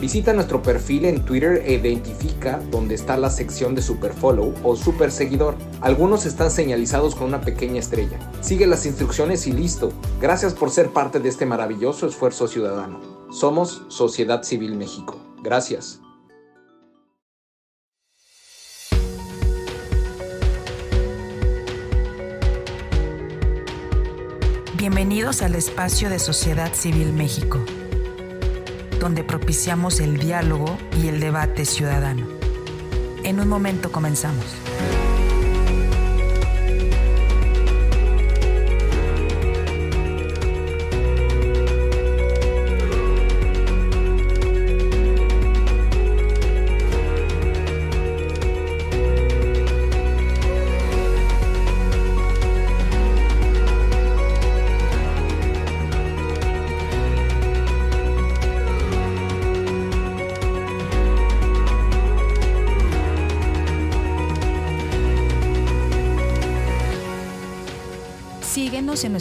Visita nuestro perfil en Twitter e identifica dónde está la sección de Superfollow o Super Seguidor. Algunos están señalizados con una pequeña estrella. Sigue las instrucciones y listo. Gracias por ser parte de este maravilloso esfuerzo ciudadano. Somos Sociedad Civil México. Gracias. Bienvenidos al espacio de Sociedad Civil México donde propiciamos el diálogo y el debate ciudadano. En un momento comenzamos.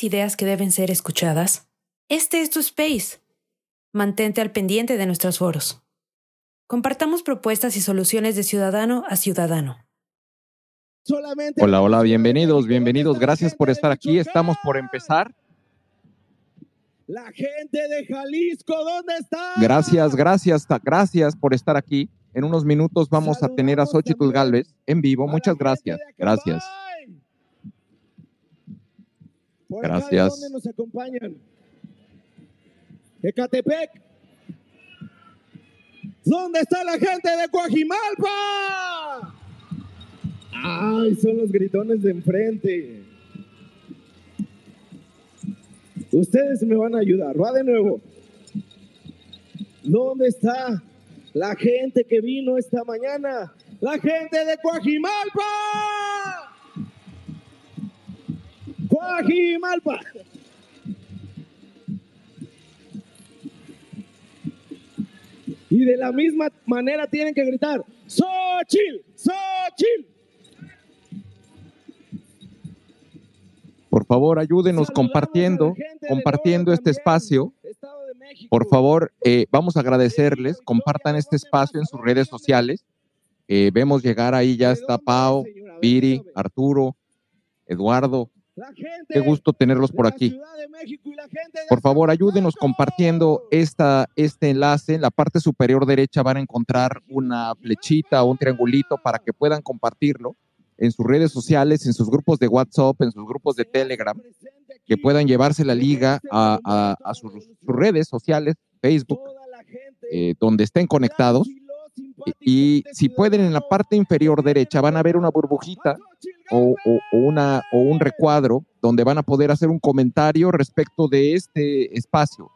¿Tienes ideas que deben ser escuchadas? Este es tu space. Mantente al pendiente de nuestros foros. Compartamos propuestas y soluciones de ciudadano a ciudadano. Hola, hola, bienvenidos, bienvenidos. Gracias por estar aquí. Estamos por empezar. La gente de Jalisco, ¿dónde está? Gracias, gracias, gracias por estar aquí. En unos minutos vamos a tener a Xochitl Galvez en vivo. Muchas gracias. Gracias. Gracias. ¿Dónde nos acompañan? Ecatepec. ¿Dónde está la gente de Coajimalpa? Ay, son los gritones de enfrente. Ustedes me van a ayudar. Va de nuevo. ¿Dónde está la gente que vino esta mañana? La gente de Coajimalpa. Malpa. Y de la misma manera tienen que gritar, Xochil, Xochil. Por favor, ayúdenos compartiendo, compartiendo este espacio. Por favor, eh, vamos a agradecerles, compartan este espacio en sus redes sociales. Eh, vemos llegar ahí, ya está Pau, Viri, Arturo, Eduardo, Qué gusto tenerlos por aquí. Por favor, ayúdenos compartiendo esta, este enlace. En la parte superior derecha van a encontrar una flechita o un triangulito para que puedan compartirlo en sus redes sociales, en sus grupos de WhatsApp, en sus grupos de Telegram, que puedan llevarse la liga a, sus, redes sociales, Facebook, eh, donde estén conectados y si pueden en la parte inferior derecha van a ver una burbujita o, una, o un recuadro donde van a poder hacer un comentario respecto de este espacio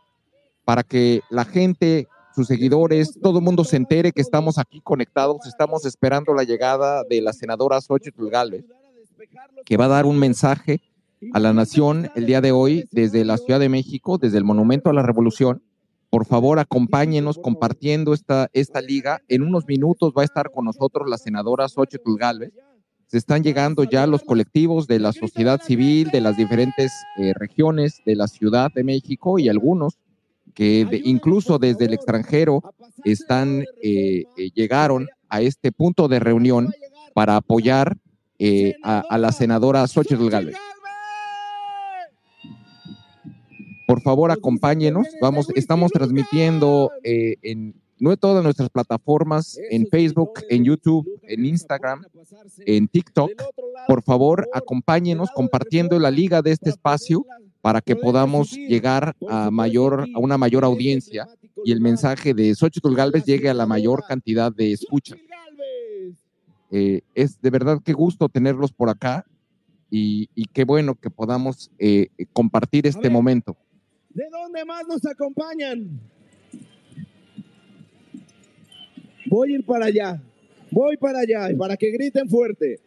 para que la gente, sus seguidores, todo el mundo se entere que estamos aquí conectados, estamos esperando la llegada de la senadora Xochitl Galvez, que va a dar un mensaje a la nación el día de hoy desde la Ciudad de México, desde el Monumento a la Revolución. Por favor, acompáñenos compartiendo esta, esta liga. En unos minutos va a estar con nosotros la senadora Xochitl Galvez. Se están llegando ya los colectivos de la sociedad civil, de las diferentes eh, regiones de la Ciudad de México y algunos que incluso desde el extranjero están, eh, eh, llegaron a este punto de reunión para apoyar a, a, la senadora Xochitl Galvez. Por favor, acompáñenos. Vamos, estamos transmitiendo eh, en todas nuestras plataformas, en Facebook, en YouTube, en Instagram, en TikTok. Por favor, acompáñenos compartiendo la liga de este espacio para que podamos llegar a mayor, a una mayor audiencia y el mensaje de Xochitl Galvez llegue a la mayor cantidad de escuchas. Eh, es de verdad qué gusto tenerlos por acá y, qué bueno que podamos eh, compartir este momento. ¿De dónde más nos acompañan? Voy a ir para allá. Voy para allá y para que griten fuerte.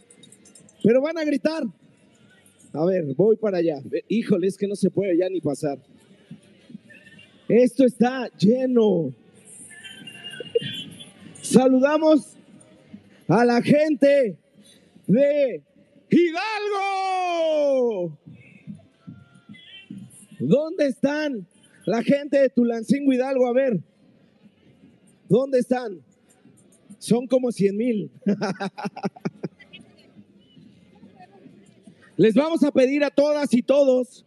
Pero van a gritar. A ver, voy para allá. Híjole, es que no se puede ya ni pasar. Esto está lleno. Saludamos a la gente de Hidalgo. ¿Dónde están la gente de Tulancingo Hidalgo? A ver, ¿dónde están? Son como 100 mil. Les vamos a pedir a todas y todos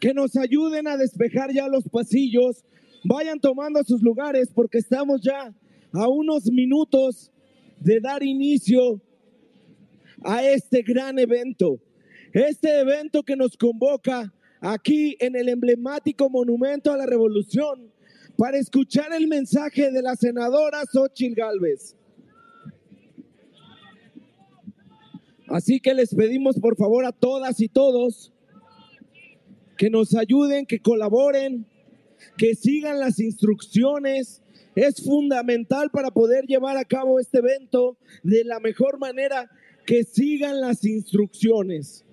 que nos ayuden a despejar ya los pasillos. Vayan tomando sus lugares porque estamos ya a unos minutos de dar inicio a este gran evento. Este evento que nos convoca aquí en el emblemático Monumento a la Revolución para escuchar el mensaje de la senadora Xochitl Galvez. Así que les pedimos por favor a todas y todos que nos ayuden, que colaboren, que sigan las instrucciones. Es fundamental para poder llevar a cabo este evento de la mejor manera que sigan las instrucciones.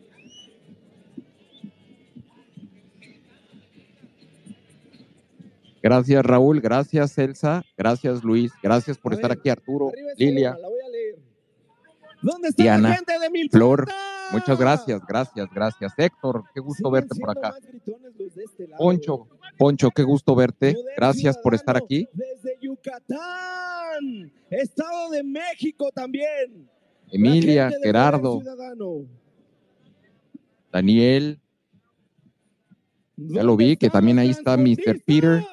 Gracias, Raúl. Gracias, Elsa. Gracias, Luis. Gracias por estar aquí, Arturo, Lilia. ¿Dónde está Diana, la gente de Mil Flor. Muchas gracias, gracias, gracias. Héctor, qué gusto verte por acá. Este Poncho, Poncho, qué gusto verte. Gracias por estar aquí. Desde Yucatán, Estado de México también. Emilia, Gerardo, Daniel. Ya lo vi, que también ahí está Mr. Peter.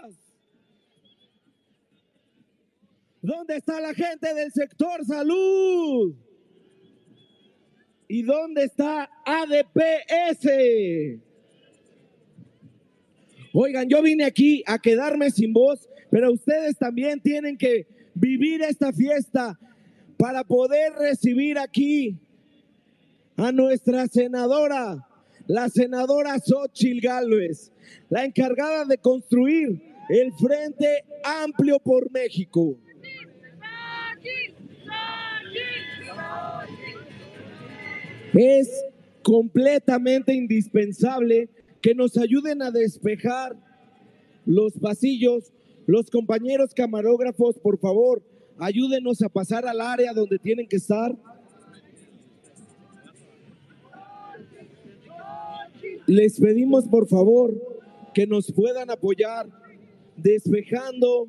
¿Dónde está la gente del sector salud? ¿Y dónde está ADPS? Oigan, yo vine aquí a quedarme sin voz, pero ustedes también tienen que vivir esta fiesta para poder recibir aquí a nuestra senadora, la senadora Xochil Gálvez, la encargada de construir el Frente Amplio por México. Es completamente indispensable que nos ayuden a despejar los pasillos. Los compañeros camarógrafos, por favor, ayúdenos a pasar al área donde tienen que estar. Les pedimos, por favor, que nos puedan apoyar despejando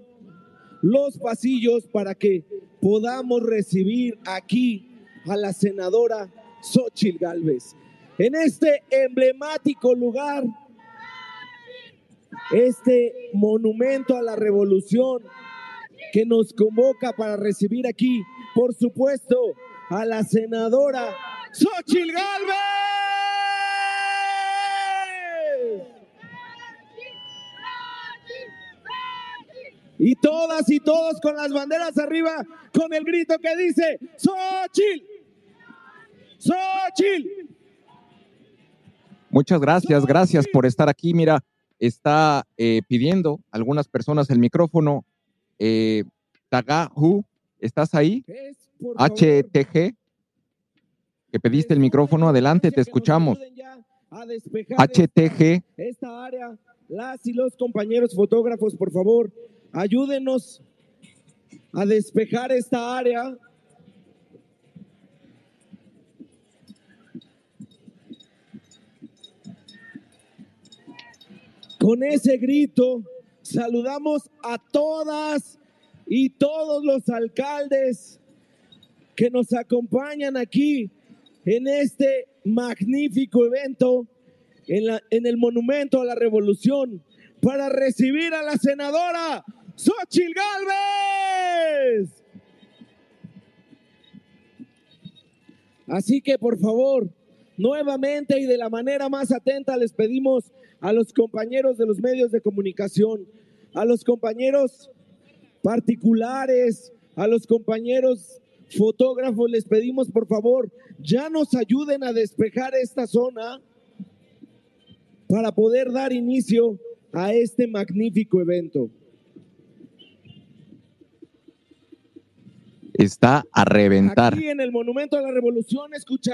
los pasillos para que podamos recibir aquí a la senadora Xochil Gálvez. En este emblemático lugar, este monumento a la revolución que nos convoca para recibir aquí, por supuesto, a la senadora Xochil Gálvez. Y todas y todos con las banderas arriba, con el grito que dice, Xochitl, Xochitl. Muchas gracias, gracias por estar aquí. Mira, está eh, pidiendo algunas personas el micrófono. Eh, Tagahu, ¿estás ahí? HTG, que pediste el micrófono, adelante, te escuchamos. HTG. Esta área, las y los compañeros fotógrafos, por favor, ayúdenos a despejar esta área. Con ese grito saludamos a todas y todos los alcaldes que nos acompañan aquí en este magnífico evento en, la, en el Monumento a la Revolución para recibir a la senadora Xochil Gálvez. Así que por favor, nuevamente y de la manera más atenta les pedimos a los compañeros de los medios de comunicación, a los compañeros particulares, a los compañeros fotógrafos, les pedimos por favor, ya nos ayuden a despejar esta zona para poder dar inicio a este magnífico evento. Está a reventar. Aquí en el Monumento a la Revolución, escucha.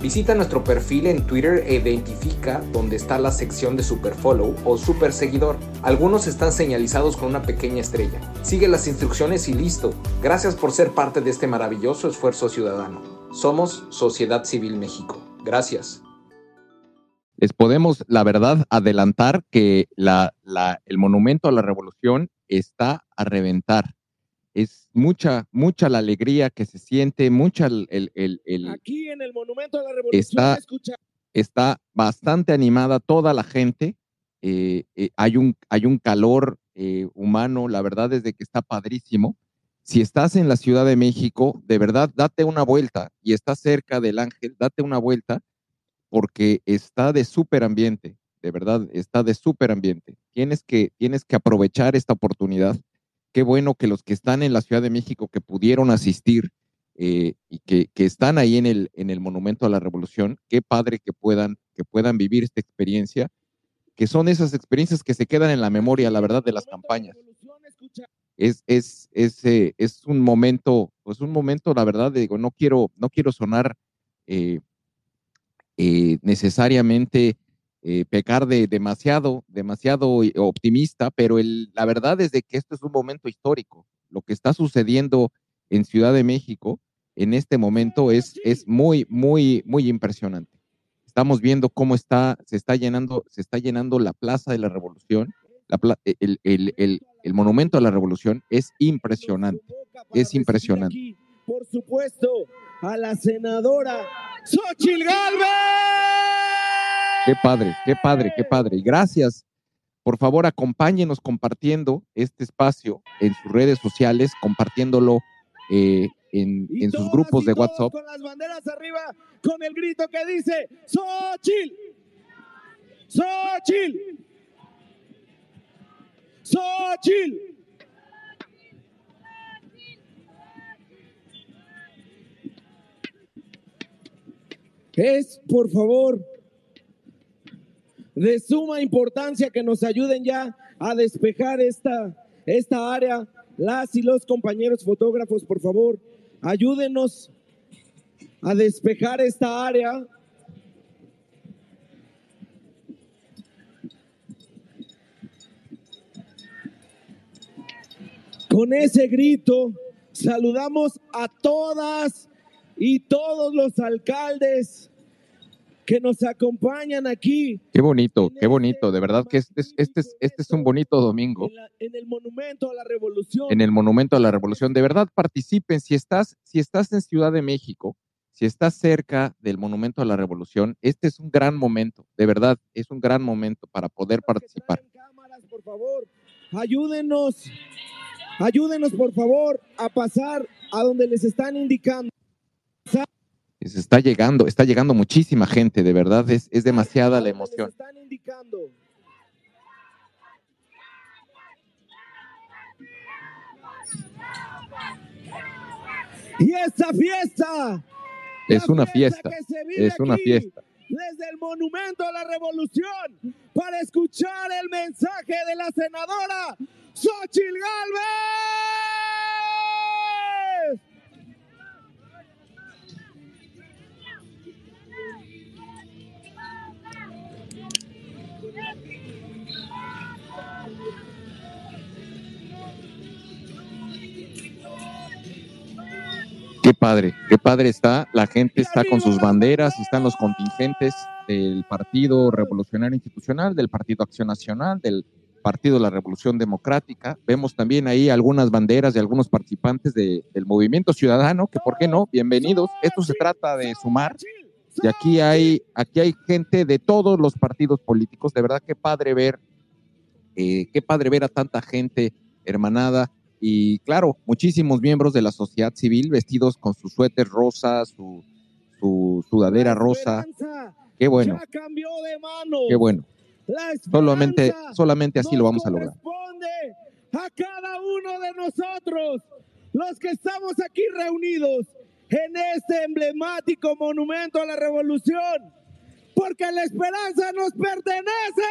Visita nuestro perfil en Twitter e identifica dónde está la sección de Super Follow o Super Seguidor. Algunos están señalizados con una pequeña estrella. Sigue las instrucciones y listo. Gracias por ser parte de este maravilloso esfuerzo ciudadano. Somos Sociedad Civil México. Gracias. Les podemos, la verdad, adelantar que el monumento a la revolución está a reventar es mucha, mucha la alegría que se siente, mucha el... el, el, Aquí en el Monumento a la Revolución está, está bastante animada toda la gente, eh, eh, hay, un, hay un calor eh, humano, la verdad es de que está padrísimo. Si estás en la Ciudad de México, de verdad, date una vuelta y estás cerca del Ángel, date una vuelta porque está de súper ambiente, de verdad, está de súper ambiente. Tienes que, tienes que aprovechar esta oportunidad qué bueno que los que están en la Ciudad de México, que pudieron asistir eh, y que, que, están ahí en el, en el Monumento a la Revolución, qué padre que puedan, que puedan vivir esta experiencia, que son esas experiencias que se quedan en la memoria, la verdad, de las campañas. Es, es, es, eh, es un momento, pues un momento, la verdad, digo, no quiero, no quiero sonar eh, eh necesariamente eh, pecar de demasiado, demasiado optimista, pero el, la verdad es de que esto es un momento histórico. Lo que está sucediendo en Ciudad de México en este momento es, es muy, muy, muy impresionante. Estamos viendo cómo está, se está llenando, se está llenando la Plaza de la Revolución, la, el, el, el, el, monumento a la Revolución es impresionante, es impresionante. por supuesto, a la senadora Xochil Galvez. Qué padre, qué padre, qué padre. Y gracias. Por favor, acompáñenos compartiendo este espacio en sus redes sociales, compartiéndolo eh, en, en sus grupos de WhatsApp. Con las banderas arriba, con el grito que dice, Xochil, Xochil, Xochil. Es, por favor, de suma importancia que nos ayuden ya a despejar esta, esta área. Las y los compañeros fotógrafos, por favor, ayúdenos a despejar esta área. Con ese grito saludamos a todas y todos los alcaldes que nos acompañan aquí. Qué bonito, qué bonito, de verdad que este es, este es, este es un bonito domingo. En, la, en, el Monumento a la Revolución. En el Monumento a la Revolución, de verdad participen, si estás, si estás en Ciudad de México, si estás cerca del Monumento a la Revolución, este es un gran momento, de verdad, es un gran momento para poder participar. Cámaras, por favor, ayúdenos, ayúdenos por favor a pasar a donde les están indicando. Se está llegando, está llegando muchísima gente, de verdad, es, es demasiada la emoción. Están indicando. Y esta fiesta Es una fiesta, vive es una fiesta. Desde el Monumento a la Revolución para escuchar el mensaje de la senadora Xochil Gálvez. Qué padre, qué padre está. La gente está con sus banderas, están los contingentes del Partido Revolucionario Institucional, del Partido Acción Nacional, del Partido de la Revolución Democrática. Vemos también ahí algunas banderas de algunos participantes de- del Movimiento Ciudadano, que por qué no, bienvenidos. Esto se trata de sumar. Y aquí hay, aquí hay gente de todos los partidos políticos. De verdad, qué padre ver, eh, qué padre ver a tanta gente hermanada. Y claro, muchísimos miembros de la sociedad civil vestidos con su suéter rosa, su, su sudadera rosa. Qué bueno, Ya cambió de mano. qué bueno. La Solamente, solamente así lo vamos a lograr. a cada uno de nosotros, los que estamos aquí reunidos en este emblemático monumento a la revolución, porque la esperanza nos pertenece.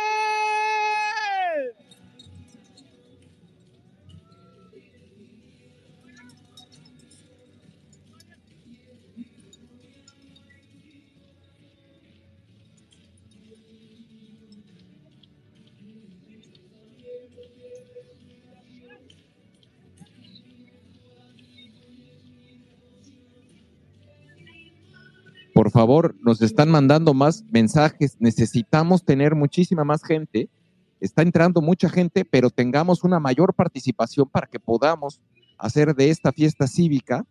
Por favor, nos están mandando más mensajes. Necesitamos tener muchísima más gente. Está entrando mucha gente, pero tengamos una mayor participación para que podamos hacer de esta fiesta cívica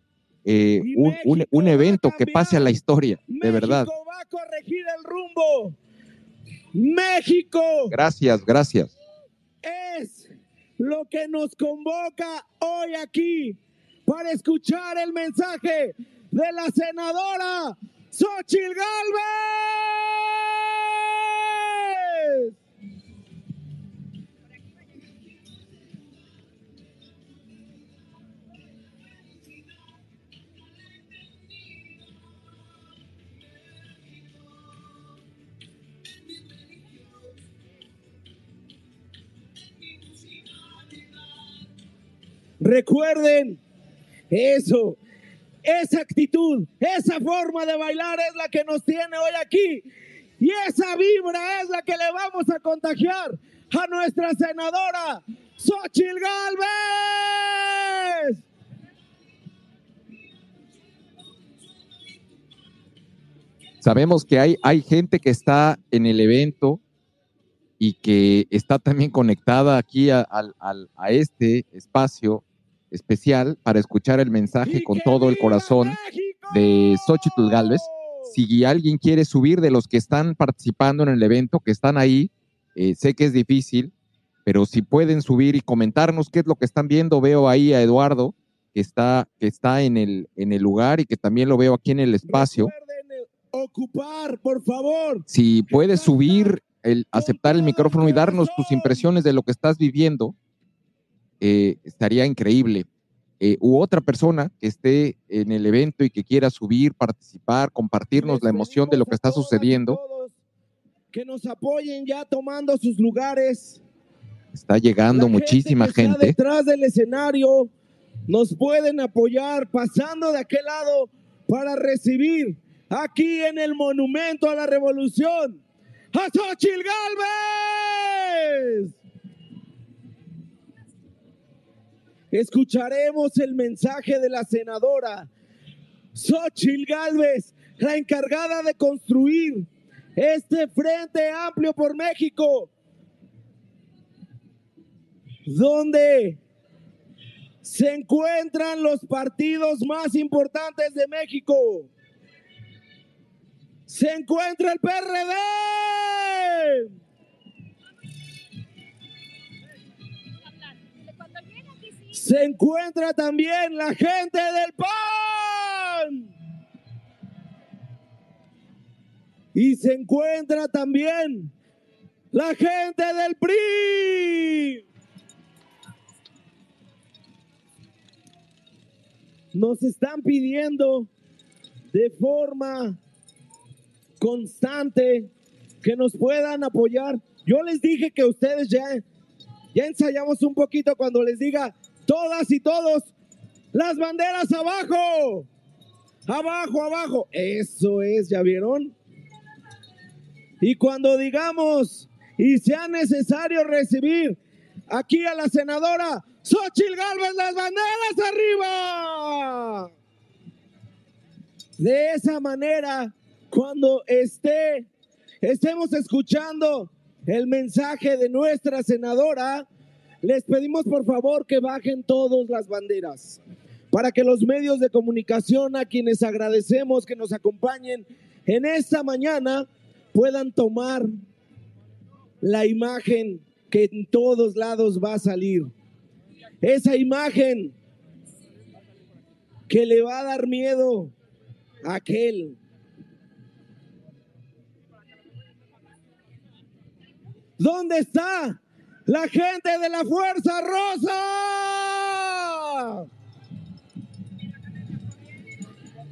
eh, un, un- evento que pase a la historia, de verdad. México va a corregir el rumbo. México Gracias, gracias. es lo que nos convoca hoy aquí para escuchar el mensaje de la senadora Xochil Gálvez. Recuerden eso, esa actitud, esa forma de bailar es la que nos tiene hoy aquí. Y esa vibra es la que le vamos a contagiar a nuestra senadora Xochil Gálvez. Sabemos que hay, hay gente que está en el evento y que está también conectada aquí a este espacio especial para escuchar el mensaje con todo el corazón de Xochitl Galvez. Si alguien quiere subir de los que están participando en el evento, que están ahí, eh, sé que es difícil, pero si pueden subir y comentarnos qué es lo que están viendo, veo ahí a Eduardo que está, que está en, el, en el lugar y que también lo veo aquí en el espacio. Recuerden, ocupar, por favor. Si puedes subir, el, aceptar el micrófono y darnos tus impresiones de lo que estás viviendo, eh, estaría increíble. Eh, u otra persona que esté en el evento y que quiera subir, participar, compartirnos la emoción de lo que está sucediendo, Que nos apoyen ya tomando sus lugares. está llegando La muchísima que está gente. detrás del escenario nos pueden apoyar pasando de aquel lado para recibir aquí en el Monumento a la Revolución a Xochil Gálvez. Escucharemos el mensaje de la senadora Xochil Gálvez, la encargada de construir este Frente Amplio por México, donde se encuentran los partidos más importantes de México. se encuentra el PRD. Se encuentra también la gente del PAN. Y se encuentra también la gente del PRI. Nos están pidiendo de forma constante que nos puedan apoyar. Yo les dije que ustedes ya, ya ensayamos un poquito cuando les diga todas y todos las banderas abajo, abajo, abajo. Eso es, ¿ya vieron? Y cuando digamos y sea necesario recibir aquí a la senadora Xochil Gálvez las banderas arriba. De esa manera, cuando esté, estemos escuchando el mensaje de nuestra senadora, les pedimos por favor que bajen todas las banderas para que los medios de comunicación a quienes agradecemos que nos acompañen en esta mañana puedan tomar la imagen que en todos lados va a salir. Esa imagen que le va a dar miedo a aquel. ¿Dónde está la gente de la Fuerza Rosa?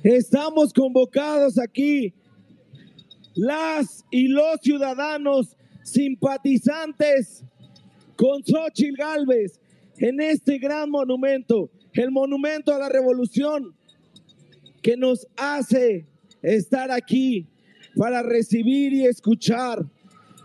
Estamos convocados aquí las y los ciudadanos simpatizantes con Xochitl Galvez en este gran monumento, el monumento a la revolución que nos hace estar aquí para recibir y escuchar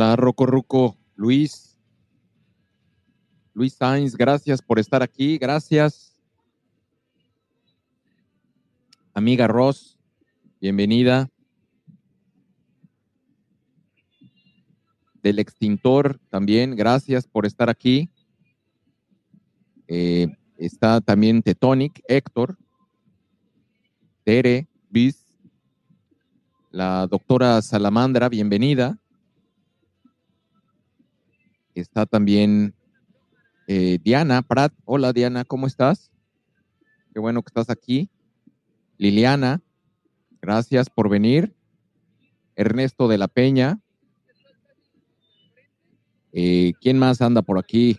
Hola, Roco Ruco, Luis. Luis Sainz, gracias por estar aquí. Gracias. Amiga Ross, bienvenida. Del extintor también, gracias por estar aquí. Eh, está también Tetonic, Héctor, Tere, Bis, la doctora Salamandra, bienvenida. Está también eh, Diana Prat. Hola Diana, ¿cómo estás? Qué bueno que estás aquí. Liliana, gracias por venir. Ernesto de la Peña. Eh, ¿Quién más anda por aquí?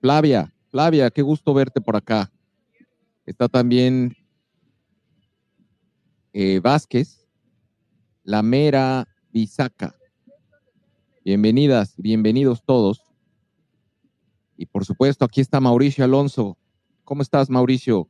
Flavia, Flavia, qué gusto verte por acá. Está también eh, Vázquez, La Mera. Bienvenidas, bienvenidos todos. Y por supuesto, aquí está Mauricio Alonso. ¿Cómo estás, Mauricio?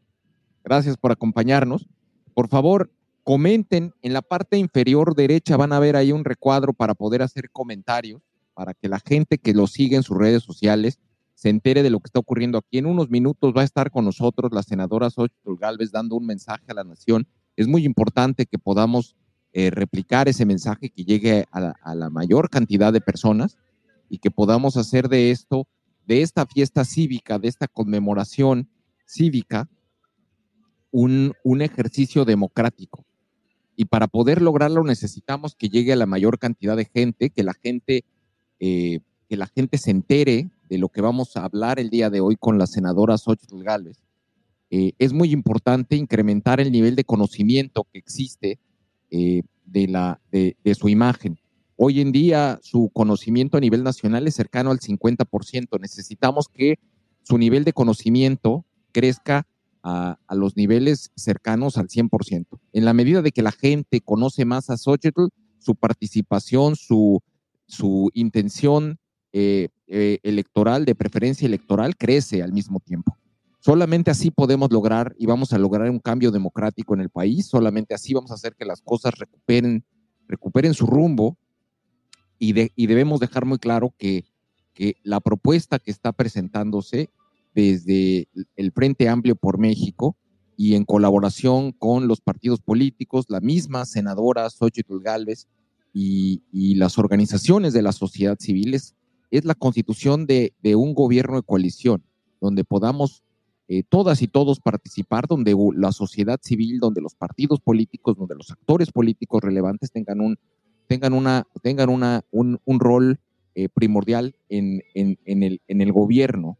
Gracias por acompañarnos. Por favor, comenten en la parte inferior derecha, van a ver ahí un recuadro para poder hacer comentarios, para que la gente que lo sigue en sus redes sociales se entere de lo que está ocurriendo aquí. En unos minutos va a estar con nosotros la senadora Xochitl Galvez dando un mensaje a la nación. Es muy importante que podamos eh, replicar ese mensaje que llegue a la, mayor cantidad de personas y que podamos hacer de esto, de esta fiesta cívica, de esta conmemoración cívica, un, un ejercicio democrático. Y para poder lograrlo necesitamos que llegue a la mayor cantidad de gente, que la gente, eh, que la gente se entere de lo que vamos a hablar el día de hoy con la senadora Xochitl Gálvez. Eh, es muy importante incrementar el nivel de conocimiento que existe eh, de, la, de, su imagen. Hoy en día su conocimiento a nivel nacional es cercano al 50%. Necesitamos que su nivel de conocimiento crezca a, los niveles cercanos al 100%. En la medida de que la gente conoce más a Xochitl, su participación, su, su intención eh, eh, electoral, de preferencia electoral, crece al mismo tiempo. Solamente así podemos lograr y vamos a lograr un cambio democrático en el país, solamente así vamos a hacer que las cosas recuperen, recuperen su rumbo. Y, y debemos dejar muy claro que, que la propuesta que está presentándose desde el Frente Amplio por México y en colaboración con los partidos políticos, la misma senadora Xochitl Galvez y, y las organizaciones de la sociedad civil es, la constitución de, de, un gobierno de coalición, donde podamos eh, todas y todos participar, donde la sociedad civil, donde los partidos políticos, donde los actores políticos relevantes tengan un, tengan una, tengan una, un, un rol eh, primordial en, en, en, el, en el gobierno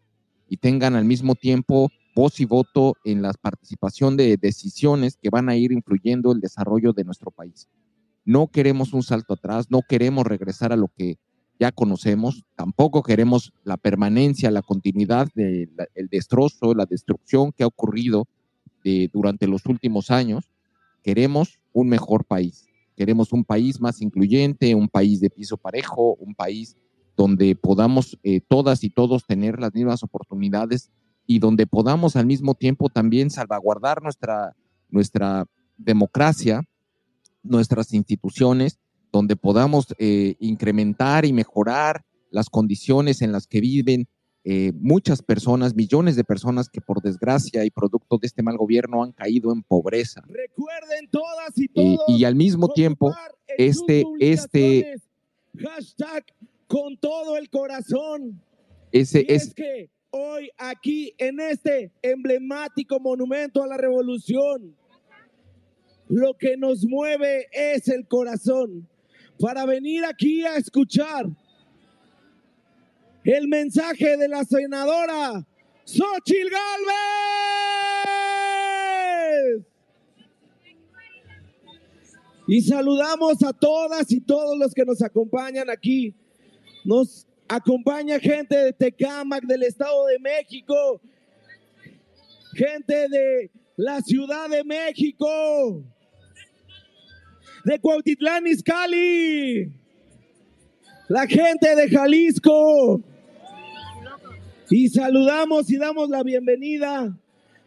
y tengan al mismo tiempo voz y voto en la participación de decisiones que van a ir influyendo el desarrollo de nuestro país. No queremos un salto atrás, no queremos regresar a lo que ya conocemos, tampoco queremos la permanencia, la continuidad del destrozo, la destrucción que ha ocurrido eh, durante los últimos años. Queremos un mejor país, queremos un país más incluyente, un país de piso parejo, un país donde podamos eh, todas y todos tener las mismas oportunidades y donde podamos al mismo tiempo también salvaguardar nuestra, nuestra democracia, nuestras instituciones, donde podamos eh, incrementar y mejorar las condiciones en las que viven eh, muchas personas, millones de personas que por desgracia y producto de este mal gobierno han caído en pobreza. Recuerden todas y todos. y al mismo tiempo, este, este hashtag con todo el corazón. Ese es, que hoy aquí en este emblemático monumento a la revolución, lo que nos mueve es el corazón para venir aquí a escuchar el mensaje de la senadora Xochil Galvez. Y saludamos a todas y todos los que nos acompañan aquí nos acompaña gente de Tecámac, del Estado de México, gente de la Ciudad de México, de Cuautitlán Izcalli, la gente de Jalisco. Y saludamos y damos la bienvenida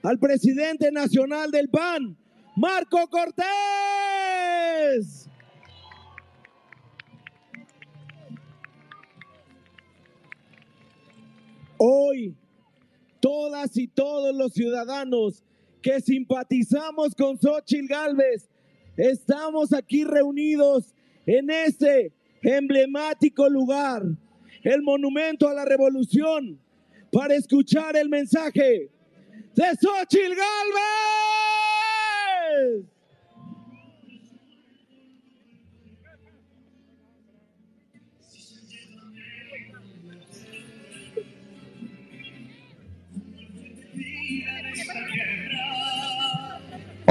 al presidente nacional del PAN, Marco Cortés. Hoy, todas y todos los ciudadanos que simpatizamos con Xochitl Galvez, estamos aquí reunidos en este emblemático lugar, el Monumento a la Revolución, para escuchar el mensaje de Xochitl Galvez.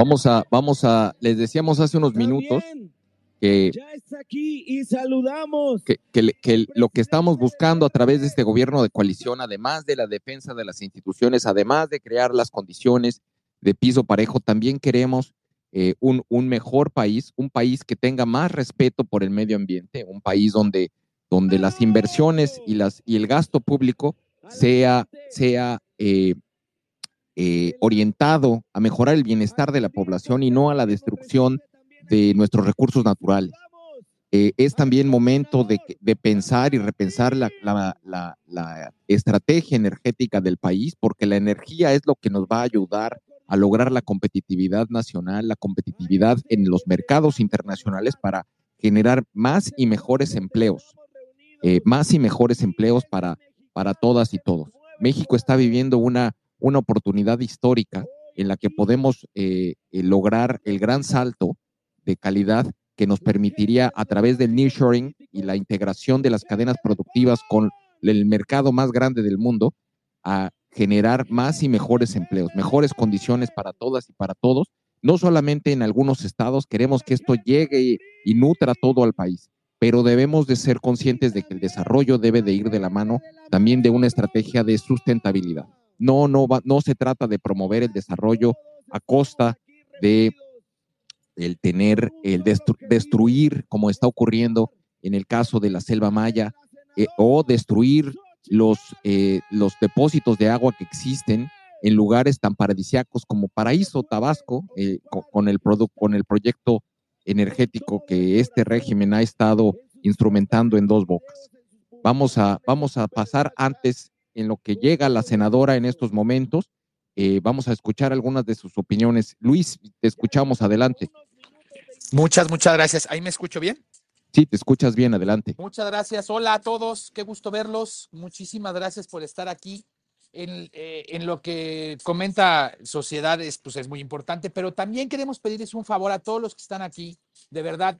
Vamos a, vamos a, les decíamos hace unos minutos que, ya está aquí y saludamos. Que, que, lo que estamos buscando a través de este gobierno de coalición, además de la defensa de las instituciones, además de crear las condiciones de piso parejo, también queremos eh, un, un, mejor país, un país que tenga más respeto por el medio ambiente, un país donde, donde las inversiones y, las, y el gasto público sea, sea eh, eh, orientado a mejorar el bienestar de la población y no a la destrucción de nuestros recursos naturales. Eh, es también momento de, pensar y repensar la, estrategia energética del país, porque la energía es lo que nos va a ayudar a lograr la competitividad nacional, la competitividad en los mercados internacionales para generar más y mejores empleos, eh, más y mejores empleos para, para todas y todos. México está viviendo una una oportunidad histórica en la que podemos eh, eh, lograr el gran salto de calidad que nos permitiría a través del nearshoring y la integración de las cadenas productivas con el mercado más grande del mundo a generar más y mejores empleos, mejores condiciones para todas y para todos, no solamente en algunos estados, queremos que esto llegue y, nutra todo al país. pero debemos de ser conscientes de que el desarrollo debe de ir de la mano también de una estrategia de sustentabilidad. No, no, va, no se trata de promover el desarrollo a costa de el tener, el destruir, como está ocurriendo en el caso de la selva maya, eh, o destruir los, eh, los depósitos de agua que existen en lugares tan paradisiacos como Paraíso, Tabasco, eh, con, el con el proyecto energético que este régimen ha estado instrumentando en dos bocas. Vamos a, vamos a pasar antes en lo que llega la senadora en estos momentos. vamos a escuchar algunas de sus opiniones. Luis, te escuchamos adelante. Muchas, muchas gracias. ¿Ahí me escucho bien? Sí, te escuchas bien, adelante. Muchas gracias. Hola a todos, qué gusto verlos. Muchísimas gracias por estar aquí. En, eh, en, lo que comenta sociedades, pues es muy importante, pero también queremos pedirles un favor a todos los que están aquí, de verdad.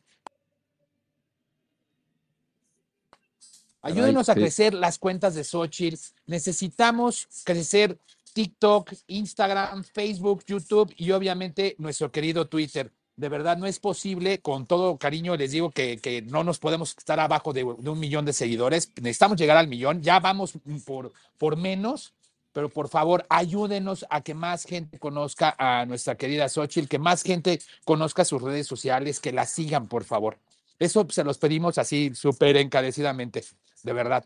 Ayúdenos a crecer las cuentas de Xochitl. Necesitamos crecer TikTok, Instagram, Facebook, YouTube y obviamente nuestro querido Twitter de verdad no es posible, con todo cariño les digo que, no nos podemos estar abajo de, un millón de seguidores, necesitamos llegar al millón, ya vamos por, por menos, pero por favor ayúdenos a que más gente conozca a nuestra querida Xochitl, que más gente conozca sus redes sociales, que la sigan, por favor. Eso se los pedimos así súper encarecidamente, de verdad.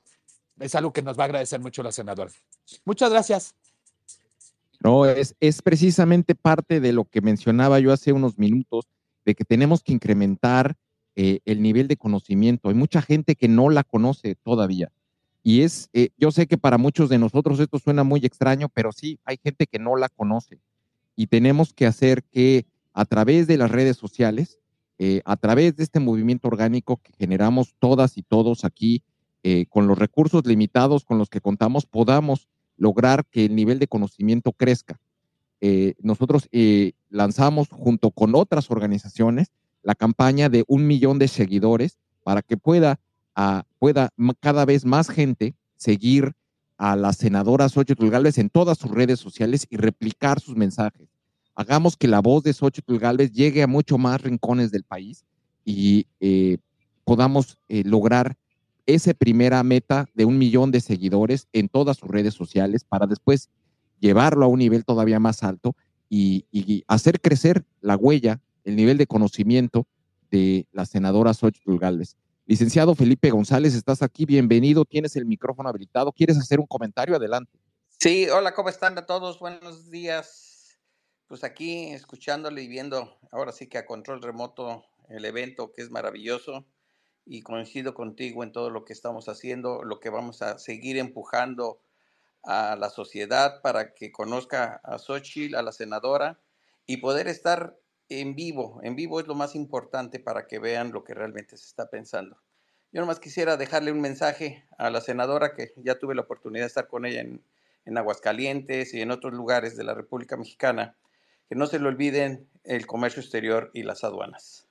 Es algo que nos va a agradecer mucho la senadora. Muchas gracias. No, es, es precisamente parte de lo que mencionaba yo hace unos minutos, de que tenemos que incrementar eh, el nivel de conocimiento. Hay mucha gente que no la conoce todavía. Y es, eh, yo sé que para muchos de nosotros esto suena muy extraño, pero sí, hay gente que no la conoce. Y tenemos que hacer que a través de las redes sociales, eh, a través de este movimiento orgánico que generamos todas y todos aquí, con los recursos limitados con los que contamos, podamos lograr que el nivel de conocimiento crezca. Eh, nosotros eh, lanzamos junto con otras organizaciones la campaña de un millón de seguidores para que pueda, ah, pueda cada vez más gente seguir a la senadora Xochitl Galvez en todas sus redes sociales y replicar sus mensajes. Hagamos que la voz de Xochitl Galvez llegue a mucho más rincones del país y eh, podamos lograr esa primera meta de un millón de seguidores en todas sus redes sociales para después llevarlo a un nivel todavía más alto y, hacer crecer la huella, el nivel de conocimiento de la senadora Xochitl Galvez. Licenciado Felipe González, estás aquí, bienvenido, tienes el micrófono habilitado. ¿Quieres hacer un comentario? Adelante. Sí, hola, ¿cómo están a todos? Buenos días. Pues aquí escuchándole y viendo ahora sí que a control remoto el evento que es maravilloso y coincido contigo en todo lo que estamos haciendo, lo que vamos a seguir empujando a la sociedad para que conozca a Xochitl, a la senadora, y poder estar en vivo. En vivo es lo más importante para que vean lo que realmente se está pensando. Yo nomás quisiera dejarle un mensaje a la senadora, que ya tuve la oportunidad de estar con ella en, en Aguascalientes y en otros lugares de la República Mexicana, que no se le olviden el comercio exterior y las aduanas.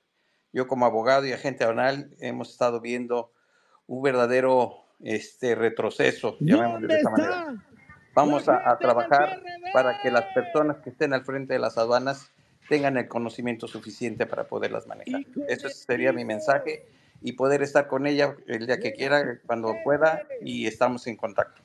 Yo como abogado y agente aduanal hemos estado viendo un verdadero este, retroceso, llamémoslo de esta manera. Vamos a, trabajar para que las personas que estén al frente de las aduanas tengan el conocimiento suficiente para poderlas manejar. Eso sería mi mensaje y poder estar con ella el día que quiera, cuando pueda, y estamos en contacto.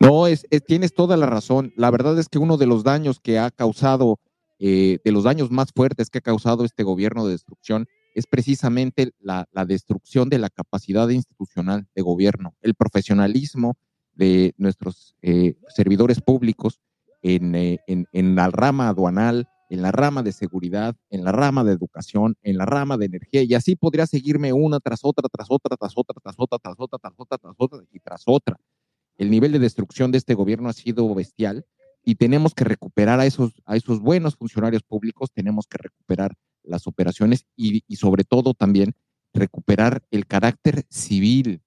No, es, tienes toda la razón. La verdad es que uno de los daños que ha causado eh, de los daños más fuertes que ha causado este gobierno de destrucción es precisamente la, destrucción de la capacidad institucional de gobierno, el profesionalismo de nuestros eh, servidores públicos eh, en, en, la rama aduanal, en la rama de seguridad, en la rama de educación, en la rama de energía, y así podría seguirme una tras otra, tras otra, tras otra, tras otra, tras otra, tras otra, tras otra y tras otra. El nivel de destrucción de este gobierno ha sido bestial y tenemos que recuperar a esos, a esos buenos funcionarios públicos, tenemos que recuperar las operaciones y, sobre todo también recuperar el carácter civil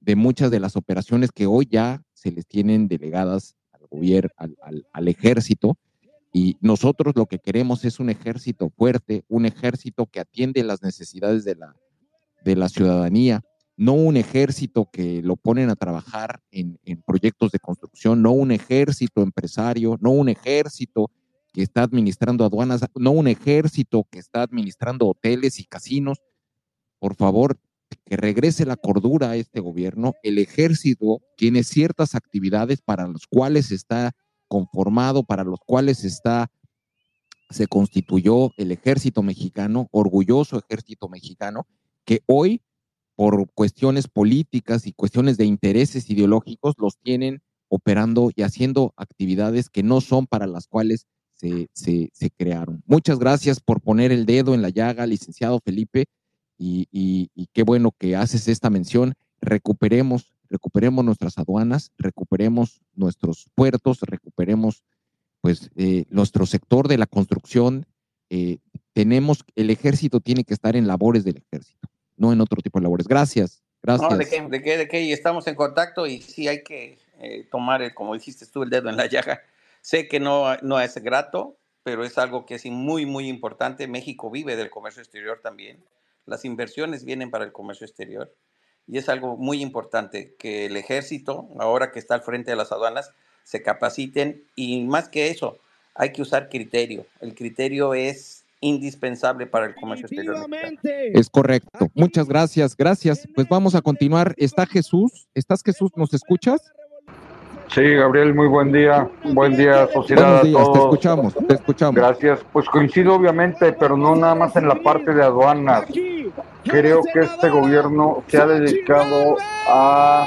de muchas de las operaciones que hoy ya se les tienen delegadas al gobierno, al, al, ejército. Y nosotros lo que queremos es un ejército fuerte, un ejército que atiende las necesidades de la, de la ciudadanía, no un ejército que lo ponen a trabajar en, proyectos de construcción, no un ejército empresario, no un ejército que está administrando aduanas, no un ejército que está administrando hoteles y casinos. Por favor, que regrese la cordura a este gobierno. El ejército tiene ciertas actividades para las cuales está conformado, para los cuales está se constituyó el ejército mexicano, orgulloso ejército mexicano, que hoy, por cuestiones políticas y cuestiones de intereses ideológicos, los tienen operando y haciendo actividades que no son para las cuales se, se, crearon. Muchas gracias por poner el dedo en la llaga, licenciado Felipe, y, y, qué bueno que haces esta mención. Recuperemos, recuperemos nuestras aduanas, recuperemos nuestros puertos, recuperemos pues eh, nuestro sector de la construcción. Eh, tenemos, el ejército tiene que estar en labores del ejército, no en otro tipo de labores. Gracias, gracias. No, de qué, de qué, de qué, estamos en contacto y sí hay que eh, tomar, el, como dijiste tú, el dedo en la llaga Sé que no, no es grato, pero es algo que es muy, muy importante. México vive del comercio exterior también. Las inversiones vienen para el comercio exterior. Y es algo muy importante que el ejército, ahora que está al frente de las aduanas, se capaciten y más que eso, hay que usar criterio. El criterio es indispensable para el comercio exterior. Es correcto. Muchas gracias, gracias. Pues vamos a continuar. Está Jesús. ¿Estás Jesús? ¿Nos escuchas? Sí, Gabriel, muy buen día. Buen día, sociedad. Buenos días, te escuchamos, te escuchamos. Gracias. Pues coincido obviamente, pero no nada más en la parte de aduanas. Creo que este gobierno se ha dedicado a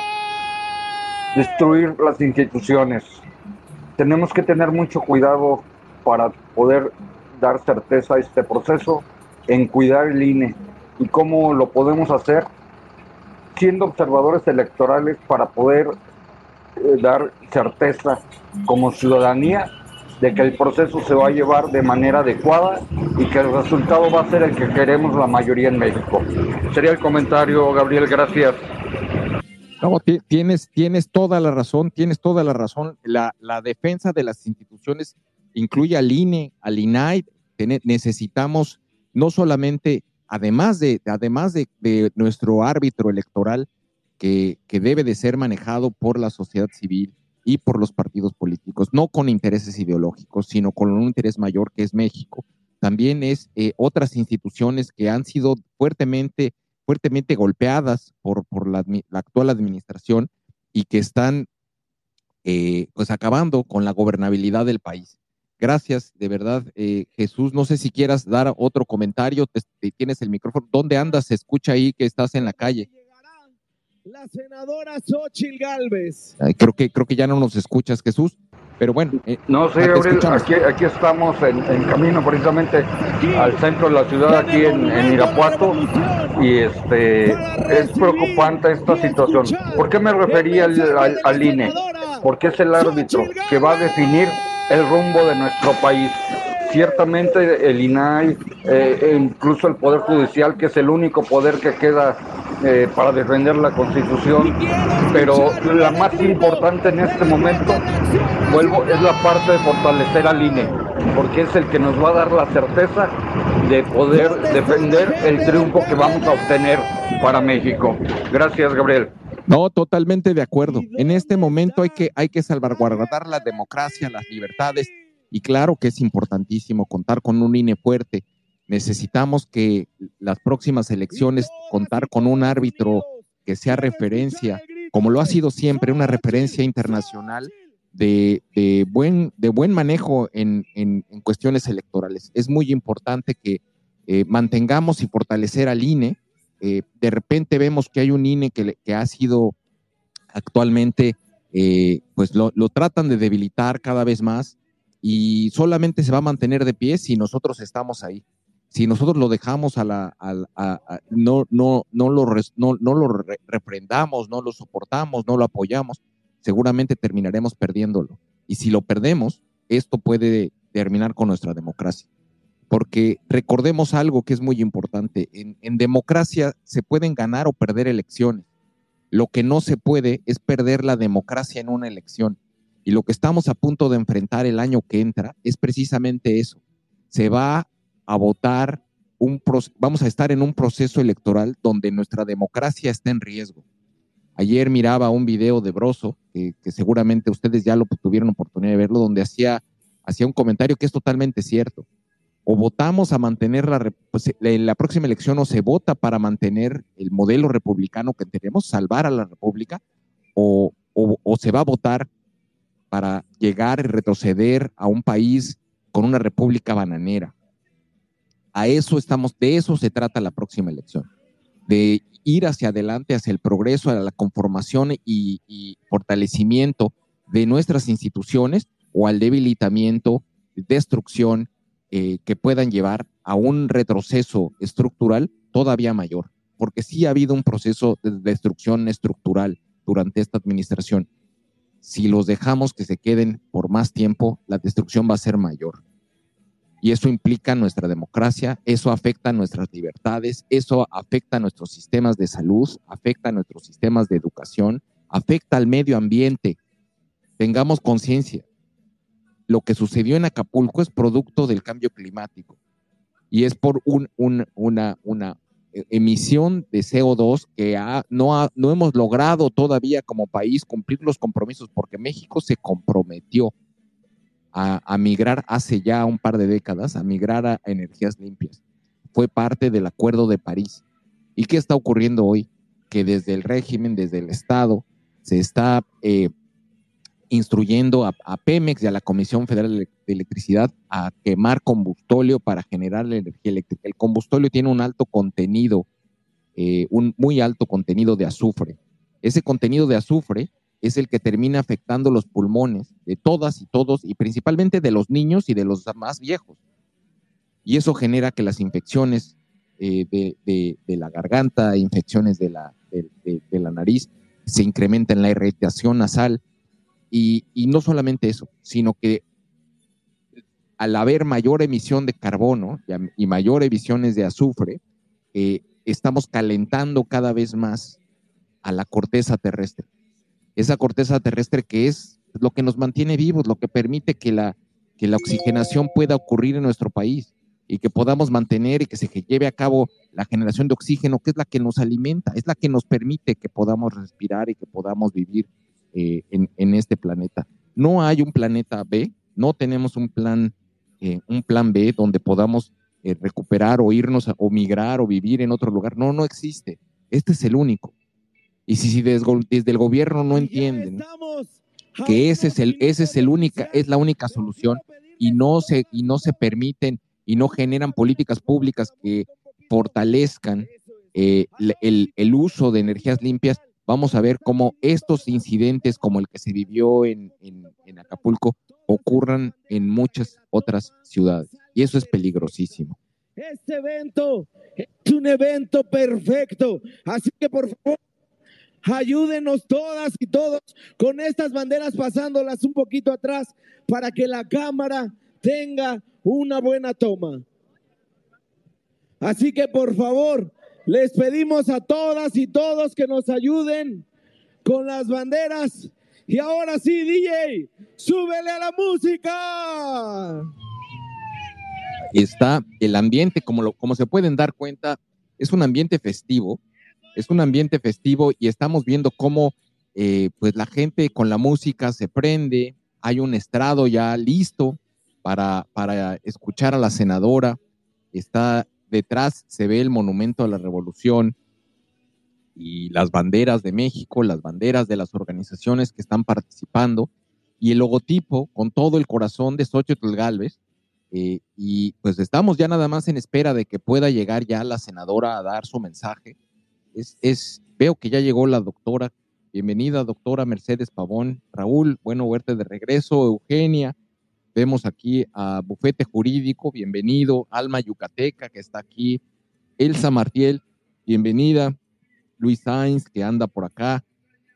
destruir las instituciones. Tenemos que tener mucho cuidado para poder dar certeza a este proceso en cuidar el INE. ¿Y cómo lo podemos hacer? Siendo observadores electorales para poder eh, dar certeza como ciudadanía de que el proceso se va a llevar de manera adecuada y que el resultado va a ser el que queremos la mayoría en México. Sería el comentario, Gabriel, gracias. No, tienes, tienes toda la razón, tienes toda la razón. La, la defensa de las instituciones incluye al INE, al INAI. Necesitamos no solamente, además de, además de, nuestro árbitro electoral, que, debe de ser manejado por la sociedad civil y por los partidos políticos, no con intereses ideológicos, sino con un interés mayor que es México. También es eh, otras instituciones que han sido fuertemente, fuertemente golpeadas por, por la, actual administración y que están eh, pues acabando con la gobernabilidad del país. Gracias, de verdad, eh, Jesús. No sé si quieras dar otro comentario. tienes el micrófono. ¿Dónde andas? Se escucha ahí que estás en la calle la senadora Xochil Galvez. creo, que, creo que ya no nos escuchas, Jesús. Pero bueno. Eh, no, sí, Gabriel, aquí, aquí, estamos en, camino precisamente al centro de la ciudad, aquí en, Irapuato, y este es preocupante esta situación. ¿Por qué me refería al, al INE? Porque es el árbitro que va a definir el rumbo de nuestro país ciertamente el INAI, eh, e incluso el Poder Judicial, que es el único poder que queda eh, para defender la Constitución, pero la más importante en este momento, vuelvo, es la parte de fortalecer al INE, porque es el que nos va a dar la certeza de poder defender el triunfo que vamos a obtener para México. Gracias, Gabriel. No, totalmente de acuerdo. En este momento hay que, hay que salvaguardar la democracia, las libertades y claro que es importantísimo contar con un INE fuerte. Necesitamos que las próximas elecciones contar con un árbitro que sea referencia, como lo ha sido siempre, una referencia internacional de, buen, de buen manejo en, cuestiones electorales. Es muy importante que eh, mantengamos y fortalecer al INE. Eh, de repente vemos que hay un INE que, ha sido actualmente, eh, pues lo, tratan de debilitar cada vez más y solamente se va a mantener de pie si nosotros estamos ahí. Si nosotros lo dejamos a la, no, no, no lo, no, no lo refrendamos, no lo soportamos, no lo apoyamos, seguramente terminaremos perdiéndolo. Y si lo perdemos, esto puede terminar con nuestra democracia. Porque recordemos algo que es muy importante. En, democracia se pueden ganar o perder elecciones. Lo que no se puede es perder la democracia en una elección. Y lo que estamos a punto de enfrentar el año que entra es precisamente eso. Se va a votar, un vamos a estar en un proceso electoral donde nuestra democracia está en riesgo. Ayer miraba un video de Broso, que, seguramente ustedes ya lo tuvieron oportunidad de verlo, donde hacía, hacía un comentario que es totalmente cierto. O votamos a mantener la, pues, la próxima elección o se vota para mantener el modelo republicano que tenemos, salvar a la república, o, se va a votar para llegar y retroceder a un país con una república bananera. A eso estamos, de eso se trata la próxima elección, de ir hacia adelante, hacia el progreso, a la conformación y fortalecimiento de nuestras instituciones o al debilitamiento, destrucción eh, que puedan llevar a un retroceso estructural todavía mayor, porque sí ha habido un proceso de destrucción estructural durante esta administración. Si los dejamos que se queden por más tiempo, la destrucción va a ser mayor. Y eso implica nuestra democracia, eso afecta nuestras libertades, eso afecta nuestros sistemas de salud, afecta nuestros sistemas de educación, afecta al medio ambiente. Tengamos conciencia, lo que sucedió en Acapulco es producto del cambio climático y es por un, una, eh, emisión de CO2 que no, no hemos logrado todavía como país cumplir los compromisos porque México se comprometió a, migrar hace ya un par de décadas, a migrar a energías limpias. Fue parte del Acuerdo de París. ¿Y qué está ocurriendo hoy? Que desde el régimen, desde el Estado, se está eh, instruyendo a, Pemex y a la Comisión Federal de Electricidad a quemar combustóleo para generar la energía eléctrica. El combustóleo tiene un alto contenido, eh, un muy alto contenido de azufre. Ese contenido de azufre es el que termina afectando los pulmones de todas y todos, y principalmente de los niños y de los más viejos. Y eso genera que las infecciones eh, de, la garganta, infecciones de la, de la nariz, se incrementen la irritación nasal, y, no solamente eso, sino que al haber mayor emisión de carbono y, mayor emisiones de azufre, eh, estamos calentando cada vez más a la corteza terrestre. Esa corteza terrestre que es lo que nos mantiene vivos, lo que permite que la, que la oxigenación pueda ocurrir en nuestro país y que podamos mantener y que se lleve a cabo la generación de oxígeno, que es la que nos alimenta, es la que nos permite que podamos respirar y que podamos vivir eh, en, este planeta. No hay un planeta B, no tenemos un plan, eh, un plan B donde podamos eh, recuperar o irnos o migrar o vivir en otro lugar. No, no existe. Este es el único. Y si, desde, el gobierno no entienden que ese es el, ese es el única, es la única solución y no se, y no se permiten y no generan políticas públicas que fortalezcan el, el, uso de energías limpias, vamos a ver cómo estos incidentes como el que se vivió en, Acapulco ocurran en muchas otras ciudades. Y eso es peligrosísimo. Este evento es un evento perfecto. Así que por favor, ayúdenos todas y todos con estas banderas pasándolas un poquito atrás para que la cámara tenga una buena toma. Así que por favor, les pedimos a todas y todos que nos ayuden con las banderas. Y ahora sí, DJ, súbele a la música. Está el ambiente, como, lo, como se pueden dar cuenta, es un ambiente festivo, es un ambiente festivo y estamos viendo cómo eh, pues la gente con la música se prende, hay un estrado ya listo para, para escuchar a la senadora, está detrás se ve el monumento a la revolución y las banderas de México, las banderas de las organizaciones que están participando y el logotipo con todo el corazón de Xochitl Galvez. Eh, y pues estamos ya nada más en espera de que pueda llegar ya la senadora a dar su mensaje. Es, es, veo que ya llegó la doctora. Bienvenida, doctora Mercedes Pavón. Raúl, bueno verte de regreso. Eugenia, Vemos aquí a Bufete Jurídico, bienvenido. Alma Yucateca, que está aquí. Elsa Martiel, bienvenida. Luis Sainz, que anda por acá.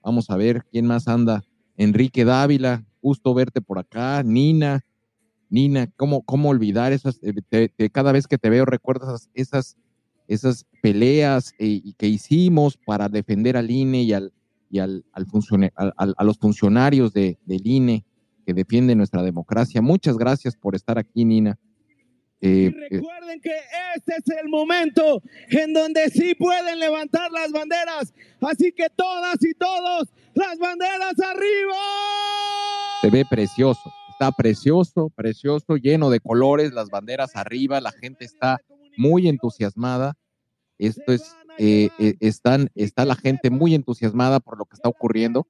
Vamos a ver quién más anda. Enrique Dávila, gusto verte por acá. Nina, Nina, ¿cómo, cómo olvidar esas? Eh, cada vez que te veo recuerdas esas, esas peleas eh, que hicimos para defender al INE y, al, y al, a los funcionarios de, del INE que defiende nuestra democracia. Muchas gracias por estar aquí, Nina. Eh, y eh, recuerden que este es el momento en donde sí pueden levantar las banderas. Así que todas y todos, las banderas arriba. Se ve precioso, está precioso, precioso, lleno de colores, las banderas arriba, la gente está muy entusiasmada. Esto es, eh, eh, están, está la gente muy entusiasmada por lo que está ocurriendo.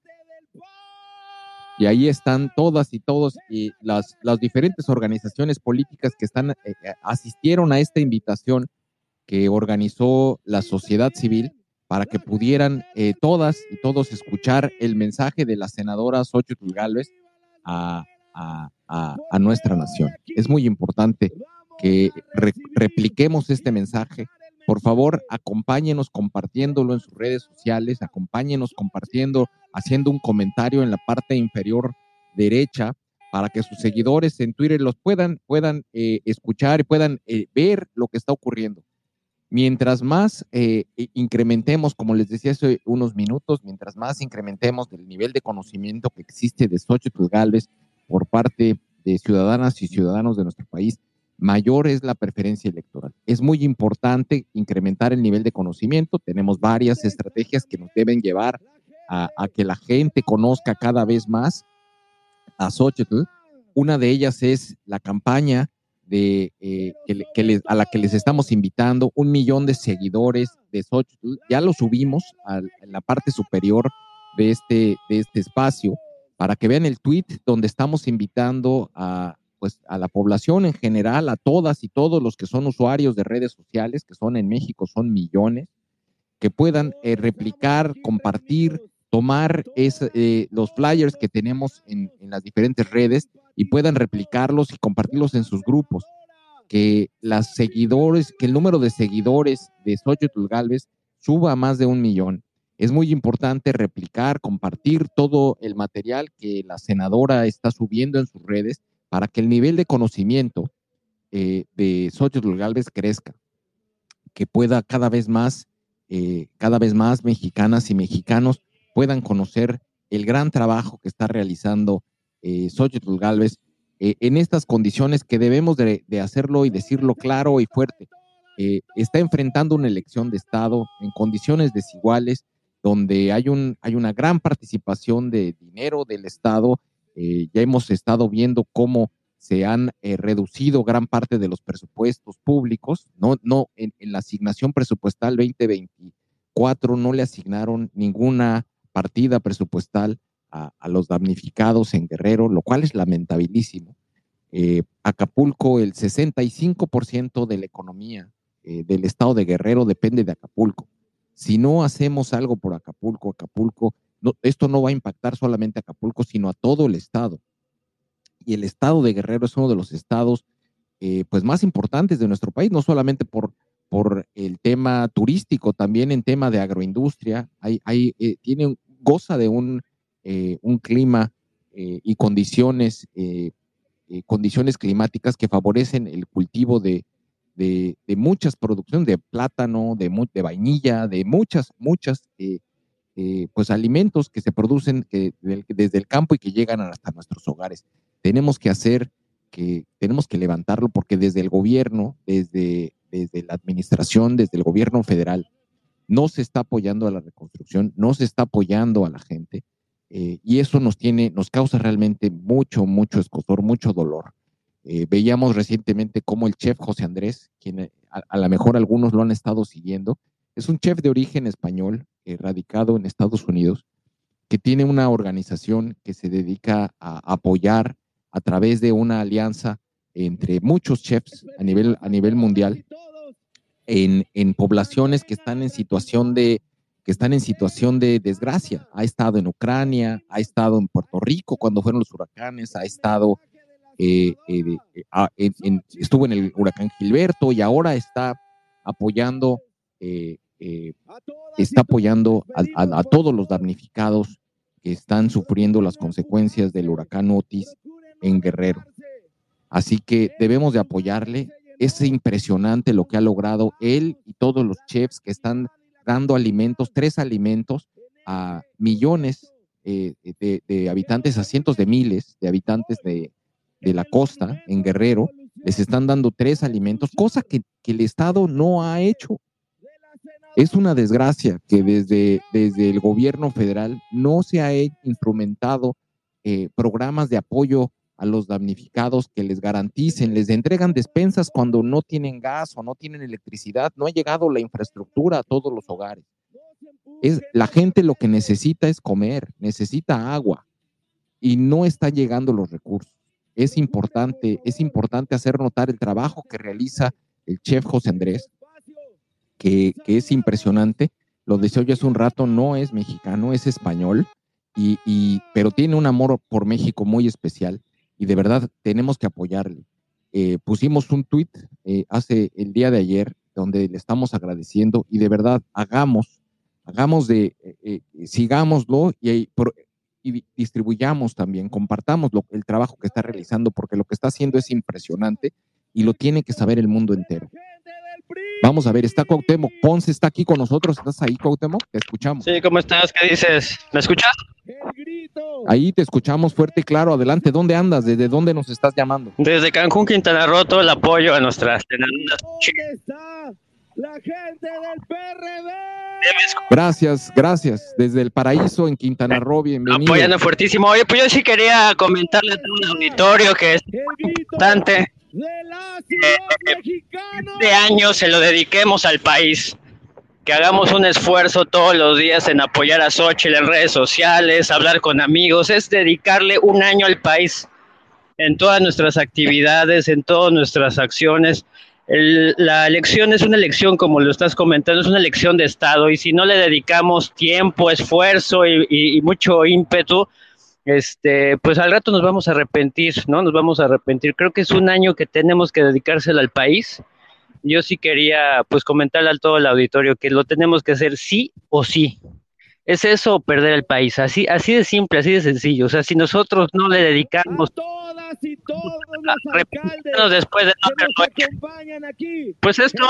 Y ahí están todas y todos y las, las diferentes organizaciones políticas que están, eh, asistieron a esta invitación que organizó la sociedad civil para que pudieran todas y todos escuchar el mensaje de la senadora Xochitl Gálvez a, a, nuestra nación. Es muy importante que repliquemos este mensaje. Por favor, acompáñenos compartiéndolo en sus redes sociales, acompáñenos compartiendo, haciendo un comentario en la parte inferior derecha para que sus seguidores en Twitter los puedan, puedan eh, escuchar y puedan eh, ver lo que está ocurriendo. Mientras más eh, incrementemos, como les decía hace unos minutos, mientras más incrementemos el nivel de conocimiento que existe de Xochitl Galvez por parte de ciudadanas y ciudadanos de nuestro país, mayor es la preferencia electoral. Es muy importante incrementar el nivel de conocimiento. Tenemos varias estrategias que nos deben llevar a, que la gente conozca cada vez más a Xochitl. Una de ellas es la campaña de, eh, que, a la que les estamos invitando, un millón de seguidores de Xochitl. Ya lo subimos en la parte superior de este, de este espacio para que vean el tweet donde estamos invitando a, pues, a la población en general, a todas y todos los que son usuarios de redes sociales, que son en México, son millones, que puedan eh, replicar, compartir, tomar eh, los flyers que tenemos en, las diferentes redes y puedan replicarlos y compartirlos en sus grupos. Que las seguidores, que el número de seguidores de Xochitl Galvez suba a más de un millón es muy importante replicar, compartir todo el material que la senadora está subiendo en sus redes para que el nivel de conocimiento eh, de Xochitl Galvez crezca, que pueda cada vez más, eh, cada vez más mexicanas y mexicanos puedan conocer el gran trabajo que está realizando eh, Xochitl Galvez eh, en estas condiciones que debemos de, hacerlo y decirlo claro y fuerte. está enfrentando una elección de Estado en condiciones desiguales, donde hay, un, hay una gran participación de dinero del Estado. Eh, ya hemos estado viendo cómo se han eh, reducido gran parte de los presupuestos públicos. No, no, en, la asignación presupuestal 2024 no le asignaron ninguna partida presupuestal a, los damnificados en Guerrero, lo cual es lamentabilísimo. Eh, Acapulco, el 65% de la economía del estado de Guerrero depende de Acapulco. Si no hacemos algo por Acapulco, Acapulco, esto no va a impactar solamente a Acapulco, sino a todo el estado. Y el estado de Guerrero es uno de los estados eh, pues más importantes de nuestro país, no solamente por, por el tema turístico, también en tema de agroindustria. Hay, hay, eh, tiene, goza de un, eh, un clima y condiciones, condiciones climáticas que favorecen el cultivo de, de, muchas producciones, de plátano, de, de vainilla, de muchas, muchas, eh, pues alimentos que se producen desde el campo y que llegan hasta nuestros hogares. Tenemos que hacer que, tenemos que levantarlo porque desde el gobierno, desde, desde la administración, desde el gobierno federal, no se está apoyando a la reconstrucción, no se está apoyando a la gente. Eh, y eso nos tiene, nos causa realmente mucho, mucho escosor, mucho dolor. Eh, veíamos recientemente cómo el chef José Andrés, quien eh, a, lo mejor algunos lo han estado siguiendo, es un chef de origen español, eh, radicado en Estados Unidos, que tiene una organización que se dedica a apoyar a través de una alianza entre muchos chefs a nivel, a nivel mundial en, en poblaciones que están en situación de que están en situación de desgracia. Ha estado en Ucrania, ha estado en Puerto Rico cuando fueron los huracanes, ha estado eh, eh, eh, ah, estuvo en el huracán Gilberto y ahora está apoyando, está apoyando a, todos los damnificados que están sufriendo las consecuencias del huracán Otis en Guerrero. Así que debemos de apoyarle. Es impresionante lo que ha logrado él y todos los chefs que están dando alimentos, tres alimentos a millones de, habitantes, a cientos de miles de habitantes de, de la costa, en Guerrero, les están dando tres alimentos, cosa que, el Estado no ha hecho. Es una desgracia que desde, desde el gobierno federal no se ha instrumentado eh, programas de apoyo a los damnificados que les garanticen, les entregan despensas cuando no tienen gas o no tienen electricidad, no ha llegado la infraestructura a todos los hogares. Es, la gente lo que necesita es comer, necesita agua y no está llegando los recursos. Es importante, es importante hacer notar el trabajo que realiza el chef José Andrés, que, es impresionante. Lo decía hoy hace un rato, no es mexicano, es español, y, y, pero tiene un amor por México muy especial y de verdad tenemos que apoyarle. Eh, pusimos un tweet eh, hace el día de ayer donde le estamos agradeciendo y de verdad hagamos, hagamos de, eh, sigámoslo y, y, distribuyamos también, compartamos lo, el trabajo que está realizando porque lo que está haciendo es impresionante y lo tiene que saber el mundo entero. Vamos a ver, está Cuauhtémoc Ponce, está aquí con nosotros. ¿Estás ahí, Cuauhtémoc? Te escuchamos. Sí, ¿cómo estás? ¿Qué dices? ¿Me escuchas? Ahí te escuchamos fuerte y claro. Adelante, ¿dónde andas? ¿Desde dónde nos estás llamando? Desde Cancún, Quintana Roo, todo el apoyo a nuestras ¿Dónde está la gente del PRD? Gracias, gracias. Desde el paraíso en Quintana Roo, bienvenido. Apoyando fuertísimo. Oye, pues yo sí quería comentarle a todo el auditorio que es importante este año se lo dediquemos al país. Que hagamos un esfuerzo todos los días en apoyar a Xochitl en redes sociales, hablar con amigos, es dedicarle un año al país en todas nuestras actividades, en todas nuestras acciones. la elección es una elección, como lo estás comentando, es una elección de Estado y si no le dedicamos tiempo, esfuerzo y mucho ímpetu, este, pues al rato nos vamos a arrepentir, ¿no? Nos vamos a arrepentir. Creo que es un año que tenemos que dedicárselo al país. Yo sí quería, pues, comentarle al todo el auditorio que lo tenemos que hacer sí o sí. Es eso o perder el país, así, así de simple, así de sencillo. O sea, si nosotros no le dedicamos todas y todos los después de acompañan aquí, pues esto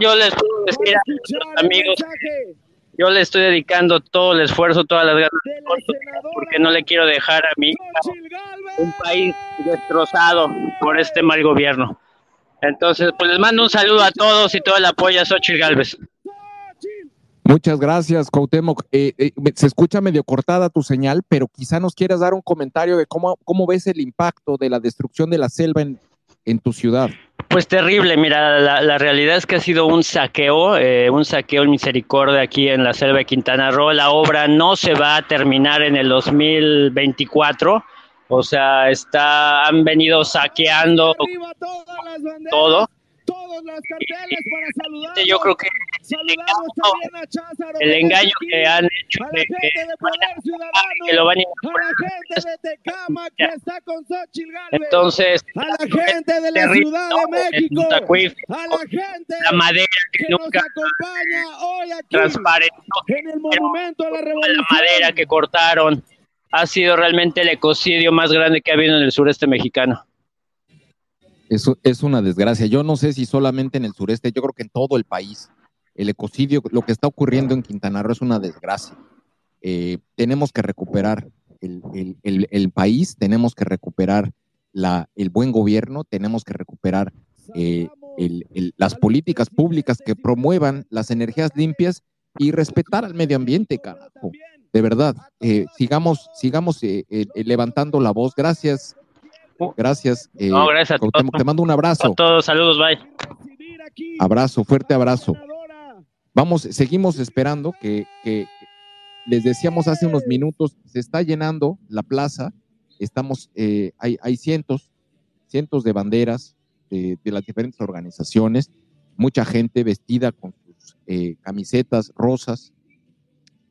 yo les puedo decir a nuestros amigos yo le estoy dedicando todo el esfuerzo, todas las ganas, porque no le quiero dejar a mí un país destrozado por este mal gobierno. Entonces, pues les mando un saludo a todos y todo el apoyo a Xochitl Galvez. Muchas gracias, Cuauhtémoc. Eh, eh, se escucha medio cortada tu señal, pero quizá nos quieras dar un comentario de cómo, cómo ves el impacto de la destrucción de la selva en, en tu ciudad. Pues terrible, mira, la, realidad es que ha sido un saqueo, eh, un saqueo en misericordia aquí en la selva de Quintana Roo. La obra no se va a terminar en el 2024, o sea, está, han venido saqueando todo todos los carteles para saludar. Yo creo que saludamos también a Cházaro, el engaño que han hecho a la gente de Poder Ciudadano, que lo van a, a la gente de Tecama que está con Xochitl Galvez, entonces a la gente de la Ciudad de México, a la gente la madera que, que nunca nos acompaña hoy aquí transparentó en el monumento a la revolución. la madera que cortaron ha sido realmente el ecocidio más grande que ha habido en el sureste mexicano. Es una desgracia. Yo no sé si solamente en el sureste, yo creo que en todo el país, el ecocidio, lo que está ocurriendo en Quintana Roo es una desgracia. Eh, tenemos que recuperar el, país, tenemos que recuperar la, el buen gobierno, tenemos que recuperar eh, las políticas públicas que promuevan las energías limpias y respetar al medio ambiente, carajo. De verdad, eh, sigamos, sigamos levantando la voz. Gracias, Gracias. Eh, no, gracias a todos. Te mando un abrazo. A todos, saludos, bye. Abrazo, fuerte abrazo. Vamos, seguimos esperando que, que, les decíamos hace unos minutos, se está llenando la plaza, estamos, eh, hay, hay cientos, cientos de banderas de, de, las diferentes organizaciones, mucha gente vestida con sus eh, camisetas rosas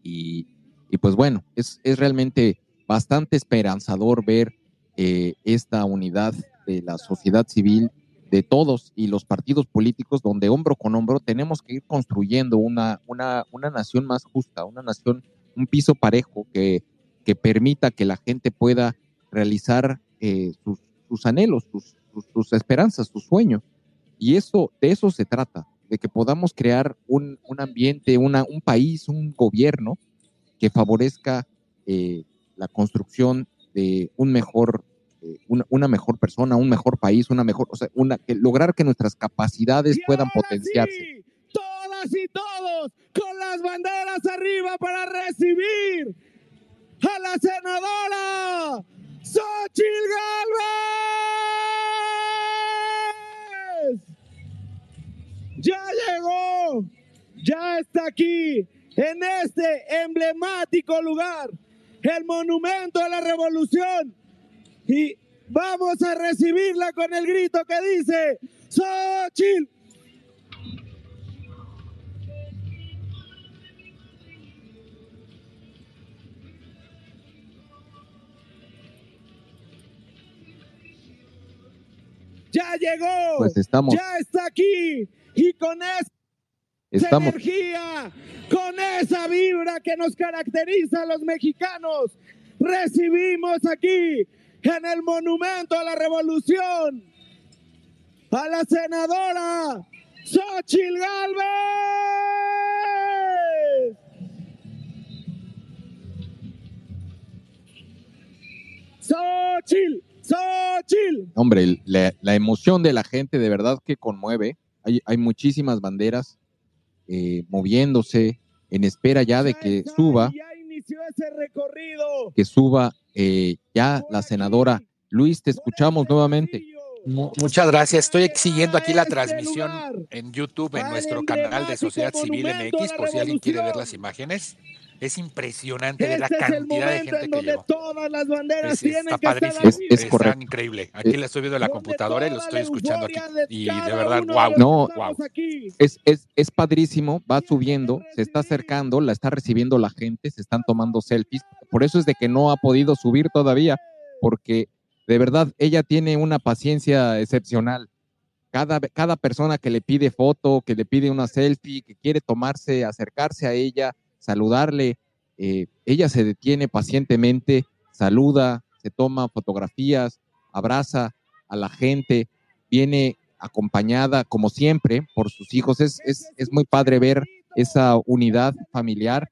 y, y, pues bueno, es, es realmente bastante esperanzador ver eh, esta unidad de la sociedad civil, de todos y los partidos políticos, donde hombro con hombro tenemos que ir construyendo una, una, una nación más justa, una nación, un piso parejo que, que permita que la gente pueda realizar eh, sus, anhelos, sus, sus, esperanzas, sus sueños. Y eso, de eso se trata, de que podamos crear un, un ambiente, una, un país, un gobierno que favorezca eh, la construcción de un mejor, eh, una, una, mejor persona, un mejor país, una mejor, o sea, una, que lograr que nuestras capacidades puedan potenciarse. Sí, todas y todos con las banderas arriba para recibir a la senadora Xochil Gálvez. Ya llegó, ya está aquí, en este emblemático lugar, el monumento a la revolución. Y vamos a recibirla con el grito que dice, Xochil. Ya llegó, Pues estamos, ya está aquí y con esa estamos, energía, con esa vibra que nos caracteriza a los mexicanos, recibimos aquí en el Monumento a la Revolución a la senadora Xochil Gálvez. Xochil, Xochil. hombre, la, la emoción de la gente de verdad que conmueve. Hay, hay muchísimas banderas eh, moviéndose en espera ya de que suba, Ya inició ese recorrido. que suba eh, ya la senadora. Luis, te escuchamos nuevamente. Mu- Muchas gracias. Estoy siguiendo aquí la Este transmisión en YouTube, en nuestro canal de Sociedad Civil MX, por si alguien quiere ver las imágenes. Es impresionante ver la Este es el cantidad de momento gente en que donde llegó. todas las banderas Es- tienen está que estar padrísimo. Es- es correcto. increíble. Aquí la estoy viendo en la computadora y lo estoy la escuchando aquí. de Y de verdad, wow. No. que aquí. Es, es, es padrísimo, va subiendo, se está acercando, la está recibiendo la gente, se están tomando selfies. Por eso es de que no ha podido subir todavía, porque de verdad ella tiene una paciencia excepcional. Cada, cada persona que le pide foto, que le pide una selfie, que quiere tomarse, acercarse a ella, saludarle, eh, ella se detiene pacientemente, saluda, se toma fotografías, abraza a la gente, viene acompañada, como siempre, por sus hijos. Es, es, es muy padre ver esa unidad familiar.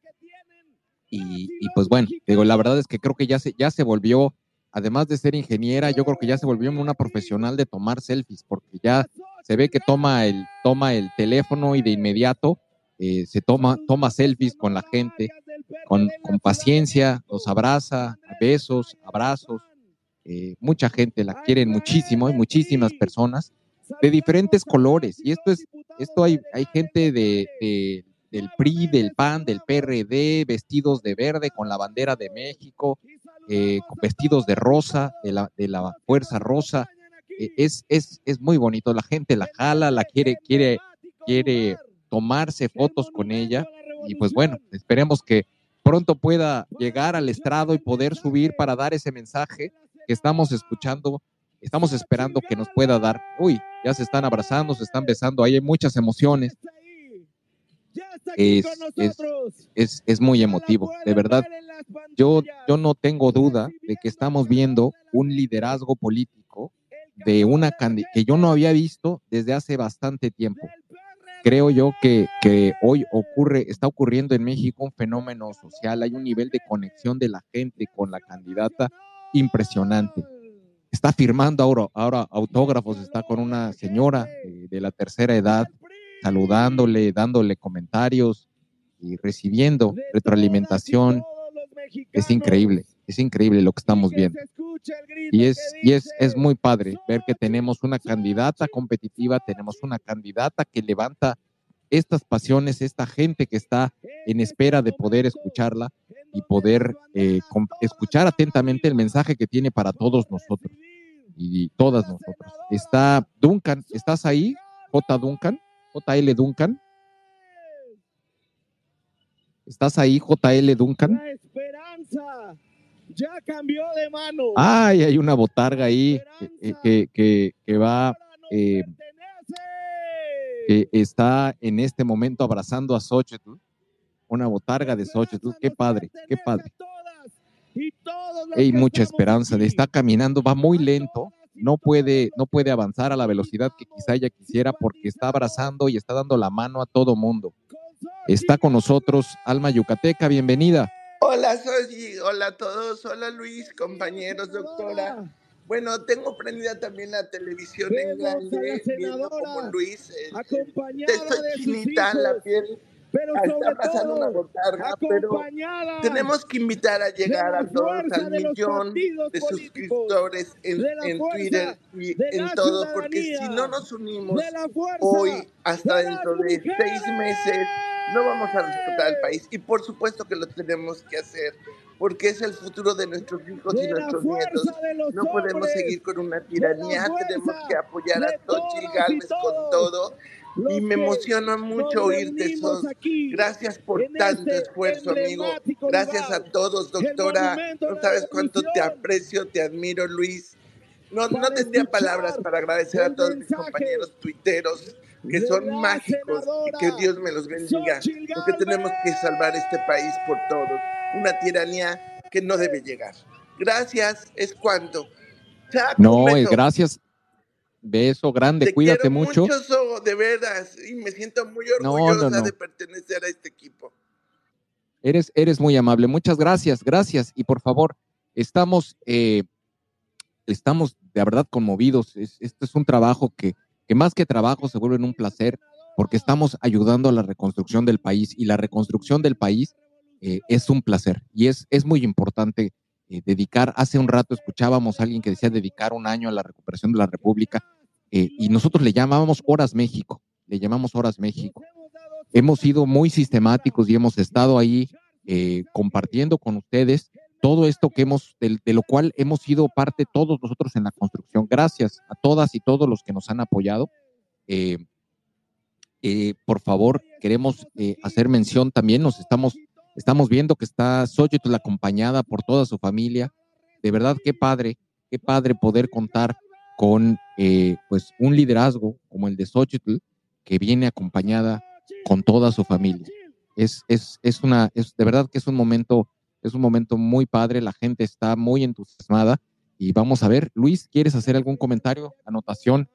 Y, y pues bueno, digo, la verdad es que creo que ya se, ya se volvió, además de ser ingeniera, yo creo que ya se volvió una profesional de tomar selfies, porque ya se ve que toma el, toma el teléfono y de inmediato eh, se toma, toma selfies con la gente, con, con paciencia, los abraza, besos, abrazos. eh, mucha gente la quieren muchísimo, hay muchísimas personas de diferentes colores. Y esto es, esto hay, hay gente de, de- del PRI, del PAN, del PRD, vestidos de verde con la bandera de México, eh, vestidos de rosa, de la, de la Fuerza Rosa. Es, es, es muy bonito, la gente la jala, la quiere, quiere, quiere tomarse fotos con ella. Y pues bueno, esperemos que pronto pueda llegar al estrado y poder subir para dar ese mensaje que estamos escuchando, estamos esperando que nos pueda dar. Uy, ya se están abrazando, se están besando, ahí hay muchas emociones. Es, es, es, es muy emotivo, de verdad. Yo, yo no tengo duda de que estamos viendo un liderazgo político de una que yo no había visto desde hace bastante tiempo. Creo yo que, que hoy ocurre, está ocurriendo en México un fenómeno social, hay un nivel de conexión de la gente con la candidata impresionante. Está firmando ahora, ahora autógrafos, está con una señora eh, de la tercera edad, saludándole, dándole comentarios y recibiendo retroalimentación. Es increíble, es increíble lo que estamos viendo. Y es, y es, es muy padre ver que tenemos una candidata competitiva, tenemos una candidata que levanta estas pasiones, esta gente que está en espera de poder escucharla y poder eh, escuchar atentamente el mensaje que tiene para todos nosotros y todas nosotras. Está Duncan, ¿estás ahí? J. Duncan, JL Duncan. ¿Estás ahí, JL Duncan? La esperanza ya cambió de mano. Ay, hay una botarga ahí que, que, que- que va, eh, que está en este momento abrazando a Xochitl. Una botarga de Xochitl. Qué padre, qué padre. Hay mucha esperanza. aquí, Está caminando, va muy lento. No puede, no puede avanzar a la velocidad que quizá ella quisiera porque está abrazando y está dando la mano a todo mundo. Está con nosotros Alma Yucateca, bienvenida. Hola Soyi, hola a todos, hola Luis, compañeros, doctora. Bueno, tengo prendida también la televisión en grande, viendo como Luis, eh, acompañada te estoy chinita la piel, pero sobre está pasando una todo botarga, pero tenemos que invitar a llegar a todos al millón de suscriptores en, de en Twitter y en todo, porque si no nos unimos hoy hasta dentro de seis meses, no vamos a rescatar al país. Y por supuesto que lo tenemos que hacer, porque es el futuro de nuestros hijos y de la nuestros nietos. No podemos hombres, seguir con una tiranía, tenemos que apoyar a y Gálvez con todo. los Y me emociona mucho oírte, Sos. Gracias por tanto este esfuerzo, amigo. Gracias lugar, a todos, doctora. No sabes cuánto te aprecio, te admiro, Luis. No, no tendría palabras para agradecer a todos mis compañeros tuiteros que son la mágicos y que Dios me los bendiga, porque tenemos que salvar este país por todos. Una tiranía que no debe llegar. Gracias, es cuanto. Chaco, No, eh, beso. gracias. Beso grande, Te cuídate quiero mucho. de veras, y me siento muy orgullosa no, no. de pertenecer a este equipo. Eres, eres muy amable. Muchas gracias, gracias. Y por favor, estamos, eh, estamos de verdad conmovidos. Es- esto es un trabajo que, que más que trabajo se vuelve en un placer porque estamos ayudando a la reconstrucción del país y la reconstrucción del país eh, es un placer y es, es muy importante eh, dedicar. Hace un rato escuchábamos a alguien que decía dedicar un año a la recuperación de la República eh, y nosotros le llamábamos Horas México, le llamamos Horas México. Hemos sido muy sistemáticos y hemos estado ahí compartiendo con ustedes todo esto que hemos, de, lo cual hemos sido parte todos nosotros en la construcción. Gracias a todas y todos los que nos han apoyado. Eh, eh, por favor, queremos eh, hacer mención también, nos estamos, estamos viendo que está Xochitl acompañada por toda su familia. De verdad, qué padre, qué padre poder contar con pues un liderazgo como el de Xochitl, que viene acompañada con toda su familia. Es, es, es una, es de verdad que es un momento, es un momento muy padre, la gente está muy entusiasmada y vamos a ver, Luis, ¿quieres hacer algún comentario, anotación,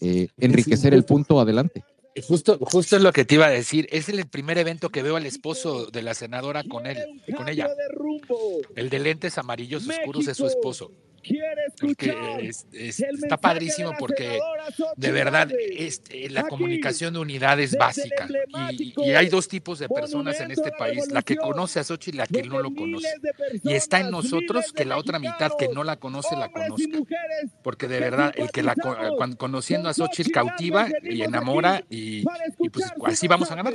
eh, enriquecer el punto? Adelante. Justo, justo es lo que te iba a decir. Es el primer evento que veo al esposo de la senadora con él, con ella. El de lentes amarillos oscuros es su esposo. Es- es- está padrísimo porque de verdad este, la comunicación de unidad es básica y, y hay dos tipos de personas en este país, la que conoce a Xochitl y la que no lo conoce. Y está en nosotros que la otra mitad que no la conoce la conozca. Porque de verdad, el que la co- cuan- conociendo a Xochitl cautiva y enamora y, y pues así vamos a ganar.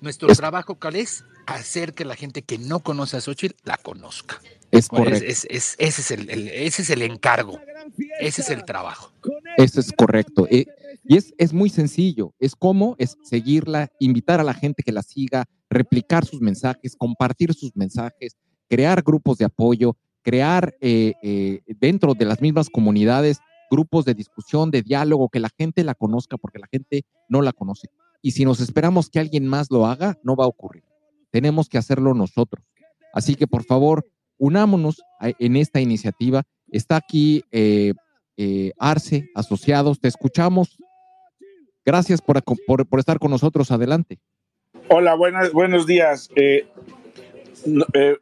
Nuestro trabajo, ¿cuál es? Hacer que la gente que no conoce a Xochitl la conozca. Es Bueno, correcto. es- es- ese, es el, el- ese es el encargo. Ese es el trabajo. Eso es correcto. Eh, y es, es muy sencillo. Es como es seguirla, invitar a la gente que la siga, replicar sus mensajes, compartir sus mensajes, crear grupos de apoyo, crear eh, eh, dentro de las mismas comunidades grupos de discusión, de diálogo, que la gente la conozca porque la gente no la conoce. Y si nos esperamos que alguien más lo haga, no va a ocurrir. Tenemos que hacerlo nosotros. Así que por favor, unámonos en esta iniciativa. Está aquí eh, eh, Arce, asociados, te escuchamos. Gracias por, estar con nosotros. Adelante. Hola, buenas, buenos días. Eh,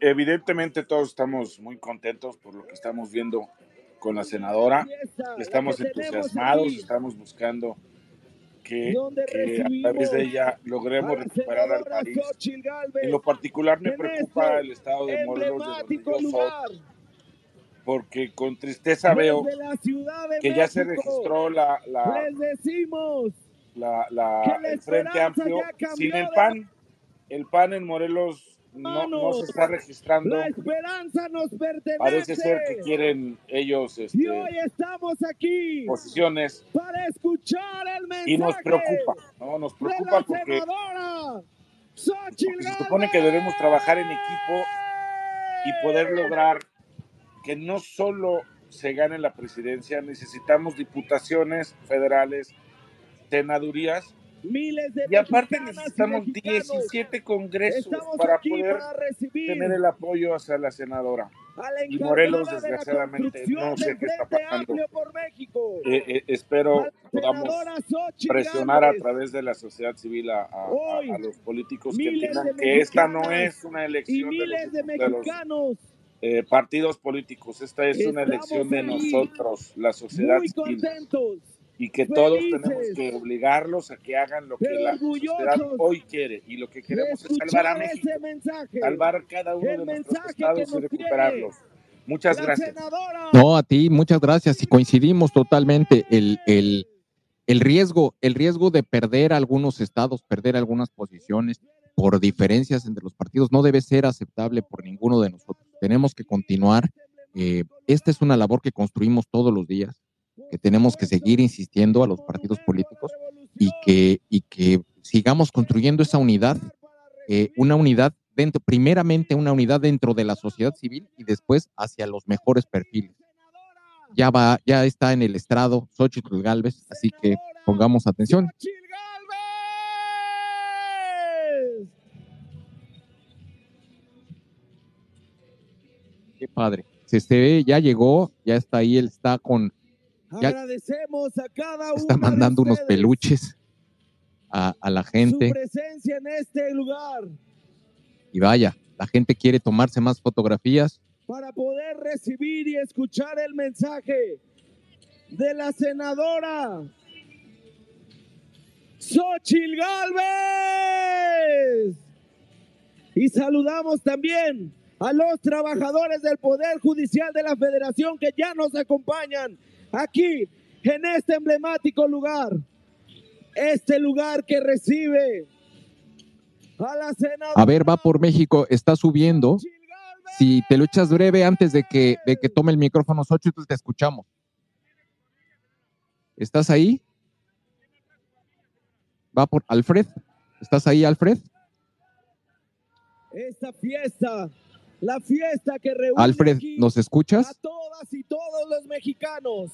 evidentemente todos estamos muy contentos por lo que estamos viendo con la senadora. Estamos entusiasmados, estamos buscando que, que a través de ella logremos recuperar al país. En lo particular me preocupa el estado de Morelos, de donde yo soy, porque con tristeza veo que ya se registró la, la, la- la- el Frente Amplio sin el PAN. El PAN en Morelos no, no se está registrando. La esperanza nos pertenece. Parece ser que quieren ellos Y este, hoy estamos aquí posiciones para escuchar el mensaje y nos preocupa, ¿no? Nos preocupa porque, porque se supone que debemos trabajar en equipo y poder lograr que no solo se gane la presidencia, necesitamos diputaciones federales, senadurías Miles de y aparte necesitamos mexicanos 17 congresos estamos para poder para tener el apoyo hacia la senadora. la Y Morelos, desgraciadamente, no sé qué está pasando. Eh, eh, espero podamos presionar a través de la sociedad civil a, a- a- Hoy, a los políticos que entiendan que esta no es una elección de los, de mexicanos eh, partidos políticos, esta es una elección de nosotros, la sociedad muy civil. contentos y que todos tenemos que obligarlos a que hagan lo que la sociedad hoy quiere y lo que queremos es salvar a México, salvar cada uno de nuestros estados y recuperarlos. Muchas gracias. No, a ti, muchas gracias. Y coincidimos totalmente. El, el, el, riesgo, el riesgo de perder algunos estados, perder algunas posiciones por diferencias entre los partidos no debe ser aceptable por ninguno de nosotros. Tenemos que continuar. Eh, esta es una labor que construimos todos los días que tenemos que seguir insistiendo a los partidos políticos y que, y que sigamos construyendo esa unidad, eh, una unidad dentro, primeramente una unidad dentro de la sociedad civil y después hacia los mejores perfiles. Ya va, ya está en el estrado Xochitl Galvez, así que pongamos atención. Qué padre. Se, se ve, ya llegó, ya está ahí, él está con Agradecemos a cada uno. Está mandando unos peluches a, la gente. Su presencia en este lugar. Y vaya, la gente quiere tomarse más fotografías. Para poder recibir y escuchar el mensaje de la senadora Xochil Galvez. Y saludamos también a los trabajadores del Poder Judicial de la Federación que ya nos acompañan aquí en este emblemático lugar. Este lugar que recibe a la senadora. A ver, va por México, está subiendo. Si te lo echas breve antes de que, de que tome el micrófono, Xochitl, te escuchamos. ¿Estás ahí? Va por Alfred. ¿Estás ahí, Alfred? Esta fiesta la fiesta que reúne Alfred, ¿nos escuchas? A todas y todos los mexicanos.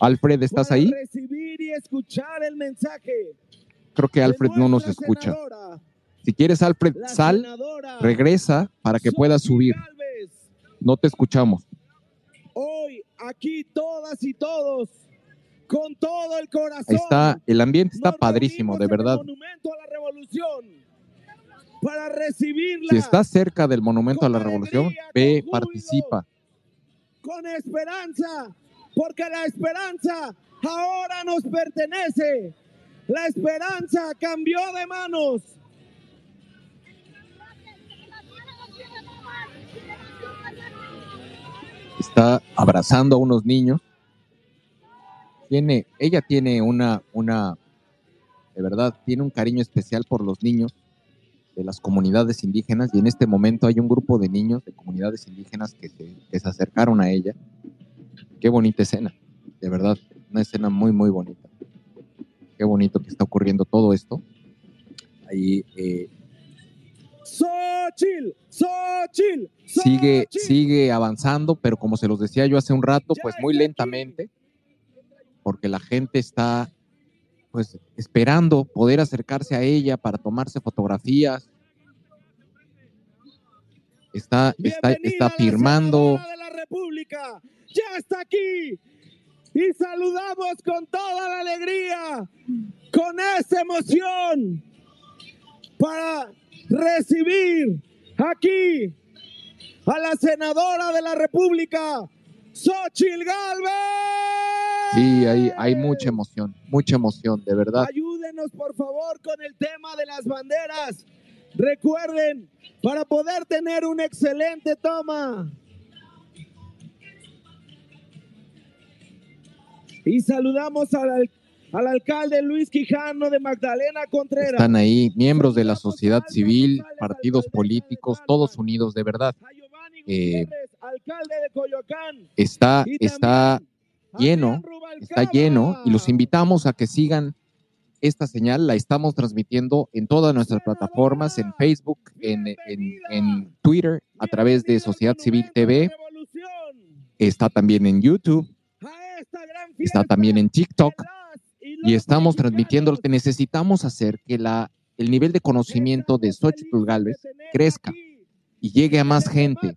Alfred, ¿estás ahí? Recibir y escuchar el mensaje. Creo que Alfred no nos escucha. Si quieres, Alfred, sal, regresa para que puedas subir. No te escuchamos. Hoy, aquí, todas y todos, con todo el corazón. Está, el ambiente está padrísimo, de verdad. Monumento a la revolución para recibirla. Si estás cerca del Monumento a la Revolución, ve, participa. Con esperanza, porque la esperanza ahora nos pertenece. La esperanza cambió de manos. Está abrazando a unos niños. Tiene, ella tiene una, una, de verdad, tiene un cariño especial por los niños de las comunidades indígenas y en este momento hay un grupo de niños de comunidades indígenas que se, acercaron a ella. Qué bonita escena, de verdad, una escena muy, muy bonita. Qué bonito que está ocurriendo todo esto. Ahí eh, sigue, sigue avanzando, pero como se los decía yo hace un rato, pues muy lentamente, porque la gente está pues esperando poder acercarse a ella para tomarse fotografías. Está, está, está firmando. de la República ya está aquí y saludamos con toda la alegría, con esa emoción para recibir aquí a la senadora de la República, Xochil Galvez. Sí, hay, hay mucha emoción, mucha emoción, de verdad. Ayúdenos, por favor, con el tema de las banderas. Recuerden, para poder tener una excelente toma. Y saludamos al, al alcalde Luis Quijano de Magdalena Contreras. Están ahí miembros de la sociedad civil, partidos políticos, todos unidos, de verdad. Eh. Está, está lleno, está lleno y los invitamos a que sigan esta señal. La estamos transmitiendo en todas nuestras plataformas, en Facebook, en, en, Twitter, a través de Sociedad Civil TV. Está también en YouTube. Está también en TikTok. Y estamos transmitiendo lo que necesitamos hacer que la, el nivel de conocimiento de Xochitl Galvez crezca y llegue a más gente.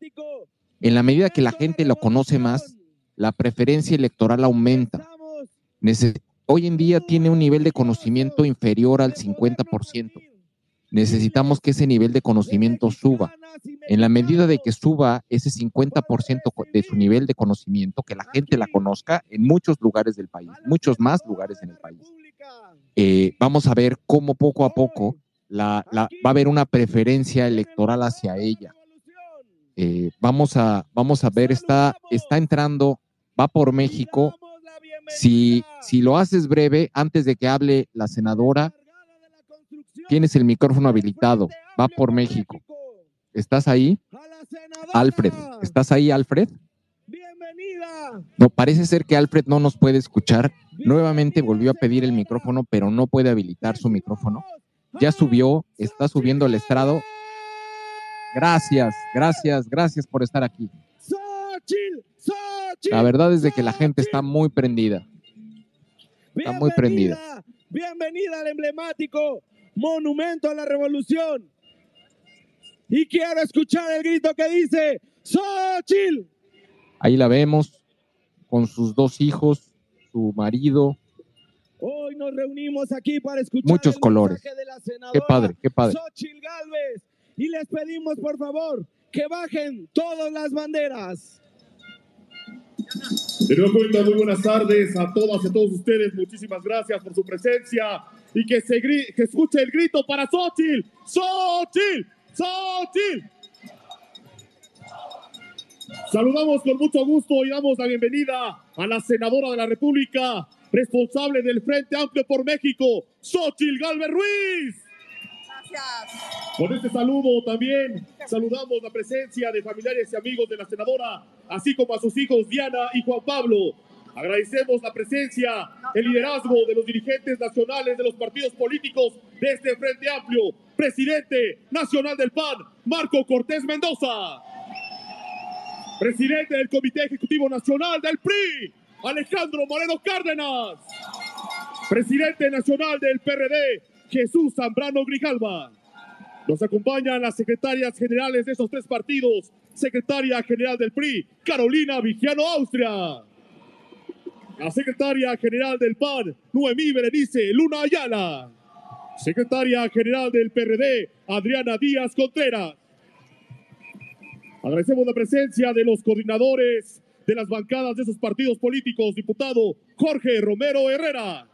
En la medida que la gente lo conoce más, la preferencia electoral aumenta. hoy en día tiene un nivel de conocimiento inferior al 50%. necesitamos que ese nivel de conocimiento suba. En la medida de que suba ese 50% de su nivel de conocimiento, que la gente la conozca en muchos lugares del país, muchos más lugares en el país, eh, vamos a ver cómo poco a poco la, la, va a haber una preferencia electoral hacia ella. Eh, vamos, a, vamos a ver, está, está entrando, va por México. Si, si lo haces breve, antes de que hable la senadora, tienes el micrófono habilitado, va por México. ¿Estás ahí? Alfred, ¿estás ahí, Alfred? No, parece ser que Alfred no nos puede escuchar. Nuevamente volvió a pedir el micrófono, pero no puede habilitar su micrófono. Ya subió, está subiendo el estrado. Gracias, gracias, gracias por estar aquí. La verdad es de que la gente está muy prendida. Está muy prendida. Bienvenida al emblemático Monumento a la Revolución. Y quiero escuchar el grito que dice, Xochitl. Ahí la vemos con sus dos hijos, su marido. Hoy nos reunimos aquí para escuchar muchos colores. qué padre, qué padre. Xochitl Galvez. Y les pedimos, por favor, que bajen todas las banderas. De nuevo cuenta, muy buenas tardes a todas y a todos ustedes. Muchísimas gracias por su presencia y que se que escuche el grito para Xochitl. ¡Xochitl! ¡Xochitl! Saludamos con mucho gusto y damos la bienvenida a la senadora de la República, responsable del Frente Amplio por México, Xochitl Galvez Ruiz. Gracias. Con este saludo también saludamos la presencia de familiares y amigos de la senadora, así como a sus hijos Diana y Juan Pablo. Agradecemos la presencia, el liderazgo de los dirigentes nacionales de los partidos políticos de este Frente Amplio. Presidente nacional del PAN, Marco Cortés Mendoza. Presidente del Comité Ejecutivo Nacional del PRI, Alejandro Moreno Cárdenas. Presidente nacional del PRD, Jesús Zambrano Grijalva. Nos acompañan las secretarias generales de esos tres partidos. Secretaria general del PRI, Carolina Vigiano Austria. La secretaria general del PAN, Noemí Berenice Luna Ayala. Secretaria general del PRD, Adriana Díaz Contreras. Agradecemos la presencia de los coordinadores de las bancadas de esos partidos políticos, diputado Jorge Romero Herrera,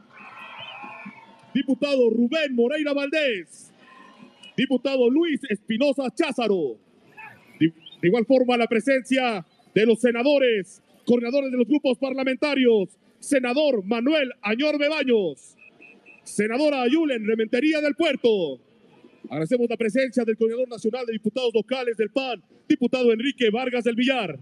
diputado Rubén Moreira Valdés, diputado Luis Espinosa Cházaro. De igual forma, la presencia de los senadores, coordinadores de los grupos parlamentarios, senador Manuel Añor Bebaños, senadora Yulen Rementería del Puerto. Agradecemos la presencia del coordinador nacional de diputados locales del PAN, diputado Enrique Vargas del Villar.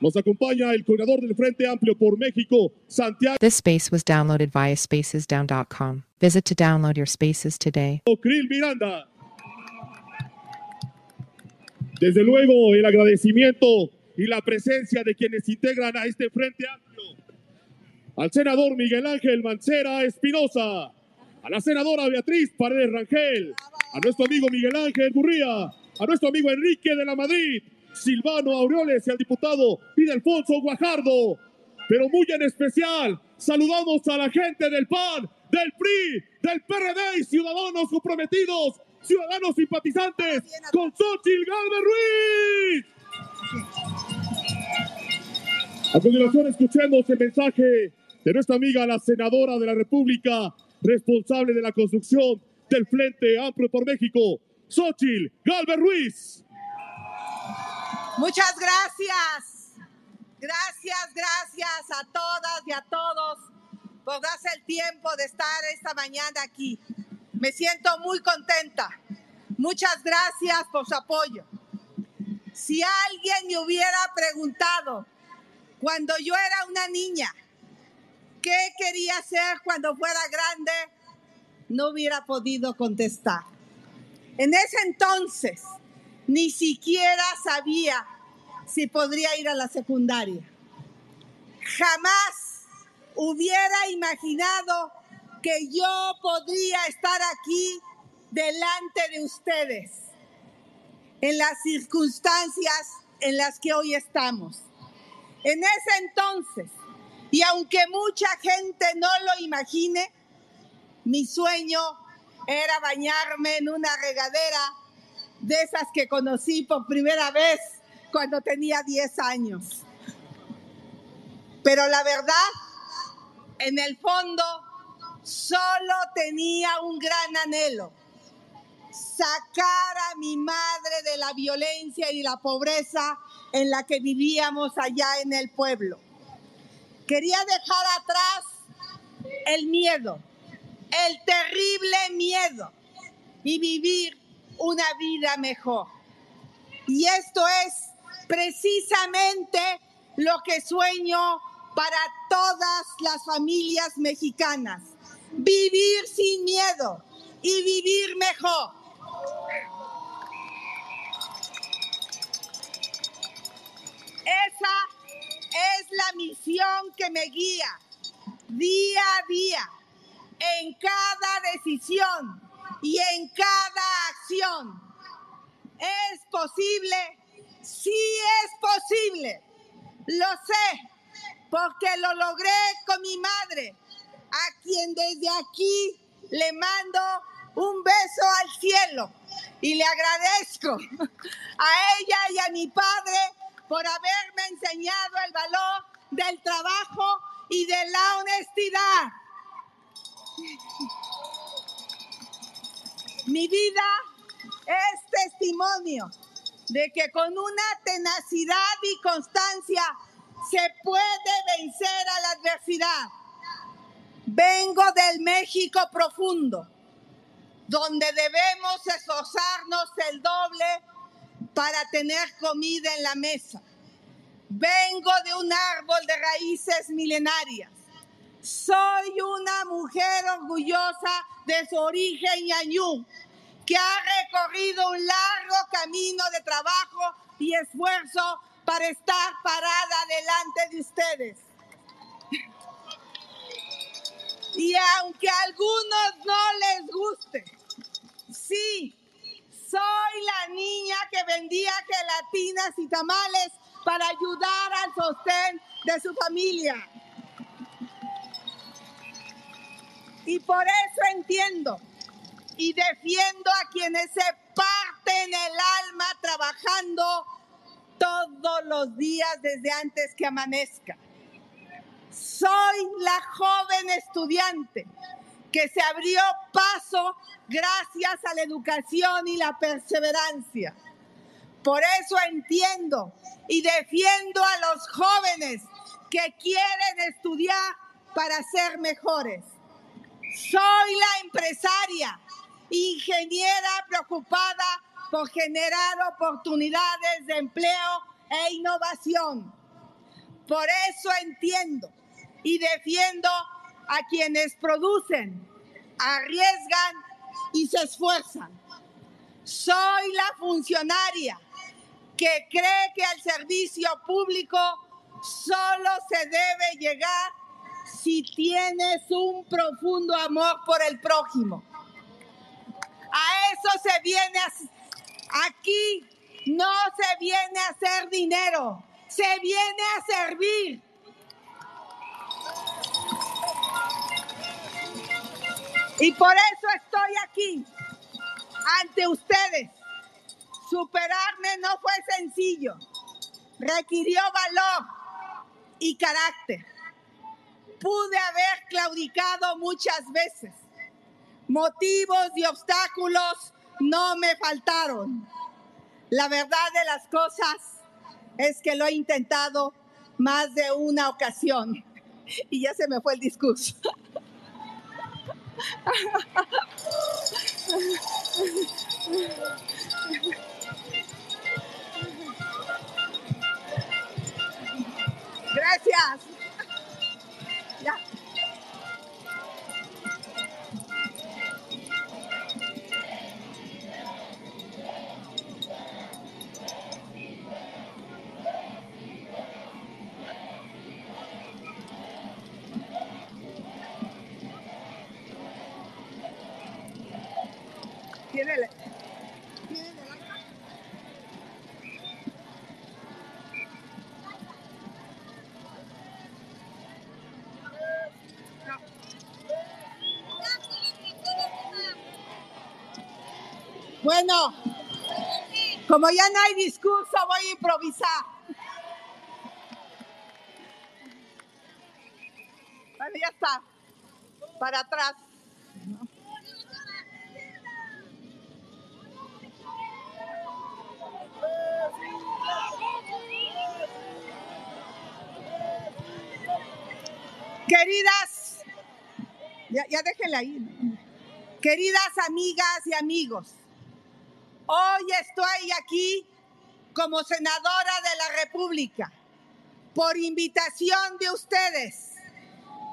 Nos acompaña el coordinador del Frente Amplio por México, Santiago. This space was downloaded via spacesdown.com. Visit to download your spaces today. Krill Miranda. Desde luego, el agradecimiento y la presencia de quienes integran a este Frente Amplio. Al senador Miguel Ángel Mancera Espinosa, a la senadora Beatriz Paredes Rangel, a nuestro amigo Miguel Ángel Gurría, a nuestro amigo Enrique de la Madrid, Silvano Aureoles y al diputado Alfonso Guajardo. Pero muy en especial, saludamos a la gente del PAN, del PRI, del PRD y ciudadanos comprometidos, ciudadanos simpatizantes con Xochitl Galvez Ruiz. A continuación, escuchemos el mensaje de nuestra amiga, la senadora de la República, responsable de la construcción del Frente Amplio por México, Xochitl Galvez Ruiz. Muchas gracias. Gracias, gracias a todas y a todos por darse el tiempo de estar esta mañana aquí. Me siento muy contenta. Muchas gracias por su apoyo. Si alguien me hubiera preguntado cuando yo era una niña qué quería ser cuando fuera grande, no hubiera podido contestar. En ese entonces ni siquiera sabía si podría ir a la secundaria. Jamás hubiera imaginado que yo podría estar aquí delante de ustedes en las circunstancias en las que hoy estamos. En ese entonces, y aunque mucha gente no lo imagine, mi sueño era bañarme en una regadera de esas que conocí por primera vez cuando tenía 10 años. Pero la verdad, en el fondo, solo tenía un gran anhelo, sacar a mi madre de la violencia y la pobreza en la que vivíamos allá en el pueblo. Quería dejar atrás el miedo, el terrible miedo y vivir una vida mejor. Y esto es precisamente lo que sueño para todas las familias mexicanas. Vivir sin miedo y vivir mejor. Esa es la misión que me guía día a día en cada decisión y en cada ¿Es posible? Sí es posible. Lo sé, porque lo logré con mi madre, a quien desde aquí le mando un beso al cielo y le agradezco a ella y a mi padre por haberme enseñado el valor del trabajo y de la honestidad. Mi vida es testimonio de que con una tenacidad y constancia se puede vencer a la adversidad. Vengo del México profundo, donde debemos esforzarnos el doble para tener comida en la mesa. Vengo de un árbol de raíces milenarias. Soy una mujer orgullosa de su origen ñañú, que ha recorrido un largo camino de trabajo y esfuerzo para estar parada delante de ustedes. Y aunque a algunos no les guste, sí, soy la niña que vendía gelatinas y tamales para ayudar al sostén de su familia. Y por eso entiendo y defiendo a quienes se parten el alma trabajando todos los días desde antes que amanezca. Soy la joven estudiante que se abrió paso gracias a la educación y la perseverancia. Por eso entiendo y defiendo a los jóvenes que quieren estudiar para ser mejores. Soy la empresaria, ingeniera preocupada por generar oportunidades de empleo e innovación. Por eso entiendo y defiendo a quienes producen, arriesgan y se esfuerzan. Soy la funcionaria que cree que al servicio público solo se debe llegar si tienes un profundo amor por el prójimo. A eso se viene aquí, no se viene a hacer dinero, se viene a servir. Y por eso estoy aquí, ante ustedes. Superarme no fue sencillo, requirió valor y carácter. Pude haber claudicado muchas veces. Motivos y obstáculos no me faltaron. La verdad de las cosas es que lo he intentado más de una ocasión. Y ya se me fue el discurso. Gracias. Ya. Como ya no hay discurso, voy a improvisar. Bueno, ya está. Para atrás. Queridas, ya, ya déjenla ahí. Queridas amigas y amigos, hoy estoy aquí como senadora de la República por invitación de ustedes,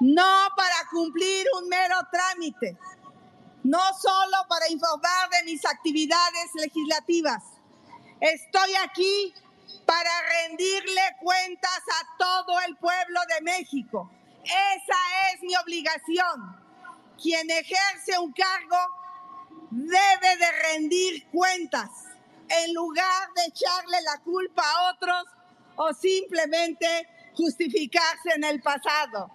no para cumplir un mero trámite, no solo para informar de mis actividades legislativas. Estoy aquí para rendirle cuentas a todo el pueblo de México esa es mi obligación. Quien ejerce un cargo debe de rendir cuentas en lugar de echarle la culpa a otros o simplemente justificarse en el pasado.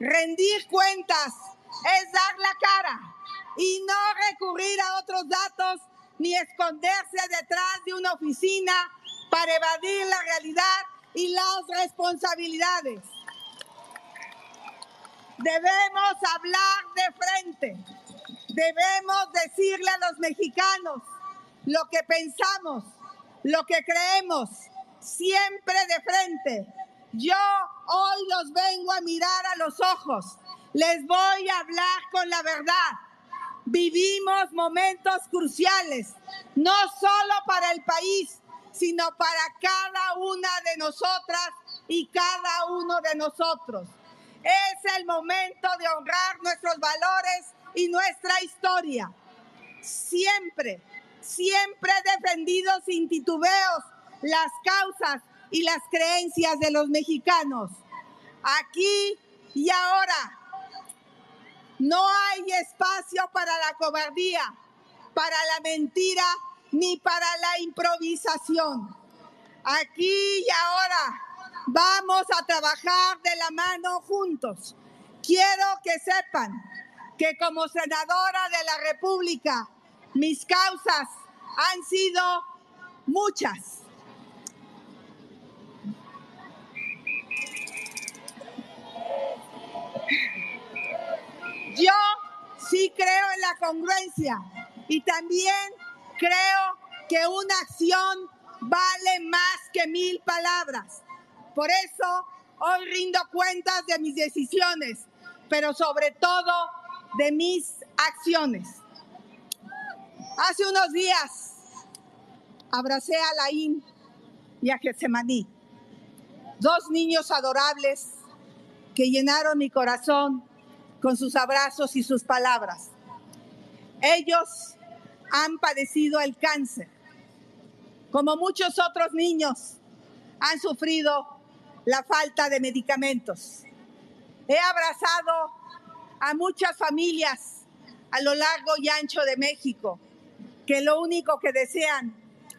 Rendir cuentas es dar la cara y no recurrir a otros datos ni esconderse detrás de una oficina para evadir la realidad y las responsabilidades. Debemos hablar de frente. Debemos decirle a los mexicanos lo que pensamos, lo que creemos, siempre de frente. Yo hoy los vengo a mirar a los ojos. Les voy a hablar con la verdad. Vivimos momentos cruciales, no solo para el país, sino para cada una de nosotras y cada uno de nosotros. Es el momento de honrar nuestros valores y nuestra historia. Siempre, siempre he defendido sin titubeos las causas y las creencias de los mexicanos. Aquí y ahora no hay espacio para la cobardía, para la mentira ni para la improvisación. Aquí y ahora Vamos a trabajar de la mano juntos. Quiero que sepan que como senadora de la República, mis causas han sido muchas. Yo sí creo en la congruencia y también creo que una acción vale más que mil palabras. Por eso hoy rindo cuentas de mis decisiones, pero sobre todo de mis acciones. Hace unos días abracé a Laín y a Getsemaní, dos niños adorables que llenaron mi corazón con sus abrazos y sus palabras. Ellos han padecido el cáncer, como muchos otros niños han sufrido la falta de medicamentos. He abrazado a muchas familias a lo largo y ancho de México que lo único que desean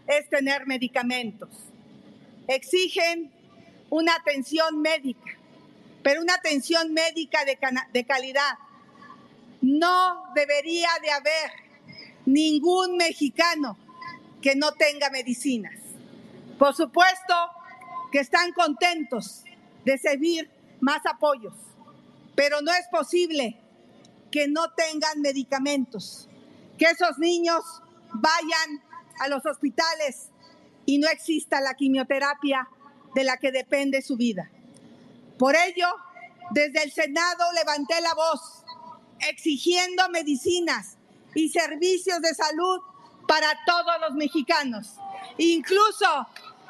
es tener medicamentos. Exigen una atención médica, pero una atención médica de, calidad. No debería de haber ningún mexicano que no tenga medicinas. Por supuesto, que están contentos de servir más apoyos, pero no es posible que no tengan medicamentos, que esos niños vayan a los hospitales y no exista la quimioterapia de la que depende su vida. Por ello, desde el Senado levanté la voz exigiendo medicinas y servicios de salud para todos los mexicanos. Incluso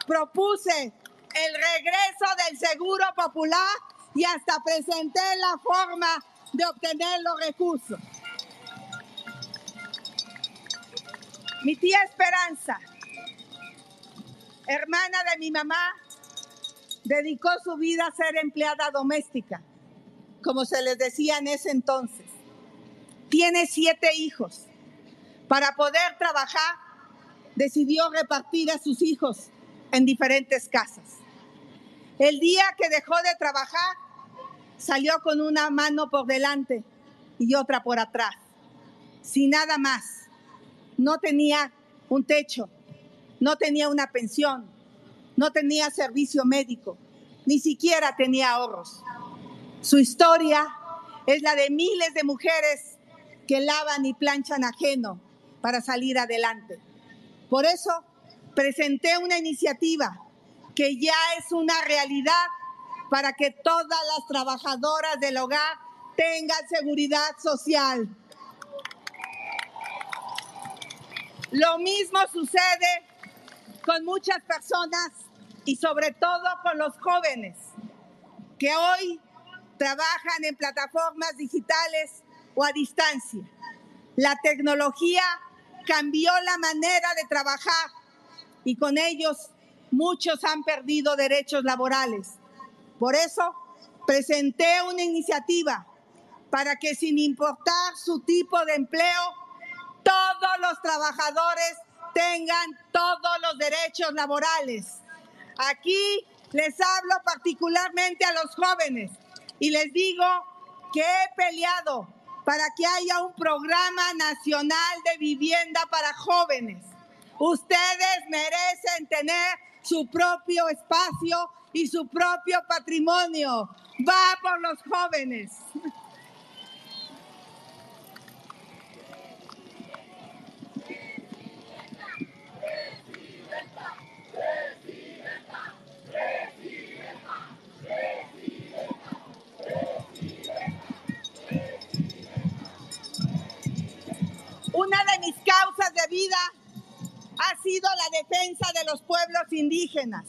propuse el regreso del seguro popular y hasta presenté la forma de obtener los recursos. Mi tía Esperanza, hermana de mi mamá, dedicó su vida a ser empleada doméstica, como se les decía en ese entonces. Tiene siete hijos. Para poder trabajar, decidió repartir a sus hijos en diferentes casas. El día que dejó de trabajar, salió con una mano por delante y otra por atrás, sin nada más. No tenía un techo, no tenía una pensión, no tenía servicio médico, ni siquiera tenía ahorros. Su historia es la de miles de mujeres que lavan y planchan ajeno para salir adelante. Por eso presenté una iniciativa que ya es una realidad para que todas las trabajadoras del hogar tengan seguridad social. Lo mismo sucede con muchas personas y sobre todo con los jóvenes que hoy trabajan en plataformas digitales o a distancia. La tecnología cambió la manera de trabajar y con ellos muchos han perdido derechos laborales. Por eso presenté una iniciativa para que sin importar su tipo de empleo, todos los trabajadores tengan todos los derechos laborales. Aquí les hablo particularmente a los jóvenes y les digo que he peleado para que haya un programa nacional de vivienda para jóvenes. Ustedes merecen tener su propio espacio y su propio patrimonio. Va por los jóvenes. Una de mis causas de vida ha sido la defensa de los pueblos indígenas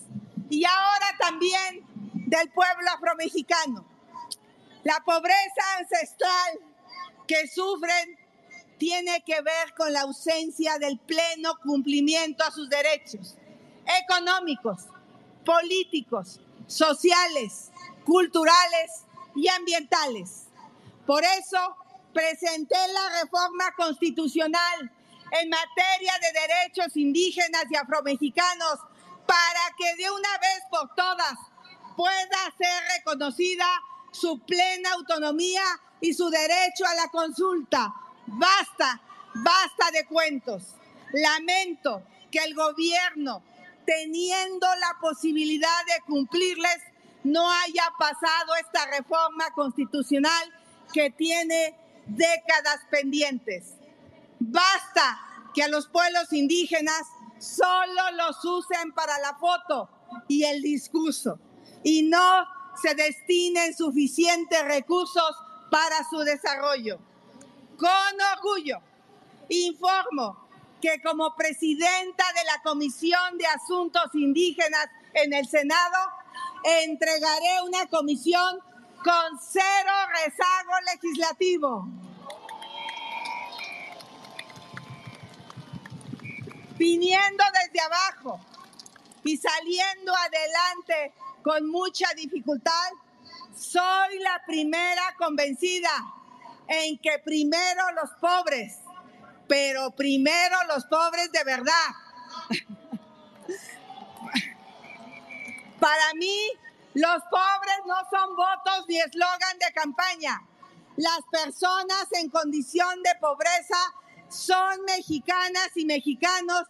y ahora también del pueblo afromexicano. La pobreza ancestral que sufren tiene que ver con la ausencia del pleno cumplimiento a sus derechos económicos, políticos, sociales, culturales y ambientales. Por eso presenté la reforma constitucional en materia de derechos indígenas y afromexicanos para que de una vez por todas pueda ser reconocida su plena autonomía y su derecho a la consulta. Basta, basta de cuentos. Lamento que el gobierno, teniendo la posibilidad de cumplirles, no haya pasado esta reforma constitucional que tiene décadas pendientes. Basta que a los pueblos indígenas solo los usen para la foto y el discurso y no se destinen suficientes recursos para su desarrollo. Con orgullo informo que como presidenta de la Comisión de Asuntos Indígenas en el Senado, entregaré una comisión con cero rezago legislativo. Viniendo desde abajo y saliendo adelante con mucha dificultad, soy la primera convencida en que primero los pobres, pero primero los pobres de verdad. Para mí, los pobres no son votos ni eslogan de campaña. Las personas en condición de pobreza son mexicanas y mexicanos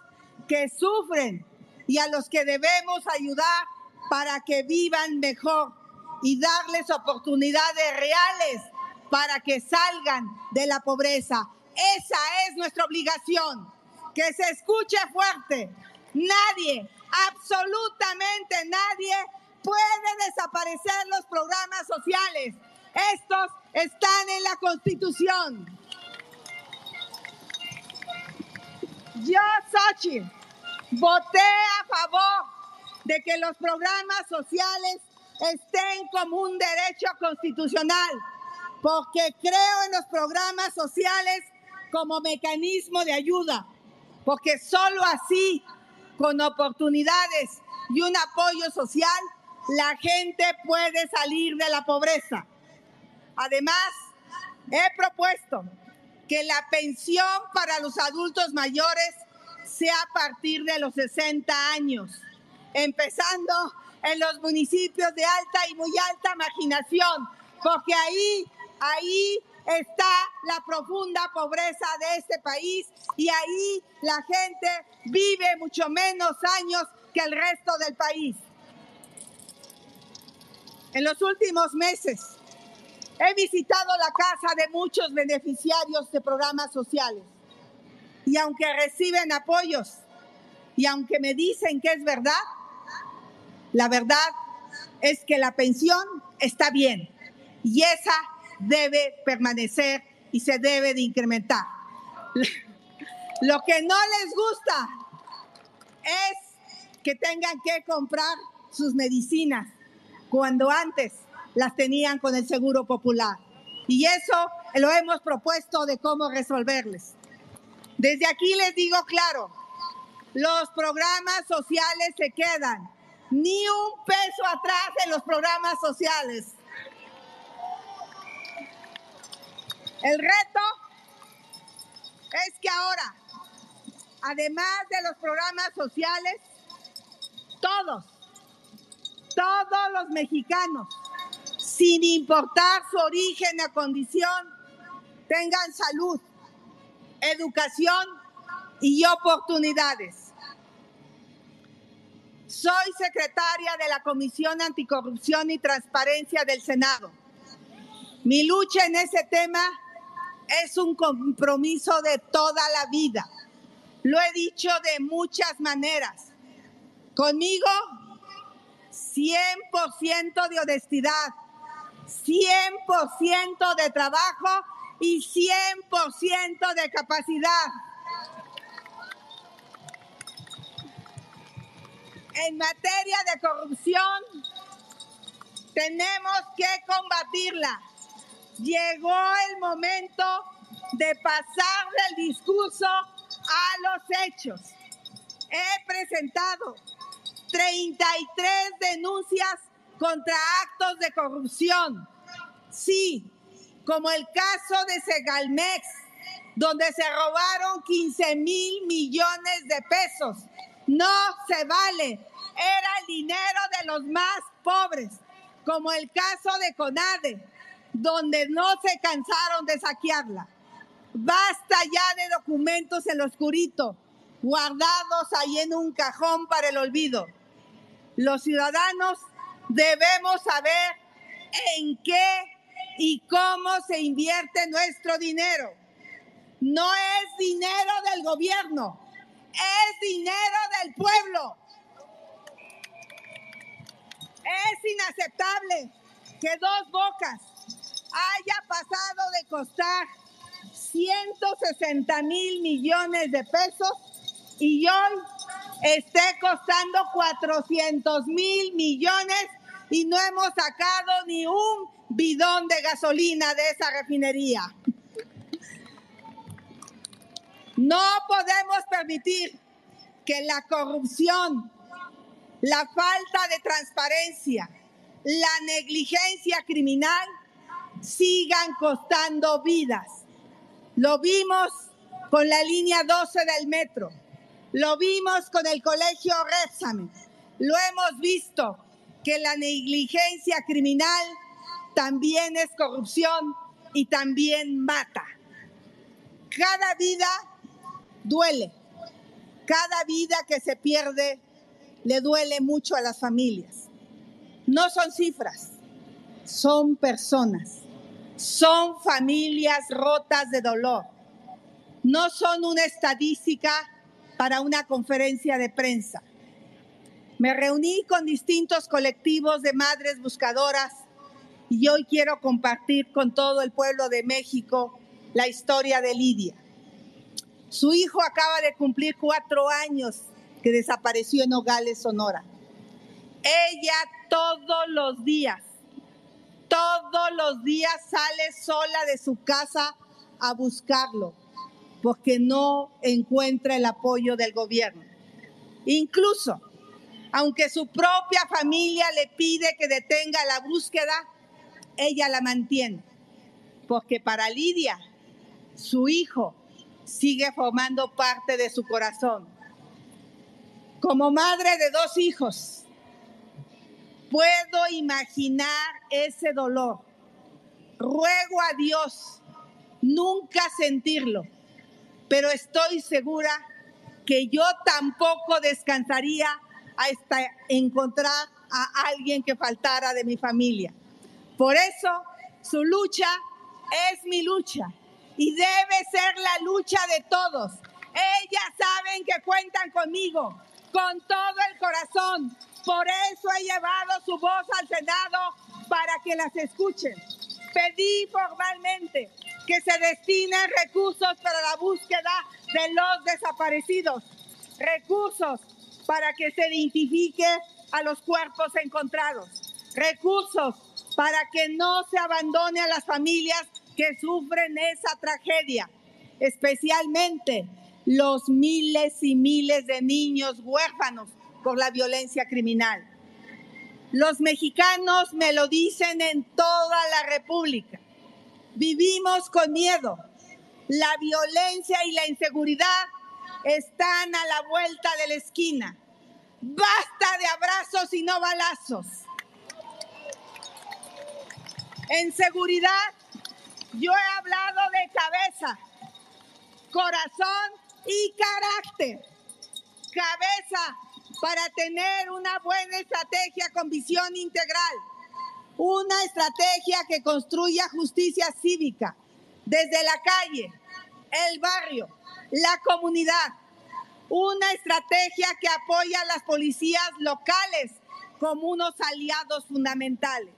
que sufren y a los que debemos ayudar para que vivan mejor y darles oportunidades reales para que salgan de la pobreza. Esa es nuestra obligación. Que se escuche fuerte. Nadie, absolutamente nadie puede desaparecer los programas sociales. Estos están en la Constitución. Yo, Sochi, voté a favor de que los programas sociales estén como un derecho constitucional, porque creo en los programas sociales como mecanismo de ayuda, porque solo así, con oportunidades y un apoyo social, la gente puede salir de la pobreza. Además, he propuesto que la pensión para los adultos mayores sea a partir de los 60 años, empezando en los municipios de alta y muy alta marginación, porque ahí, ahí está la profunda pobreza de este país y ahí la gente vive mucho menos años que el resto del país. En los últimos meses he visitado la casa de muchos beneficiarios de programas sociales y aunque reciben apoyos y aunque me dicen que es verdad, la verdad es que la pensión está bien y esa debe permanecer y se debe de incrementar. Lo que no les gusta es que tengan que comprar sus medicinas cuando antes las tenían con el Seguro Popular. Y eso lo hemos propuesto de cómo resolverles. Desde aquí les digo claro, los programas sociales se quedan. Ni un peso atrás en los programas sociales. El reto es que ahora, además de los programas sociales, todos, todos los mexicanos, sin importar su origen o condición, tengan salud, educación y oportunidades. Soy secretaria de la Comisión Anticorrupción y Transparencia del Senado. Mi lucha en ese tema es un compromiso de toda la vida. Lo he dicho de muchas maneras. Conmigo, 100% de honestidad, 100% de trabajo y 100% de capacidad. En materia de corrupción, tenemos que combatirla llegó el momento de pasar del discurso a los hechos. He presentado 33 denuncias contra actos de corrupción. Sí, como el caso de Segalmex, donde se robaron 15 mil millones de pesos. No se vale. Era el dinero de los más pobres, como el caso de Conade, donde no se cansaron de saquearla. Basta ya de documentos en lo oscurito, guardados ahí en un cajón para el olvido. Los ciudadanos debemos saber en qué y cómo se invierte nuestro dinero. No es dinero del gobierno, es dinero del pueblo. Es inaceptable que dos bocas haya pasado de costar 160 mil millones de pesos y hoy esté costando 400 mil millones y no hemos sacado ni un bidón de gasolina de esa refinería. No podemos permitir que la corrupción, la falta de transparencia, la negligencia criminal sigan costando vidas. Lo vimos con la línea 12 del metro, lo vimos con el colegio Repsamen, lo hemos visto que la negligencia criminal también es corrupción y también mata. Cada vida duele, cada vida que se pierde le duele mucho a las familias. No son cifras, son personas son familias rotas de dolor. No son una estadística para una conferencia de prensa. Me reuní con distintos colectivos de madres buscadoras y hoy quiero compartir con todo el pueblo de México la historia de Lidia. Su hijo acaba de cumplir cuatro años que desapareció en Nogales, Sonora. Ella todos los días todos los días sale sola de su casa a buscarlo porque no encuentra el apoyo del gobierno. Incluso, aunque su propia familia le pide que detenga la búsqueda, ella la mantiene, porque para Lidia, su hijo sigue formando parte de su corazón. Como madre de dos hijos, puedo imaginar ese dolor. Ruego a Dios nunca sentirlo, pero estoy segura que yo tampoco descansaría hasta encontrar a alguien que faltara de mi familia. Por eso su lucha es mi lucha y debe ser la lucha de todos. Ellas saben que cuentan conmigo con todo el corazón. Por eso he llevado su voz al Senado para que las escuchen. Pedí formalmente que se destinen recursos para la búsqueda de los desaparecidos, recursos para que se identifique a los cuerpos encontrados, recursos para que no se abandone a las familias que sufren esa tragedia, especialmente los miles y miles de niños huérfanos por la violencia criminal. Los mexicanos me lo dicen en toda la República. Vivimos con miedo. La violencia y la inseguridad están a la vuelta de la esquina. Basta de abrazos y no balazos. En seguridad, yo he hablado de cabeza, corazón y carácter. Cabeza para tener una buena estrategia con visión integral. Una estrategia que construya justicia cívica desde la calle, el barrio, la comunidad. Una estrategia que apoya a las policías locales como unos aliados fundamentales.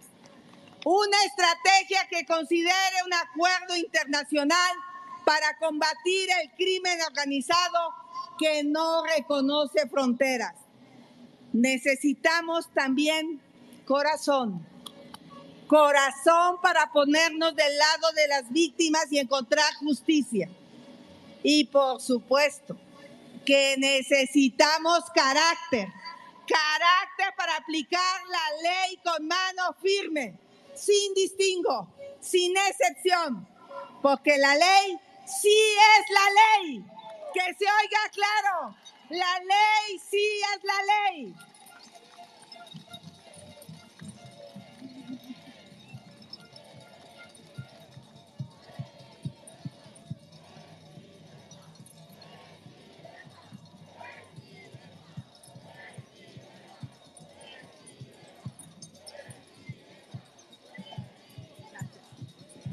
Una estrategia que considere un acuerdo internacional para combatir el crimen organizado que no reconoce fronteras. Necesitamos también corazón. Corazón para ponernos del lado de las víctimas y encontrar justicia. Y por supuesto que necesitamos carácter. Carácter para aplicar la ley con mano firme, sin distingo, sin excepción. Porque la ley sí es la ley. Que se oiga claro. La ley sí es la ley.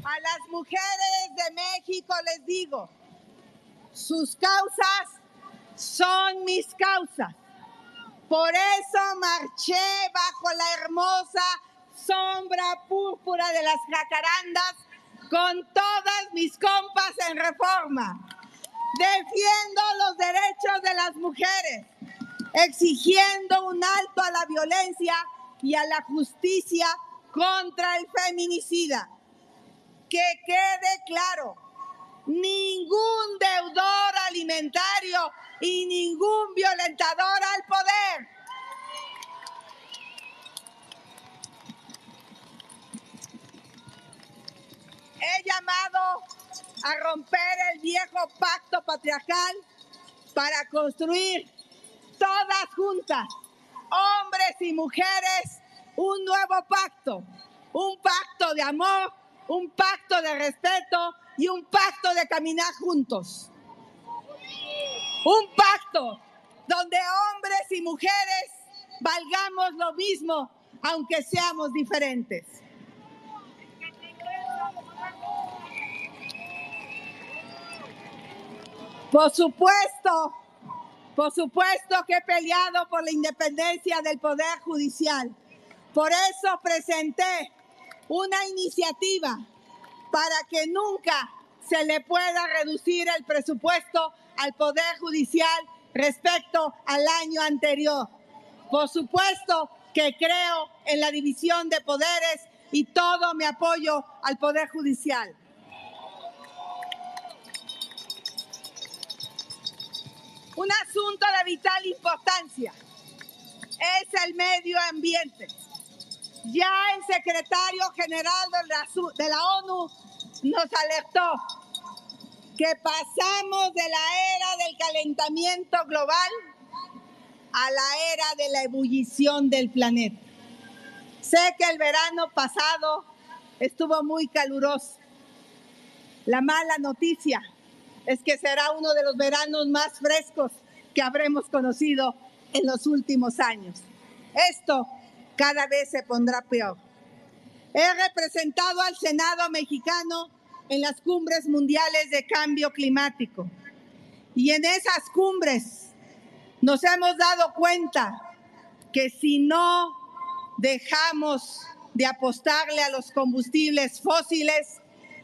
A las mujeres de México les digo, sus causas son mis causas. Por eso marché bajo la hermosa sombra púrpura de las jacarandas con todas mis compas en reforma. Defiendo los derechos de las mujeres, exigiendo un alto a la violencia y a la justicia contra el feminicida. Que quede claro, ningún deudor alimentario y ningún violentador al poder. He llamado a romper el viejo pacto patriarcal para construir todas juntas, hombres y mujeres, un nuevo pacto, un pacto de amor, un pacto de respeto y un pacto de caminar juntos. Un pacto donde hombres y mujeres valgamos lo mismo, aunque seamos diferentes. Por supuesto, por supuesto que he peleado por la independencia del Poder Judicial. Por eso presenté una iniciativa para que nunca se le pueda reducir el presupuesto al Poder Judicial respecto al año anterior. Por supuesto que creo en la división de poderes y todo mi apoyo al Poder Judicial. Un asunto de vital importancia es el medio ambiente. Ya el secretario general de la, ONU nos alertó que pasamos de la era del calentamiento global a la era de la ebullición del planeta. Sé que el verano pasado estuvo muy caluroso, La mala noticia es que será uno de los veranos más frescos que habremos conocido en los últimos años. Esto cada vez se pondrá peor. He representado al Senado mexicano en las cumbres mundiales de cambio climático. Y en esas cumbres nos hemos dado cuenta que si no dejamos de apostarle a los combustibles fósiles,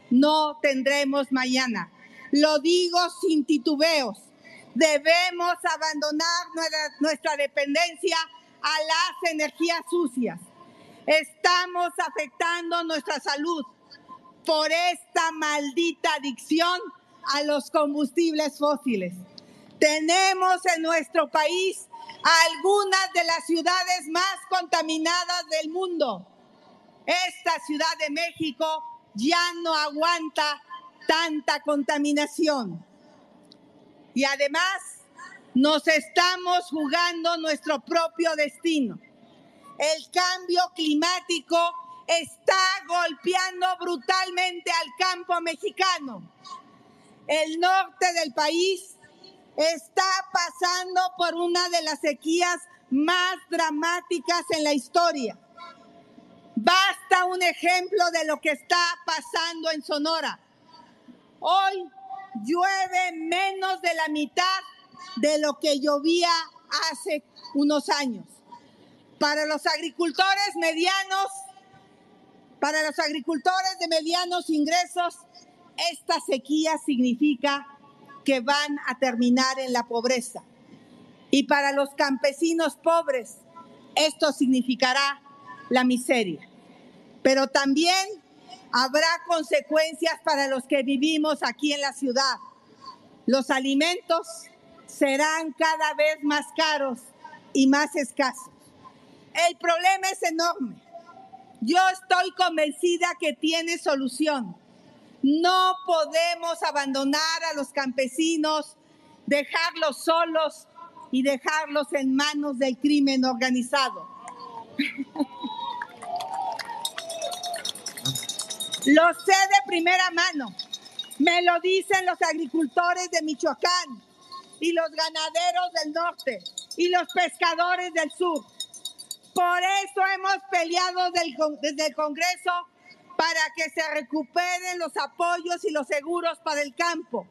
no tendremos mañana. Lo digo sin titubeos. Debemos abandonar nuestra, dependencia a las energías sucias. Estamos afectando nuestra salud por esta maldita adicción a los combustibles fósiles. Tenemos en nuestro país algunas de las ciudades más contaminadas del mundo. Esta Ciudad de México ya no aguanta tanta contaminación. Y además nos estamos jugando nuestro propio destino. El cambio climático está golpeando brutalmente al campo mexicano. El norte del país está pasando por una de las sequías más dramáticas en la historia. Basta un ejemplo de lo que está pasando en Sonora. Hoy llueve menos de la mitad de lo que llovía hace unos años. Para los agricultores medianos, para los agricultores de medianos ingresos, esta sequía significa que van a terminar en la pobreza. Y para los campesinos pobres, esto significará la miseria. Pero también habrá consecuencias para los que vivimos aquí en la ciudad. Los alimentos serán cada vez más caros y más escasos. El problema es enorme. Yo estoy convencida que tiene solución. No podemos abandonar a los campesinos, dejarlos solos y dejarlos en manos del crimen organizado. Lo sé de primera mano. Me lo dicen los agricultores de Michoacán y los ganaderos del norte y los pescadores del sur. Por eso hemos peleado desde el Congreso para que se recuperen los apoyos y los seguros para el campo,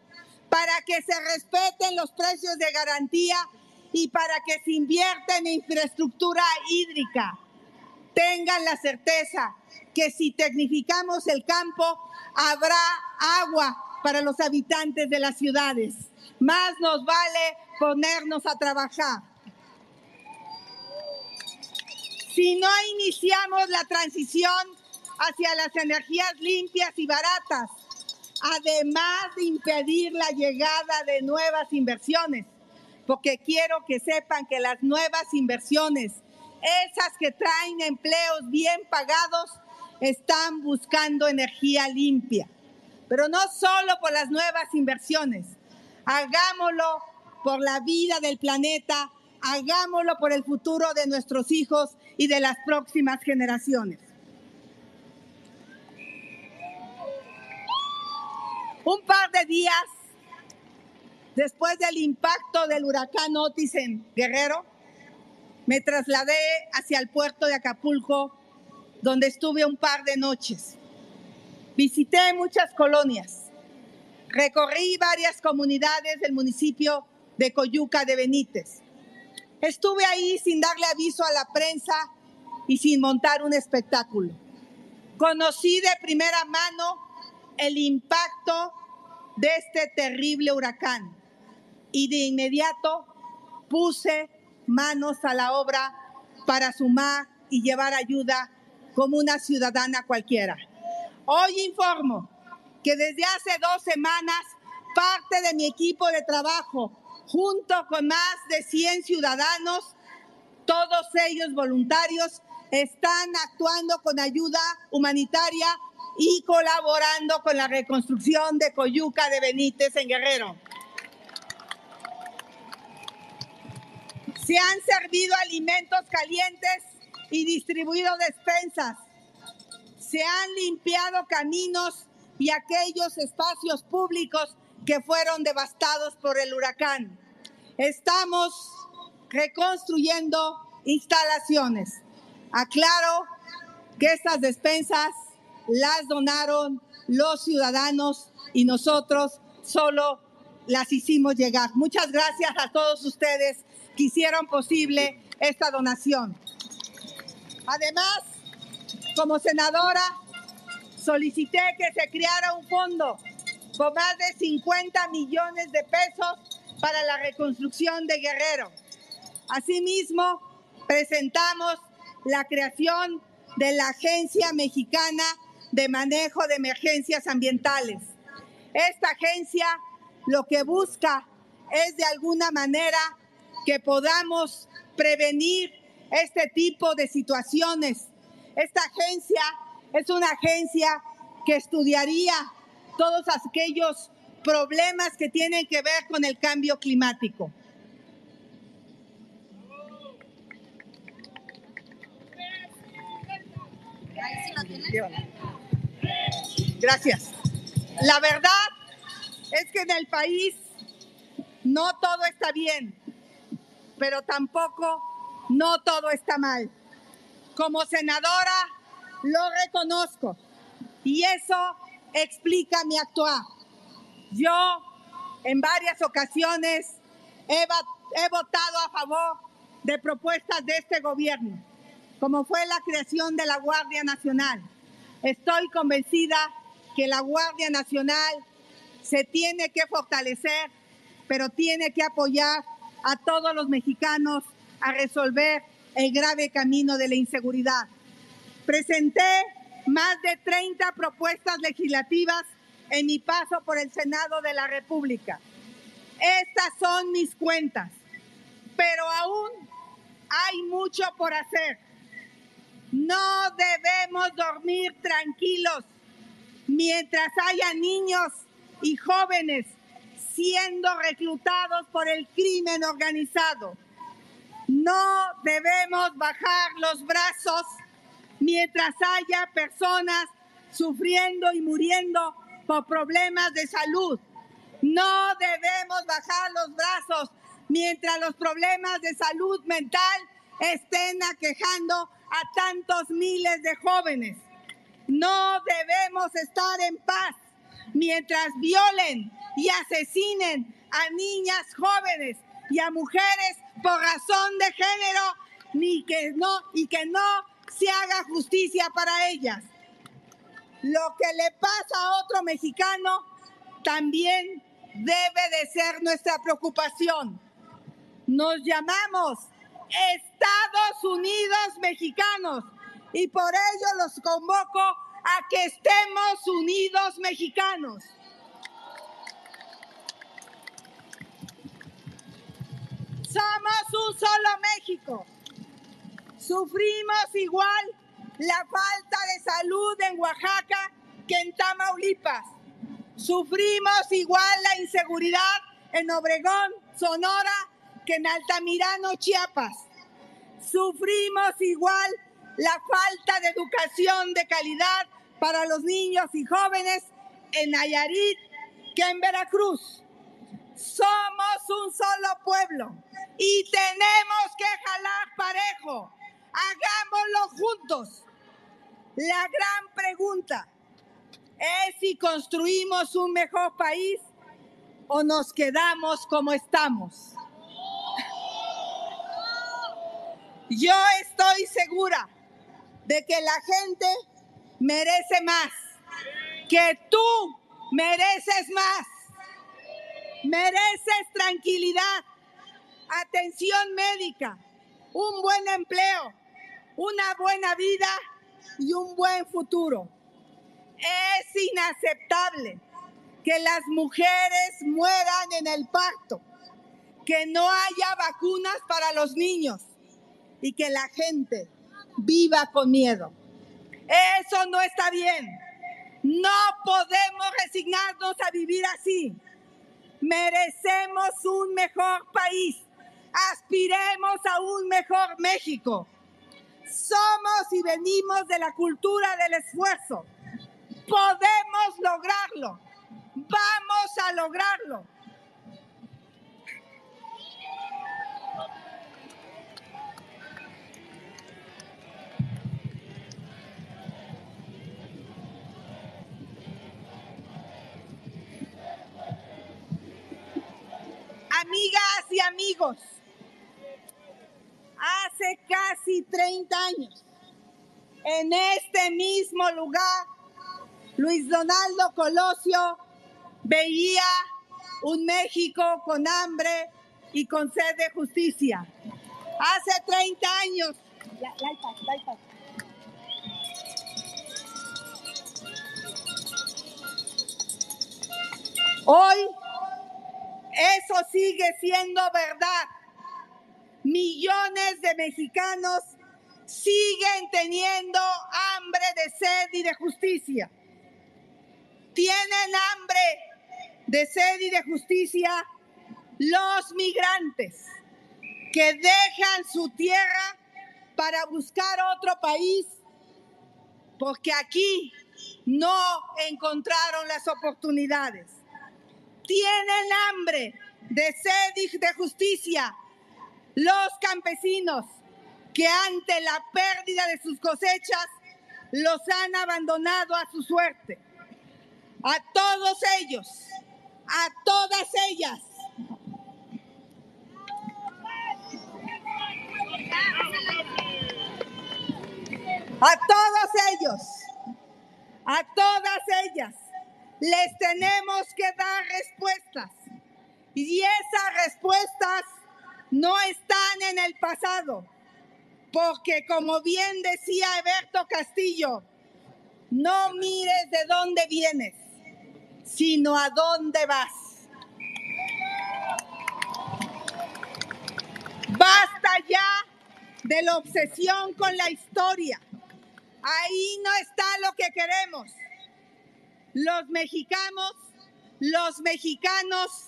para que se respeten los precios de garantía y para que se invierta en infraestructura hídrica. Tengan la certeza que si tecnificamos el campo, habrá agua para los habitantes de las ciudades. Más nos vale ponernos a trabajar. Si no iniciamos la transición hacia las energías limpias y baratas, además de impedir la llegada de nuevas inversiones, porque quiero que sepan que las nuevas inversiones, esas que traen empleos bien pagados, están buscando energía limpia. Pero no solo por las nuevas inversiones, hagámoslo por la vida del planeta, hagámoslo por el futuro de nuestros hijos y de las próximas generaciones. Un par de días después del impacto del huracán Otis en Guerrero, me trasladé hacia el puerto de Acapulco, donde estuve un par de noches. Visité muchas colonias, recorrí varias comunidades del municipio de Coyuca de Benítez. Estuve ahí sin darle aviso a la prensa y sin montar un espectáculo. Conocí de primera mano el impacto de este terrible huracán y de inmediato puse manos a la obra para sumar y llevar ayuda como una ciudadana cualquiera. Hoy informo que desde hace dos semanas parte de mi equipo de trabajo, junto con más de 100 ciudadanos, todos ellos voluntarios, están actuando con ayuda humanitaria y colaborando con la reconstrucción de Coyuca de Benítez en Guerrero. Se han servido alimentos calientes y distribuido despensas. Se han limpiado caminos y aquellos espacios públicos que fueron devastados por el huracán. Estamos reconstruyendo instalaciones. Aclaro que estas despensas las donaron los ciudadanos y nosotros solo las hicimos llegar. Muchas gracias a todos ustedes que hicieron posible esta donación. Además, como senadora, solicité que se creara un fondo con más de 50 millones de pesos para la reconstrucción de Guerrero. Asimismo, presentamos la creación de la Agencia Mexicana de Manejo de Emergencias Ambientales. Esta agencia lo que busca es de alguna manera que podamos prevenir este tipo de situaciones. Esta agencia es una agencia que estudiaría todos aquellos problemas que tienen que ver con el cambio climático. Gracias. La verdad es que en el país no todo está bien, pero tampoco no todo está mal. Como senadora lo reconozco y eso explica mi actuar. Yo en varias ocasiones he, he votado a favor de propuestas de este gobierno, como fue la creación de la Guardia Nacional. Estoy convencida que la Guardia Nacional se tiene que fortalecer, pero tiene que apoyar a todos los mexicanos a resolver el grave camino de la inseguridad. Presenté más de 30 propuestas legislativas en mi paso por el Senado de la República. Estas son mis cuentas, pero aún hay mucho por hacer. No debemos dormir tranquilos mientras haya niños y jóvenes siendo reclutados por el crimen organizado. No debemos bajar los brazos mientras haya personas sufriendo y muriendo por problemas de salud. No debemos bajar los brazos mientras los problemas de salud mental estén aquejando a tantos miles de jóvenes. No debemos estar en paz mientras violen y asesinen a niñas jóvenes y a mujeres por razón de género ni que no y que no se haga justicia para ellas. Lo que le pasa a otro mexicano también debe de ser nuestra preocupación. Nos llamamos Estados Unidos Mexicanos y por ello los convoco a que estemos unidos mexicanos. Somos un solo México. Sufrimos igual la falta de salud en Oaxaca que en Tamaulipas. Sufrimos igual la inseguridad en Obregón, Sonora, que en Altamirano, Chiapas. Sufrimos igual la falta de educación de calidad para los niños y jóvenes en Nayarit que en Veracruz. Somos un solo pueblo y tenemos que jalar parejo. Hagámoslo juntos. La gran pregunta es si construimos un mejor país o nos quedamos como estamos. Yo estoy segura de que la gente merece más, que tú mereces más, mereces tranquilidad, atención médica, un buen empleo, una buena vida y un buen futuro. Es inaceptable que las mujeres mueran en el parto, que no haya vacunas para los niños y que la gente viva con miedo. Eso no está bien. No podemos resignarnos a vivir así. Merecemos un mejor país. Aspiremos a un mejor México. Somos y venimos de la cultura del esfuerzo. Podemos lograrlo. Vamos a lograrlo. Amigas y amigos, hace casi 30 años, en este mismo lugar, Luis Donaldo Colosio veía un México con hambre y con sed de justicia. Hace 30 años. Hoy eso sigue siendo verdad. Millones de mexicanos siguen teniendo hambre de sed y de justicia. Tienen hambre de sed y de justicia los migrantes que dejan su tierra para buscar otro país porque aquí no encontraron las oportunidades tienen hambre de sed y de justicia. Los campesinos que ante la pérdida de sus cosechas los han abandonado a su suerte. A todos ellos, a todas ellas. A todos ellos, a todas ellas les tenemos que dar respuestas. Y esas respuestas no están en el pasado, porque como bien decía Eberto Castillo, no mires de dónde vienes, sino a dónde vas. Basta ya de la obsesión con la historia. Ahí no está lo que queremos. Los mexicanos, los mexicanos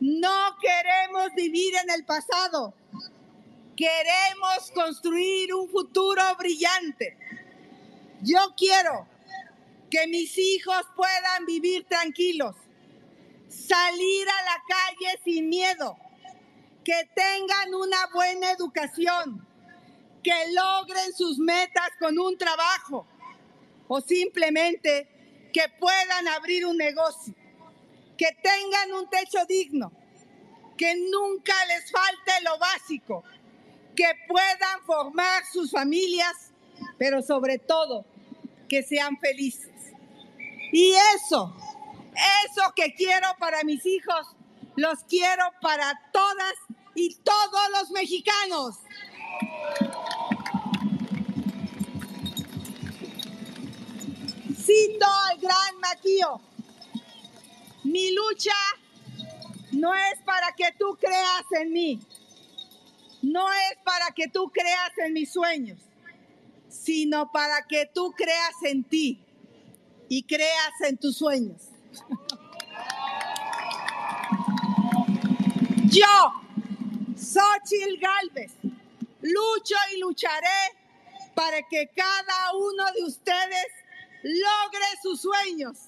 no queremos vivir en el pasado. Queremos construir un futuro brillante. Yo quiero que mis hijos puedan vivir tranquilos, salir a la calle sin miedo, que tengan una buena educación, que logren sus metas con un trabajo o simplemente que puedan abrir un negocio, que tengan un techo digno, que nunca les falte lo básico, que puedan formar sus familias, pero sobre todo que sean felices. Y eso, eso que quiero para mis hijos, los quiero para todas y todos los mexicanos. Al gran Maquío. Mi lucha no es para que tú creas en mí, no es para que tú creas en mis sueños, sino para que tú creas en ti y creas en tus sueños. Yo, Xochil Galvez, lucho y lucharé para que cada uno de ustedes logre sus sueños.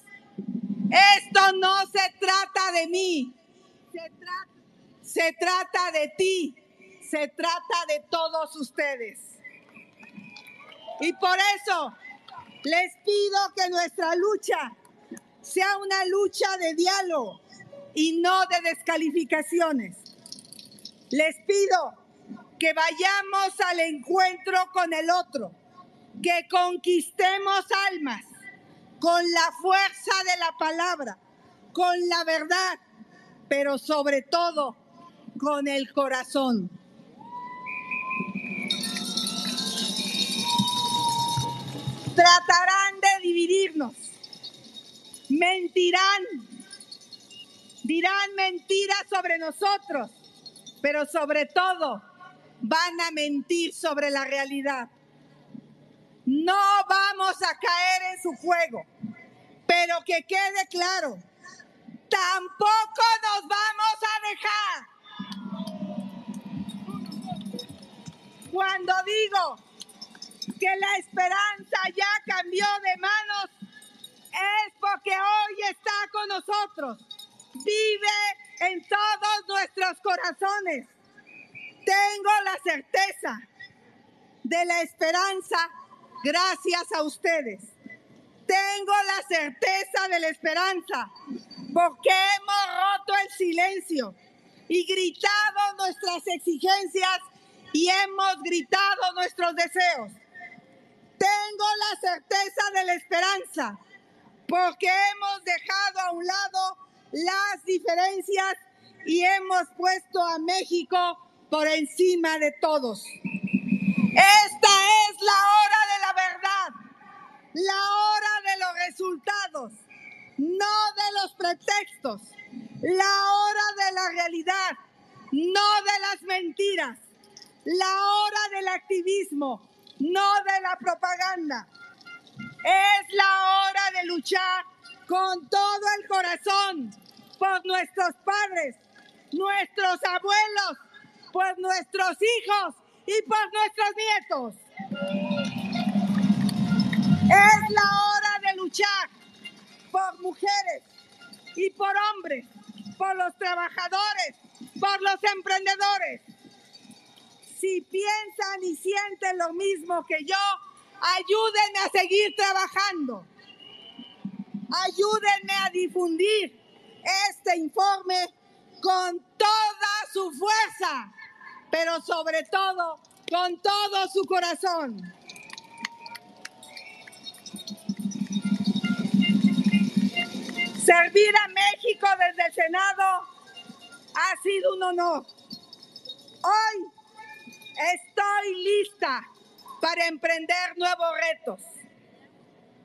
Esto no se trata de mí, se, trata de ti, se trata de todos ustedes. Y por eso les pido que nuestra lucha sea una lucha de diálogo y no de descalificaciones. Les pido que vayamos al encuentro con el otro que conquistemos almas con la fuerza de la palabra, con la verdad, pero sobre todo con el corazón. Tratarán de dividirnos, mentirán, dirán mentiras sobre nosotros, pero sobre todo van a mentir sobre la realidad. No vamos a caer en su juego, pero que quede claro, tampoco nos vamos a dejar. Cuando digo que la esperanza ya cambió de manos, es porque hoy está con nosotros. Vive en todos nuestros corazones. Tengo la certeza de la esperanza gracias a ustedes. Tengo la certeza de la esperanza porque hemos roto el silencio y gritado nuestras exigencias y hemos gritado nuestros deseos. Tengo la certeza de la esperanza porque hemos dejado a un lado las diferencias y hemos puesto a México por encima de todos. La hora de los resultados, no de los pretextos, la hora de la realidad, no de las mentiras, la hora del activismo, no de la propaganda. Es la hora de luchar con todo el corazón por nuestros padres, nuestros abuelos, por nuestros hijos y por nuestros nietos. Es la hora de luchar por mujeres y por hombres, por los trabajadores, por los emprendedores. Si piensan y sienten lo mismo que yo, ayúdenme a seguir trabajando. Ayúdenme a difundir este informe con toda su fuerza, pero sobre todo con todo su corazón. Servir a México desde el Senado ha sido un honor. Hoy estoy lista para emprender nuevos retos.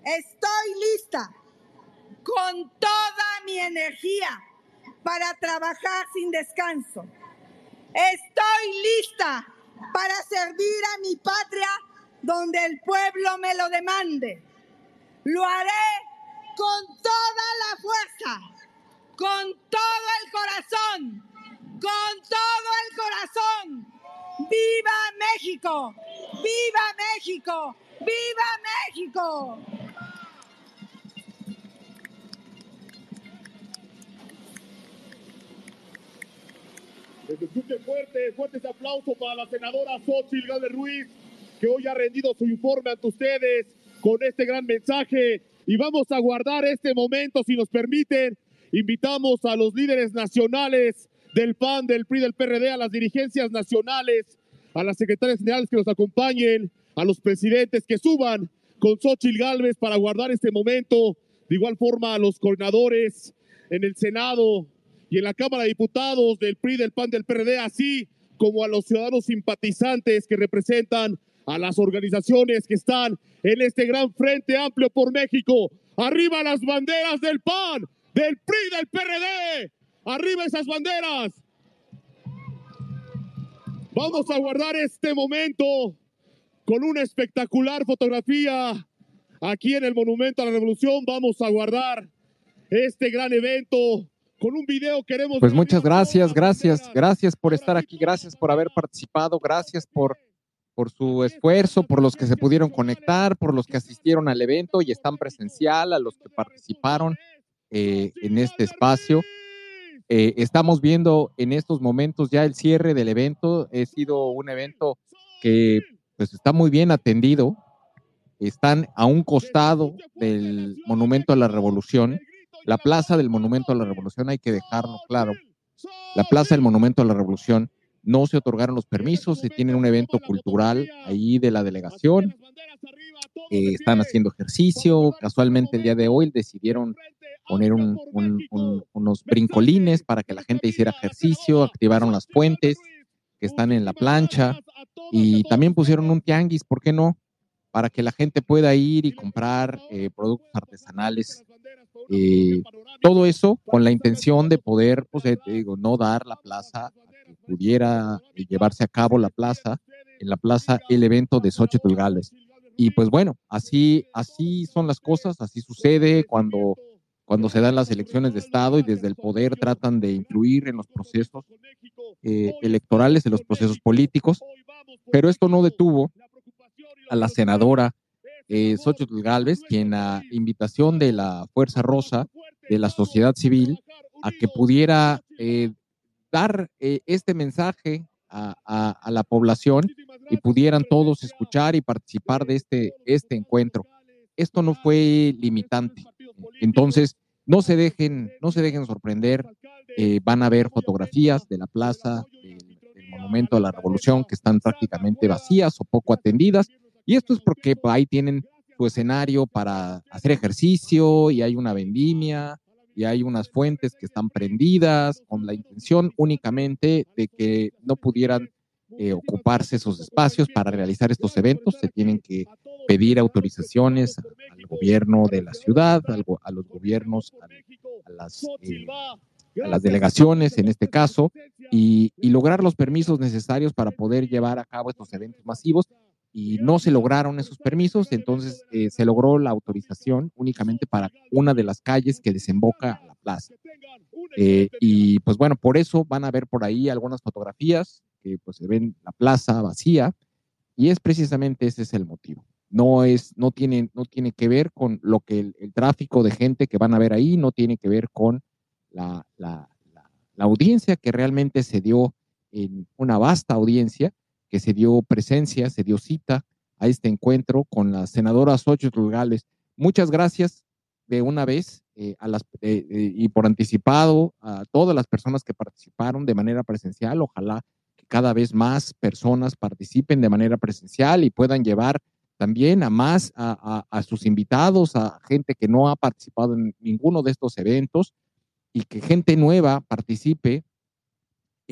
Estoy lista con toda mi energía para trabajar sin descanso. Estoy lista para servir a mi patria donde el pueblo me lo demande. Lo haré con toda la fuerza, con todo el corazón, con todo el corazón. ¡Viva México! ¡Viva México! ¡Viva México! Escuche fuerte, fuertes aplausos para la senadora Xochitl Gálvez Ruiz, que hoy ha rendido su informe ante ustedes con este gran mensaje. Y vamos a guardar este momento, si nos permiten. Invitamos a los líderes nacionales del PAN, del PRI, del PRD, a las dirigencias nacionales, a las secretarias generales que nos acompañen, a los presidentes que suban con Xochitl Gálvez para guardar este momento. De igual forma, a los coordinadores en el Senado y en la Cámara de Diputados del PRI, del PAN, del PRD, así como a los ciudadanos simpatizantes que representan a las organizaciones que están en este gran frente amplio por México. Arriba las banderas del PAN, del PRI, del PRD. Arriba esas banderas. Vamos a guardar este momento con una espectacular fotografía aquí en el Monumento a la Revolución. Vamos a guardar este gran evento con un video. Queremos. Pues muchas gracias, gracias, gracias por estar aquí, gracias por haber participado, gracias por, por su esfuerzo, por los que se pudieron conectar, por los que asistieron al evento y están presencial, a los que participaron eh, en este espacio. Eh, estamos viendo en estos momentos ya el cierre del evento. Ha sido un evento que pues está muy bien atendido. Están a un costado del Monumento a la Revolución. La plaza del Monumento a la Revolución, hay que dejarlo claro. La plaza del Monumento a la Revolución no se otorgaron los permisos, se tiene un evento cultural ahí de la delegación. Eh, están haciendo ejercicio. Casualmente el día de hoy decidieron poner un- un- un- unos brincolines para que la gente hiciera ejercicio, activaron las fuentes que están en la plancha y también pusieron un tianguis, ¿por qué no? Para que la gente pueda ir y comprar eh, productos artesanales. Eh, todo eso con la intención de poder, pues eh, te digo, no dar la plaza, pudiera eh, llevarse a cabo la plaza, en la plaza el evento de Xochitl Gálvez. Y pues bueno, así, así son las cosas, así sucede cuando, cuando se dan las elecciones de Estado y desde el poder tratan de influir en los procesos eh, electorales, en los procesos políticos. Pero esto no detuvo a la senadora eh, Xochitl Galvez, quien a invitación de la Fuerza Rosa, de la sociedad civil, a que pudiera eh, dar eh, este mensaje a, a- a la población y pudieran todos escuchar y participar de este, este encuentro. Esto no fue limitante. Entonces, no se dejen, no se dejen sorprender. eh, van a ver fotografías de la plaza, del, del Monumento a la Revolución, que están prácticamente vacías o poco atendidas. Y esto es porque ahí tienen su escenario para hacer ejercicio y hay una vendimia y hay unas fuentes que están prendidas con la intención únicamente de que no pudieran eh, ocuparse esos espacios para realizar estos eventos. Se tienen que pedir autorizaciones al gobierno de la ciudad, a los gobiernos, a, a las, eh, a las delegaciones en este caso, y lograr los permisos necesarios para poder llevar a cabo estos eventos masivos. Y no se lograron esos permisos, entonces eh, se logró la autorización únicamente para una de las calles que desemboca a la plaza. Eh, y pues bueno, por eso van a ver por ahí algunas fotografías que pues se ven la plaza vacía y es precisamente ese es el motivo. No es, no tiene, no tiene que ver con lo que el, tráfico de gente que van a ver ahí, no tiene que ver con la, la, la audiencia que realmente se dio en una vasta audiencia, que se dio presencia, se dio cita a este encuentro con la senadora Xochitl Gales. Muchas gracias de una vez eh, a las, eh, eh, y por anticipado a todas las personas que participaron de manera presencial. Ojalá que cada vez más personas participen de manera presencial y puedan llevar también a más a, sus invitados, a gente que no ha participado en ninguno de estos eventos y que gente nueva participe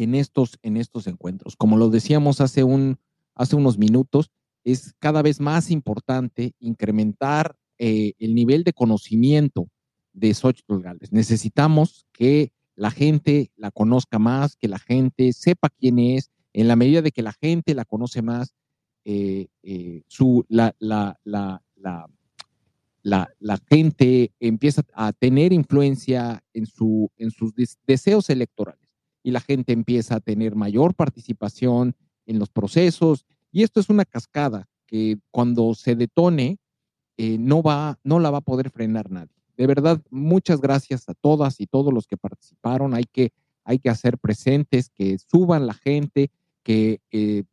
en estos, en estos encuentros. Como lo decíamos hace, un, hace unos minutos, es cada vez más importante incrementar eh, el nivel de conocimiento de Xochitl Gálvez. Necesitamos que la gente la conozca más, que la gente sepa quién es, en la medida de que la gente la conoce más, eh, eh, su, la, la, la, la, la, la gente empieza a tener influencia en, su, en sus des- deseos electorales y la gente empieza a tener mayor participación en los procesos y esto es una cascada que cuando se detone eh, no, va, no la va a poder frenar nadie. De verdad, muchas gracias a todas y todos los que participaron. Hay que, hay que hacer presentes, que suban la gente, que eh,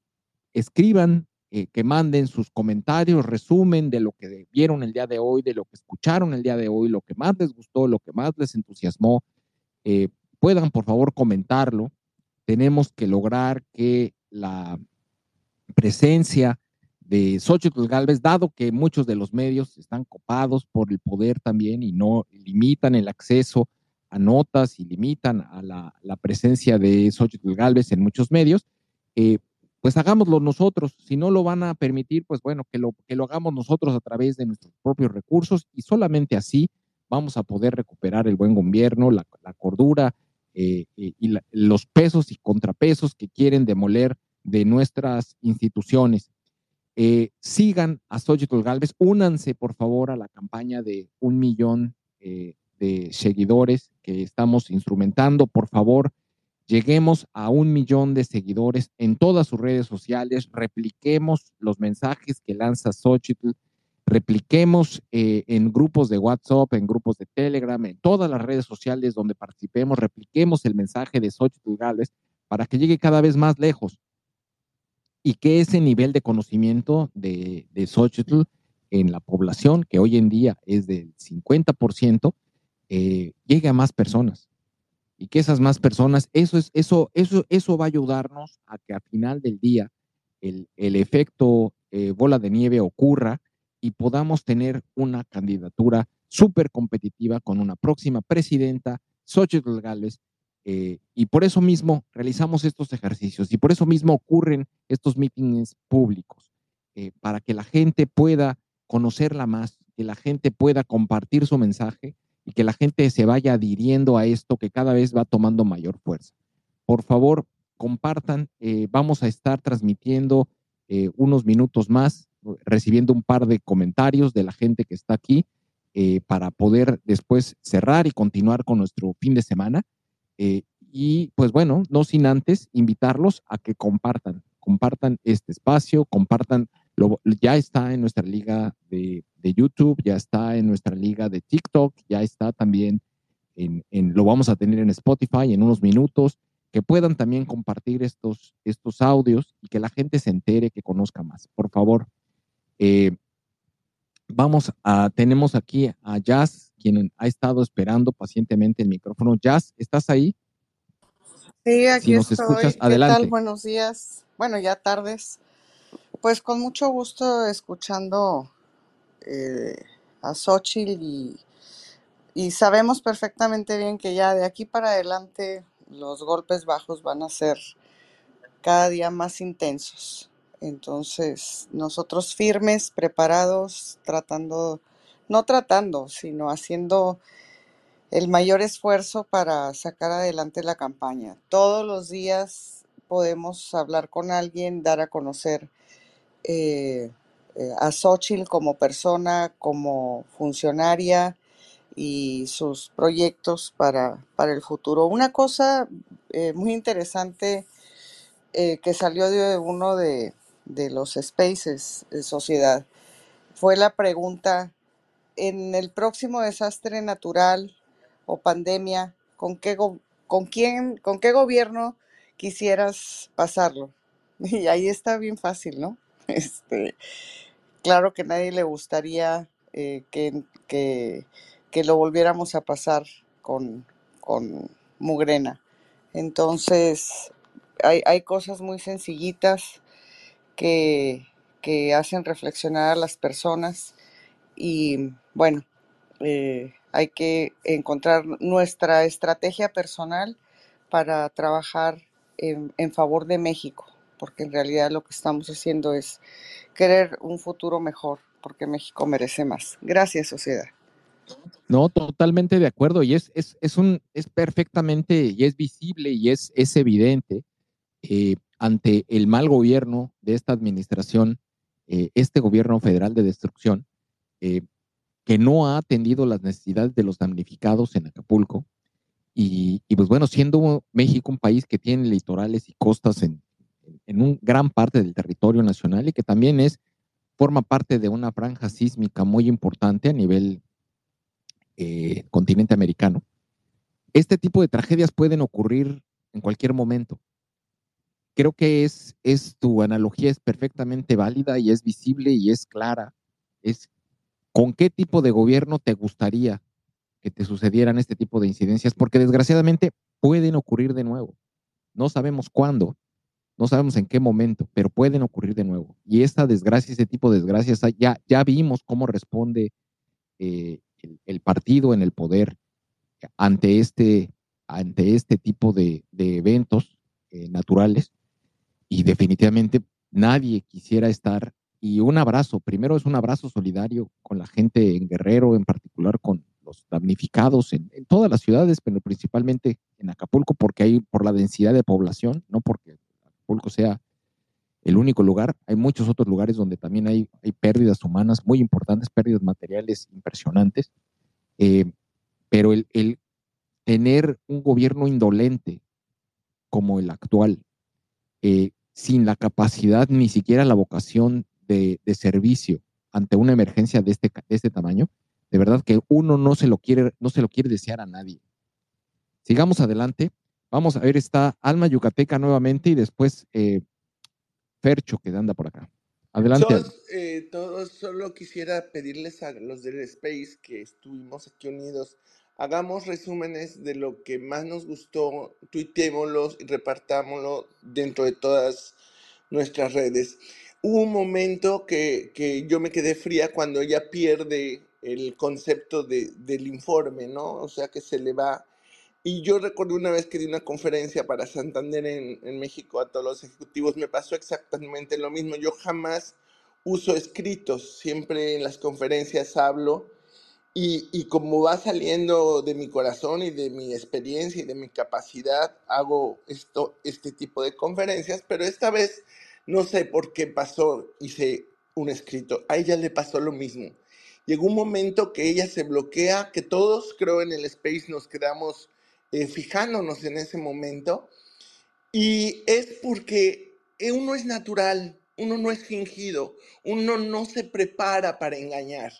escriban, eh, que manden sus comentarios, resumen de lo que vieron el día de hoy, de lo que escucharon el día de hoy, lo que más les gustó, lo que más les entusiasmó. Puedan, por favor, comentarlo. Tenemos que lograr que la presencia de Xochitl Galvez, dado que muchos de los medios están copados por el poder también y no limitan el acceso a notas y limitan a la, la presencia de Xochitl Galvez en muchos medios, eh, pues hagámoslo nosotros. Si no lo van a permitir, pues bueno, que lo, que lo hagamos nosotros a través de nuestros propios recursos y solamente así vamos a poder recuperar el buen gobierno, la cordura eh, eh, y los pesos y contrapesos que quieren demoler de nuestras instituciones. Eh, sigan a Xochitl Galvez, únanse por favor a la campaña de un millón de seguidores que estamos instrumentando. Por favor, lleguemos a un millón de seguidores en todas sus redes sociales, repliquemos los mensajes que lanza Xochitl, repliquemos eh, en grupos de WhatsApp, en grupos de Telegram, en todas las redes sociales donde participemos, repliquemos el mensaje de Xochitl Galvez para que llegue cada vez más lejos y que ese nivel de conocimiento de, de Xochitl en la población, que hoy en día es del 50%, eh, llegue a más personas. Y que esas más personas, eso, es, eso, eso, eso va a ayudarnos a que al final del día el, el efecto eh, bola de nieve ocurra y podamos tener una candidatura súper competitiva con una próxima presidenta, Xochitl Gálvez, eh, y por eso mismo realizamos estos ejercicios y por eso mismo ocurren estos mítines públicos, eh, para que la gente pueda conocerla más, que la gente pueda compartir su mensaje y que la gente se vaya adhiriendo a esto que cada vez va tomando mayor fuerza. Por favor, compartan, eh, vamos a estar transmitiendo unos minutos más, recibiendo un par de comentarios de la gente que está aquí eh, para poder después cerrar y continuar con nuestro fin de semana. Eh, y pues bueno, no sin antes invitarlos a que compartan, compartan este espacio, compartan Lo, ya está en nuestra liga de, de, YouTube, ya está en nuestra liga de TikTok, ya está también en, en, lo vamos a tener en Spotify en unos minutos, que puedan también compartir estos, estos audios y que la gente se entere, que conozca más. Por favor, eh, vamos a, tenemos aquí a Jazz, quien ha estado esperando pacientemente el micrófono. Jazz, ¿estás ahí? Sí, aquí si nos estoy. Escuchas, adelante. ¿Qué tal? Buenos días. Bueno, ya tardes. Pues con mucho gusto escuchando eh, a Xochitl y, y sabemos perfectamente bien que ya de aquí para adelante los golpes bajos van a ser cada día más intensos. Entonces, nosotros firmes, preparados, tratando, no tratando, sino haciendo el mayor esfuerzo para sacar adelante la campaña. Todos los días podemos hablar con alguien, dar a conocer eh, eh, a Xochitl como persona, como funcionaria y sus proyectos para, para el futuro. Una cosa eh, muy interesante que salió de uno de, de los spaces de sociedad fue la pregunta, en el próximo desastre natural o pandemia, ¿con qué, con quién, con qué gobierno quisieras pasarlo? Y ahí está bien fácil, ¿no? Este, claro que nadie le gustaría eh, que, que, que, lo volviéramos a pasar con, con Mugrena. Entonces, hay, hay cosas muy sencillitas que, que hacen reflexionar a las personas y bueno, eh, hay que encontrar nuestra estrategia personal para trabajar en, favor de México, porque en realidad lo que estamos haciendo es querer un futuro mejor, porque México merece más. Gracias, sociedad. No, totalmente de acuerdo, y es, es, es, un, es perfectamente, y es visible, y es, es evidente eh, ante el mal gobierno de esta administración, eh, este gobierno federal de destrucción, eh, que no ha atendido las necesidades de los damnificados en Acapulco. Y, pues bueno, siendo México un país que tiene litorales y costas en, en un gran parte del territorio nacional y que también es, forma parte de una franja sísmica muy importante a nivel eh, continente americano. Este tipo de tragedias pueden ocurrir en cualquier momento. Creo que es, es tu analogía es perfectamente válida y es visible y es clara. Es ¿Con qué tipo de gobierno te gustaría que te sucedieran este tipo de incidencias? Porque desgraciadamente pueden ocurrir de nuevo. No sabemos cuándo, no sabemos en qué momento, pero pueden ocurrir de nuevo. Y esta desgracia, ese tipo de desgracias, ya, ya vimos cómo responde eh, el, partido en el poder ante este, ante este tipo de, eventos eh, naturales. Y definitivamente nadie quisiera estar y un abrazo. Primero es un abrazo solidario con la gente en Guerrero, en particular con los damnificados en, todas las ciudades, pero principalmente en Acapulco, porque hay por la densidad de población, no porque Acapulco sea el único lugar. Hay muchos otros lugares donde también hay, hay pérdidas humanas muy importantes, pérdidas materiales impresionantes. Eh, pero el, el tener un gobierno indolente como el actual, eh, sin la capacidad ni siquiera la vocación de, servicio ante una emergencia de este, de este tamaño, de verdad que uno no se lo quiere, no se lo quiere desear a nadie. Sigamos adelante. Vamos a ver, está Alma Yucateca nuevamente y después eh, Fercho que anda por acá. Adelante. Todos, eh, todos, solo quisiera pedirles a los del Space que estuvimos aquí unidos, hagamos resúmenes de lo que más nos gustó, tuitémoslos y repartámoslo dentro de todas nuestras redes hubo un momento que, que, yo me quedé fría cuando ella pierde el concepto de, del informe, ¿no? O sea, que se le va. Y yo recuerdo una vez que di una conferencia para Santander en, en México a todos los ejecutivos, me pasó exactamente lo mismo. Yo jamás uso escritos, siempre en las conferencias hablo y, como va saliendo de mi corazón y de mi experiencia y de mi capacidad, hago esto, este tipo de conferencias, pero esta vez no sé por qué pasó, hice un escrito. A ella le pasó lo mismo. Llegó un momento que ella se bloquea, que todos creo en el space nos quedamos eh, fijándonos en ese momento. Y es porque uno es natural, uno no es fingido, uno no se prepara para engañar,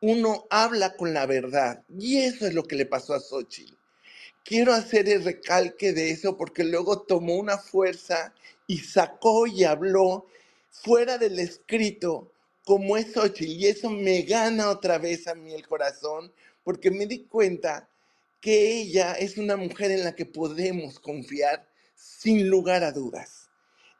uno habla con la verdad. Y eso es lo que le pasó a Xochitl. Quiero hacer el recalque de eso porque luego tomó una fuerza y sacó y habló fuera del escrito como es Xochitl. Y eso me gana otra vez a mí el corazón porque me di cuenta que ella es una mujer en la que podemos confiar sin lugar a dudas.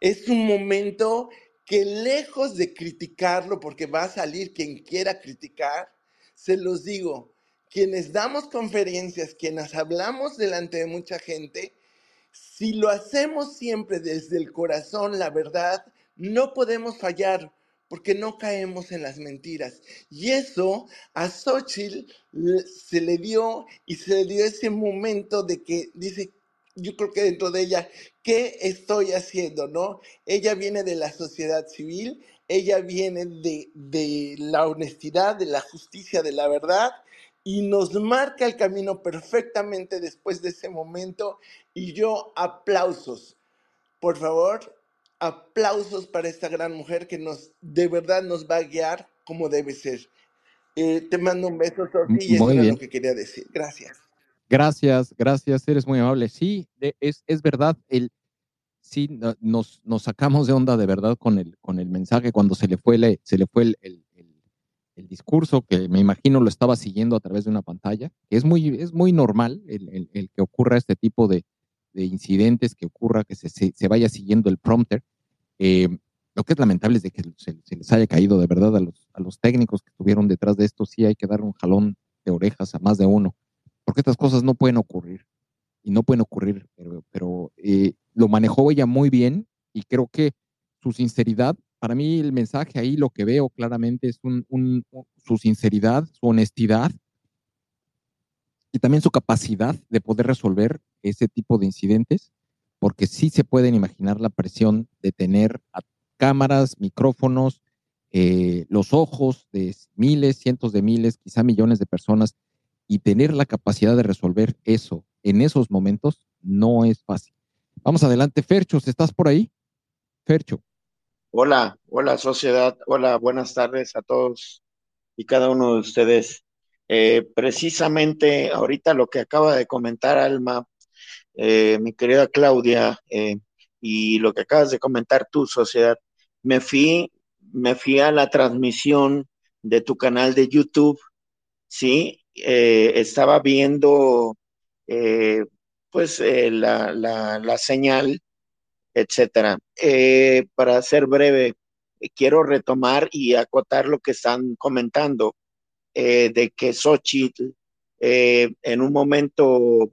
Es un momento que lejos de criticarlo, porque va a salir quien quiera criticar, se los digo, quienes damos conferencias, quienes hablamos delante de mucha gente, si lo hacemos siempre desde el corazón, la verdad, no podemos fallar porque no caemos en las mentiras. Y eso a Xochitl se le dio y se le dio ese momento de que dice, yo creo que dentro de ella, ¿qué estoy haciendo? ¿No? Ella viene de la sociedad civil, ella viene de, de la honestidad, de la justicia, de la verdad, y nos marca el camino perfectamente después de ese momento. Y yo aplausos, por favor, aplausos para esta gran mujer que nos de verdad nos va a guiar como debe ser. Eh, te mando un beso, Sofi, y eso es lo que quería decir. Gracias. Gracias, gracias, eres muy amable. Sí, es, es verdad, el, sí, nos, nos sacamos de onda de verdad con el, con el mensaje cuando se le fue, se le fue el, el, el, discurso, que me imagino lo estaba siguiendo a través de una pantalla. Es muy, es muy normal el, que ocurra este tipo de, de, incidentes, que ocurra, que se, se, vaya siguiendo el prompter. Eh, lo que es lamentable es de que se, se, les haya caído de verdad a los, a los técnicos que estuvieron detrás de esto. Sí hay que dar un jalón de orejas a más de uno porque estas cosas no pueden ocurrir y no pueden ocurrir, pero, eh, lo manejó ella muy bien y creo que su sinceridad, para mí el mensaje ahí lo que veo claramente es su sinceridad, su honestidad y también su capacidad de poder resolver ese tipo de incidentes, porque sí se pueden imaginar la presión de tener cámaras, micrófonos, eh, los ojos de miles, cientos de miles, quizá millones de personas y tener la capacidad de resolver eso en esos momentos no es fácil. Vamos adelante, Fercho, ¿estás por ahí? Fercho. Hola, hola sociedad, hola, buenas tardes a todos y cada uno de ustedes. Eh, precisamente ahorita lo que acaba de comentar Alma, eh, mi querida Claudia, eh, y lo que acabas de comentar tú, sociedad, me fui, me fui a la transmisión de tu canal de YouTube, ¿sí? Eh, estaba viendo eh, pues eh, la, la, señal, etcétera. para ser breve, quiero retomar y acotar lo que están comentando de que Xochitl en un momento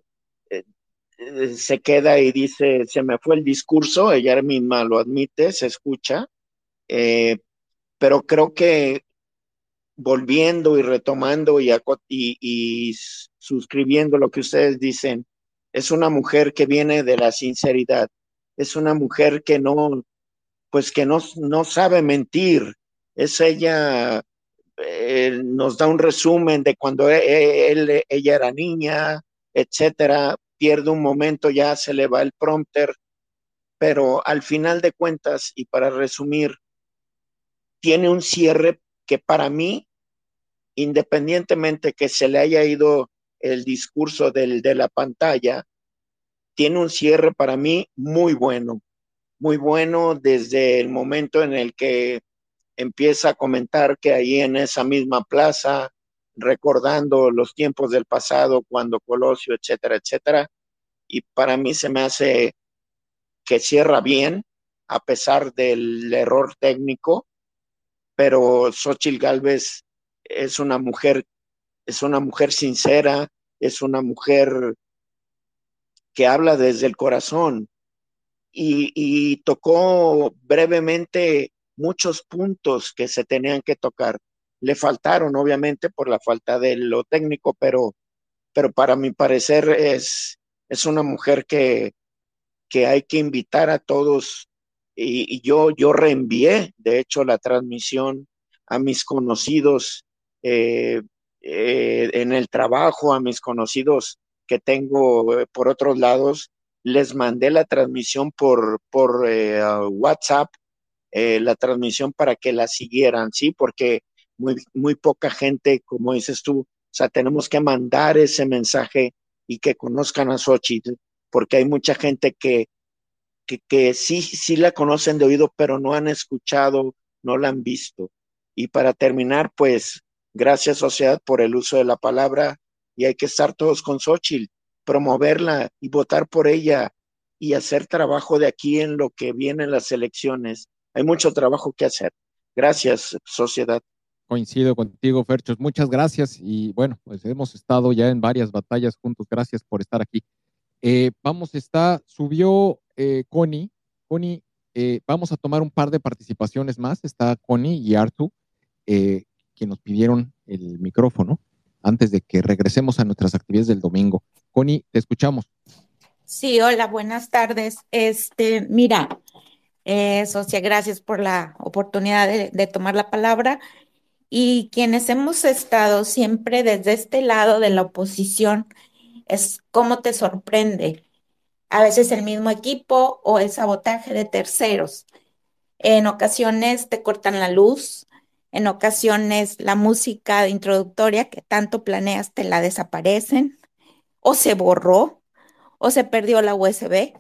se queda y dice, se me fue el discurso, ella misma lo admite, se escucha, pero creo que volviendo y retomando y, suscribiendo lo que ustedes dicen, es una mujer que viene de la sinceridad, es una mujer que no, pues que no, no sabe mentir, es ella, eh, nos da un resumen de cuando e, e, ella era niña, etcétera, pierde un momento, ya se le va el prompter, pero al final de cuentas, y para resumir, tiene un cierre que para mí, independientemente que se le haya ido el discurso del, de la pantalla, tiene un cierre para mí muy bueno, muy bueno desde el momento en el que empieza a comentar que ahí en esa misma plaza, recordando los tiempos del pasado, cuando Colosio, etcétera, etcétera, y para mí se me hace que cierra bien, a pesar del error técnico, pero Xochitl Galvez es una mujer, es una mujer sincera, es una mujer que habla desde el corazón y, tocó brevemente muchos puntos que se tenían que tocar. Le faltaron, obviamente, por la falta de lo técnico, pero, pero para mi parecer es, es una mujer que, que hay que invitar a todos y, yo, yo reenvié, de hecho, la transmisión a mis conocidos eh, eh, en el trabajo, a mis conocidos que tengo eh, por otros lados, les mandé la transmisión por, por WhatsApp eh, la transmisión para que la siguieran, ¿sí? Porque muy, muy poca gente, como dices tú, o sea, tenemos que mandar ese mensaje y que conozcan a Xochitl, porque hay mucha gente que, que, que sí, sí la conocen de oído, pero no han escuchado, no la han visto. Y para terminar, pues, gracias sociedad por el uso de la palabra y hay que estar todos con Xochitl, promoverla y votar por ella y hacer trabajo de aquí en lo que vienen las elecciones. Hay mucho trabajo que hacer. Gracias, sociedad. Coincido contigo, Ferchos. Muchas gracias. Y bueno, pues hemos estado ya en varias batallas juntos. Gracias por estar aquí. Eh, vamos, está, subió eh, Connie. Connie, eh, vamos a tomar un par de participaciones más. Está Connie y Artu, que nos pidieron el micrófono antes de que regresemos a nuestras actividades del domingo. Connie, te escuchamos. Sí, hola, buenas tardes. Este, mira, eh, Socia, gracias por la oportunidad de, tomar la palabra. Y quienes hemos estado siempre desde este lado de la oposición, es cómo te sorprende. A veces el mismo equipo o el sabotaje de terceros. En ocasiones te cortan la luz, en ocasiones la música introductoria que tanto planeas te la desaparecen o se borró o se perdió la USB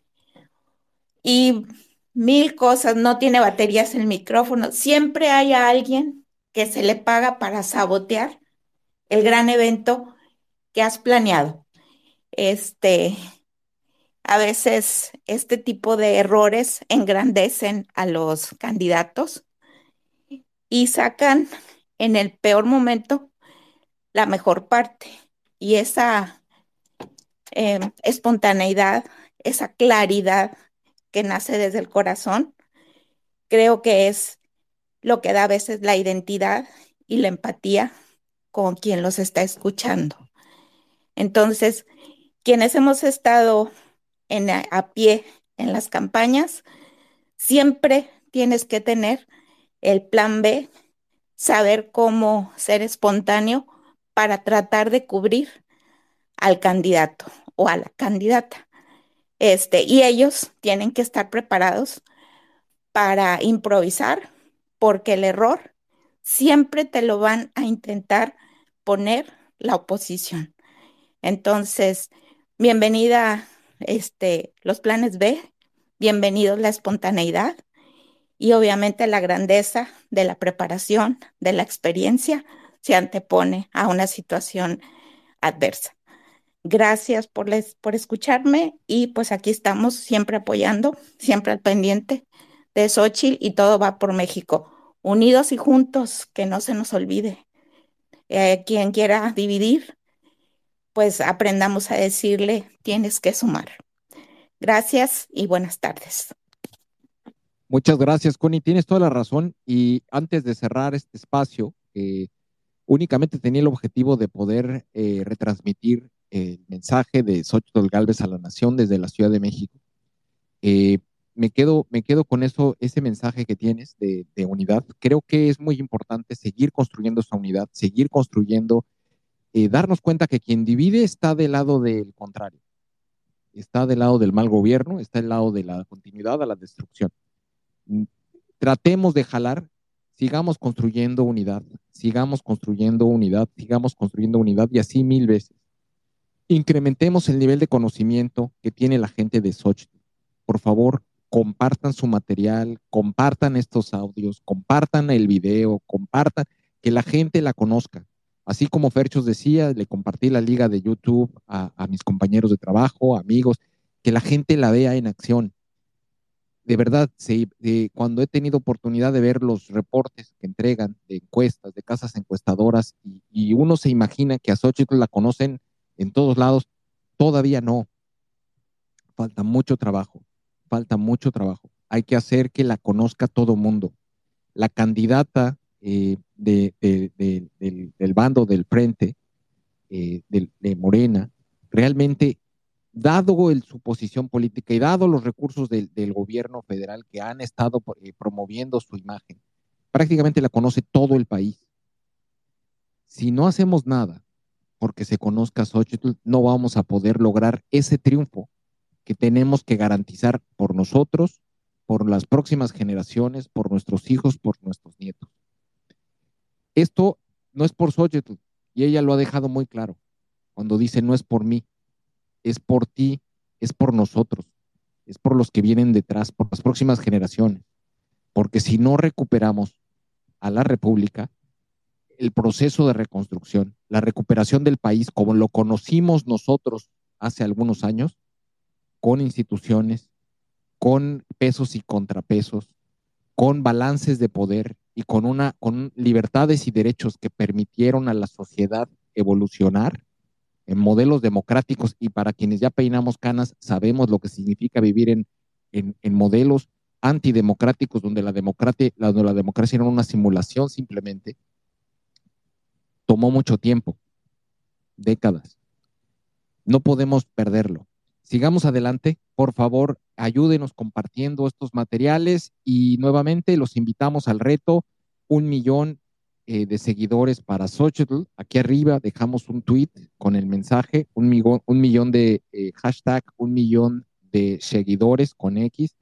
y mil cosas, no tiene baterías el micrófono. Siempre hay alguien que se le paga para sabotear el gran evento que has planeado. Este, a veces este tipo de errores engrandecen a los candidatos y sacan en el peor momento la mejor parte. Y esa em, espontaneidad, esa claridad que nace desde el corazón, creo que es lo que da a veces la identidad y la empatía con quien los está escuchando. Entonces, quienes hemos estado en, a pie en las campañas, siempre tienes que tener el plan B, saber cómo ser espontáneo para tratar de cubrir al candidato o a la candidata. Este, y ellos tienen que estar preparados para improvisar, porque el error siempre te lo van a intentar poner la oposición. Entonces, bienvenida este, los planes B, bienvenidos la espontaneidad, y obviamente la grandeza de la preparación, de la experiencia, se antepone a una situación adversa. Gracias por, les, por escucharme y pues aquí estamos siempre apoyando, siempre al pendiente de Xochitl y todo va por México. Unidos y juntos, que no se nos olvide. Eh, quien quiera dividir, pues aprendamos a decirle, tienes que sumar. Gracias y buenas tardes. Muchas gracias, Connie. Tienes toda la razón. Y antes de cerrar este espacio, únicamente tenía el objetivo de poder eh, retransmitir el mensaje de Xochitl Galvez a la nación desde la Ciudad de México. Eh, me, quedo, me quedo con eso, ese mensaje que tienes de, unidad. Creo que es muy importante seguir construyendo esa unidad, seguir construyendo, eh, darnos cuenta que quien divide está del lado del contrario, está del lado del mal gobierno, está del lado de la continuidad a la destrucción tratemos de jalar, sigamos construyendo unidad, sigamos construyendo unidad, sigamos construyendo unidad y así mil veces. Incrementemos el nivel de conocimiento que tiene la gente de Xochitl. Por favor, compartan su material, compartan estos audios, compartan el video, compartan, que la gente la conozca. Así como Ferchos decía, le compartí la liga de YouTube a, mis compañeros de trabajo, amigos, que la gente la vea en acción de verdad, cuando he tenido oportunidad de ver los reportes que entregan de encuestas, de casas encuestadoras, y, uno se imagina que a Xochitl la conocen en todos lados, todavía no. Falta mucho trabajo, falta mucho trabajo. Hay que hacer que la conozca todo mundo. La candidata eh, del, bando del frente, eh, de Morena, realmente dado el, su posición política y dado los recursos del, gobierno federal que han estado eh, promoviendo su imagen, prácticamente la conoce todo el país. Si no hacemos nada porque se conozca Xochitl, no vamos a poder lograr ese triunfo que tenemos que garantizar por nosotros, por las próximas generaciones, por nuestros hijos, por nuestros nietos. Esto no es por Xochitl, y ella lo ha dejado muy claro cuando dice no es por mí, es por ti, es por nosotros, es por los que vienen detrás, por las próximas generaciones. Porque si no recuperamos a la República, el proceso de reconstrucción, la recuperación del país como lo conocimos nosotros hace algunos años, con instituciones, con pesos y contrapesos, con balances de poder y con una con libertades y derechos que permitieron a la sociedad evolucionar en modelos democráticos y para quienes ya peinamos canas sabemos lo que significa vivir en, en, modelos antidemocráticos donde la, democracia, donde la democracia era una simulación simplemente, tomó mucho tiempo, décadas. No podemos perderlo. Sigamos adelante. Por favor, ayúdenos compartiendo estos materiales y nuevamente los invitamos al reto un millón eh, de seguidores para Xochitl. Aquí arriba dejamos un tweet con el mensaje, un, millón, de eh, hashtag, un millón de seguidores con X,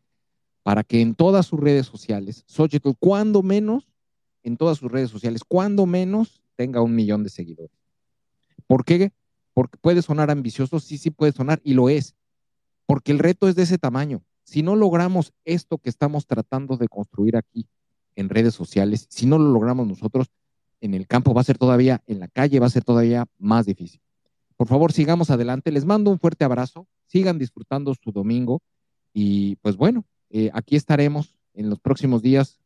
para que en todas sus redes sociales, Xochitl, cuando menos, en todas sus redes sociales, cuando menos, tenga un millón de seguidores. ¿Por qué? Porque puede sonar ambicioso, sí, sí puede sonar, y lo es, porque el reto es de ese tamaño. Si no logramos esto que estamos tratando de construir aquí, en redes sociales. Si no lo logramos nosotros, en el campo va a ser todavía, en la calle va a ser todavía más difícil. Por favor, sigamos adelante. Les mando un fuerte abrazo. Sigan disfrutando su domingo. Y pues bueno, eh, aquí estaremos en los próximos días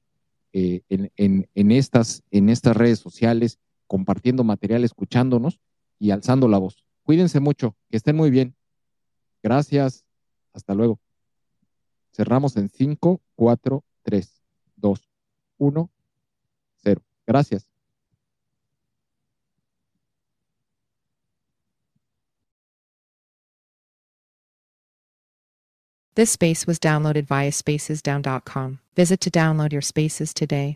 eh, en, estas, en estas redes sociales, compartiendo material, escuchándonos y alzando la voz. Cuídense mucho, que estén muy bien. Gracias. Hasta luego. Cerramos en 5, 4, 3, 2, 1, 0. Gracias. This space was downloaded via spacesdown.com. Visit to download your spaces today.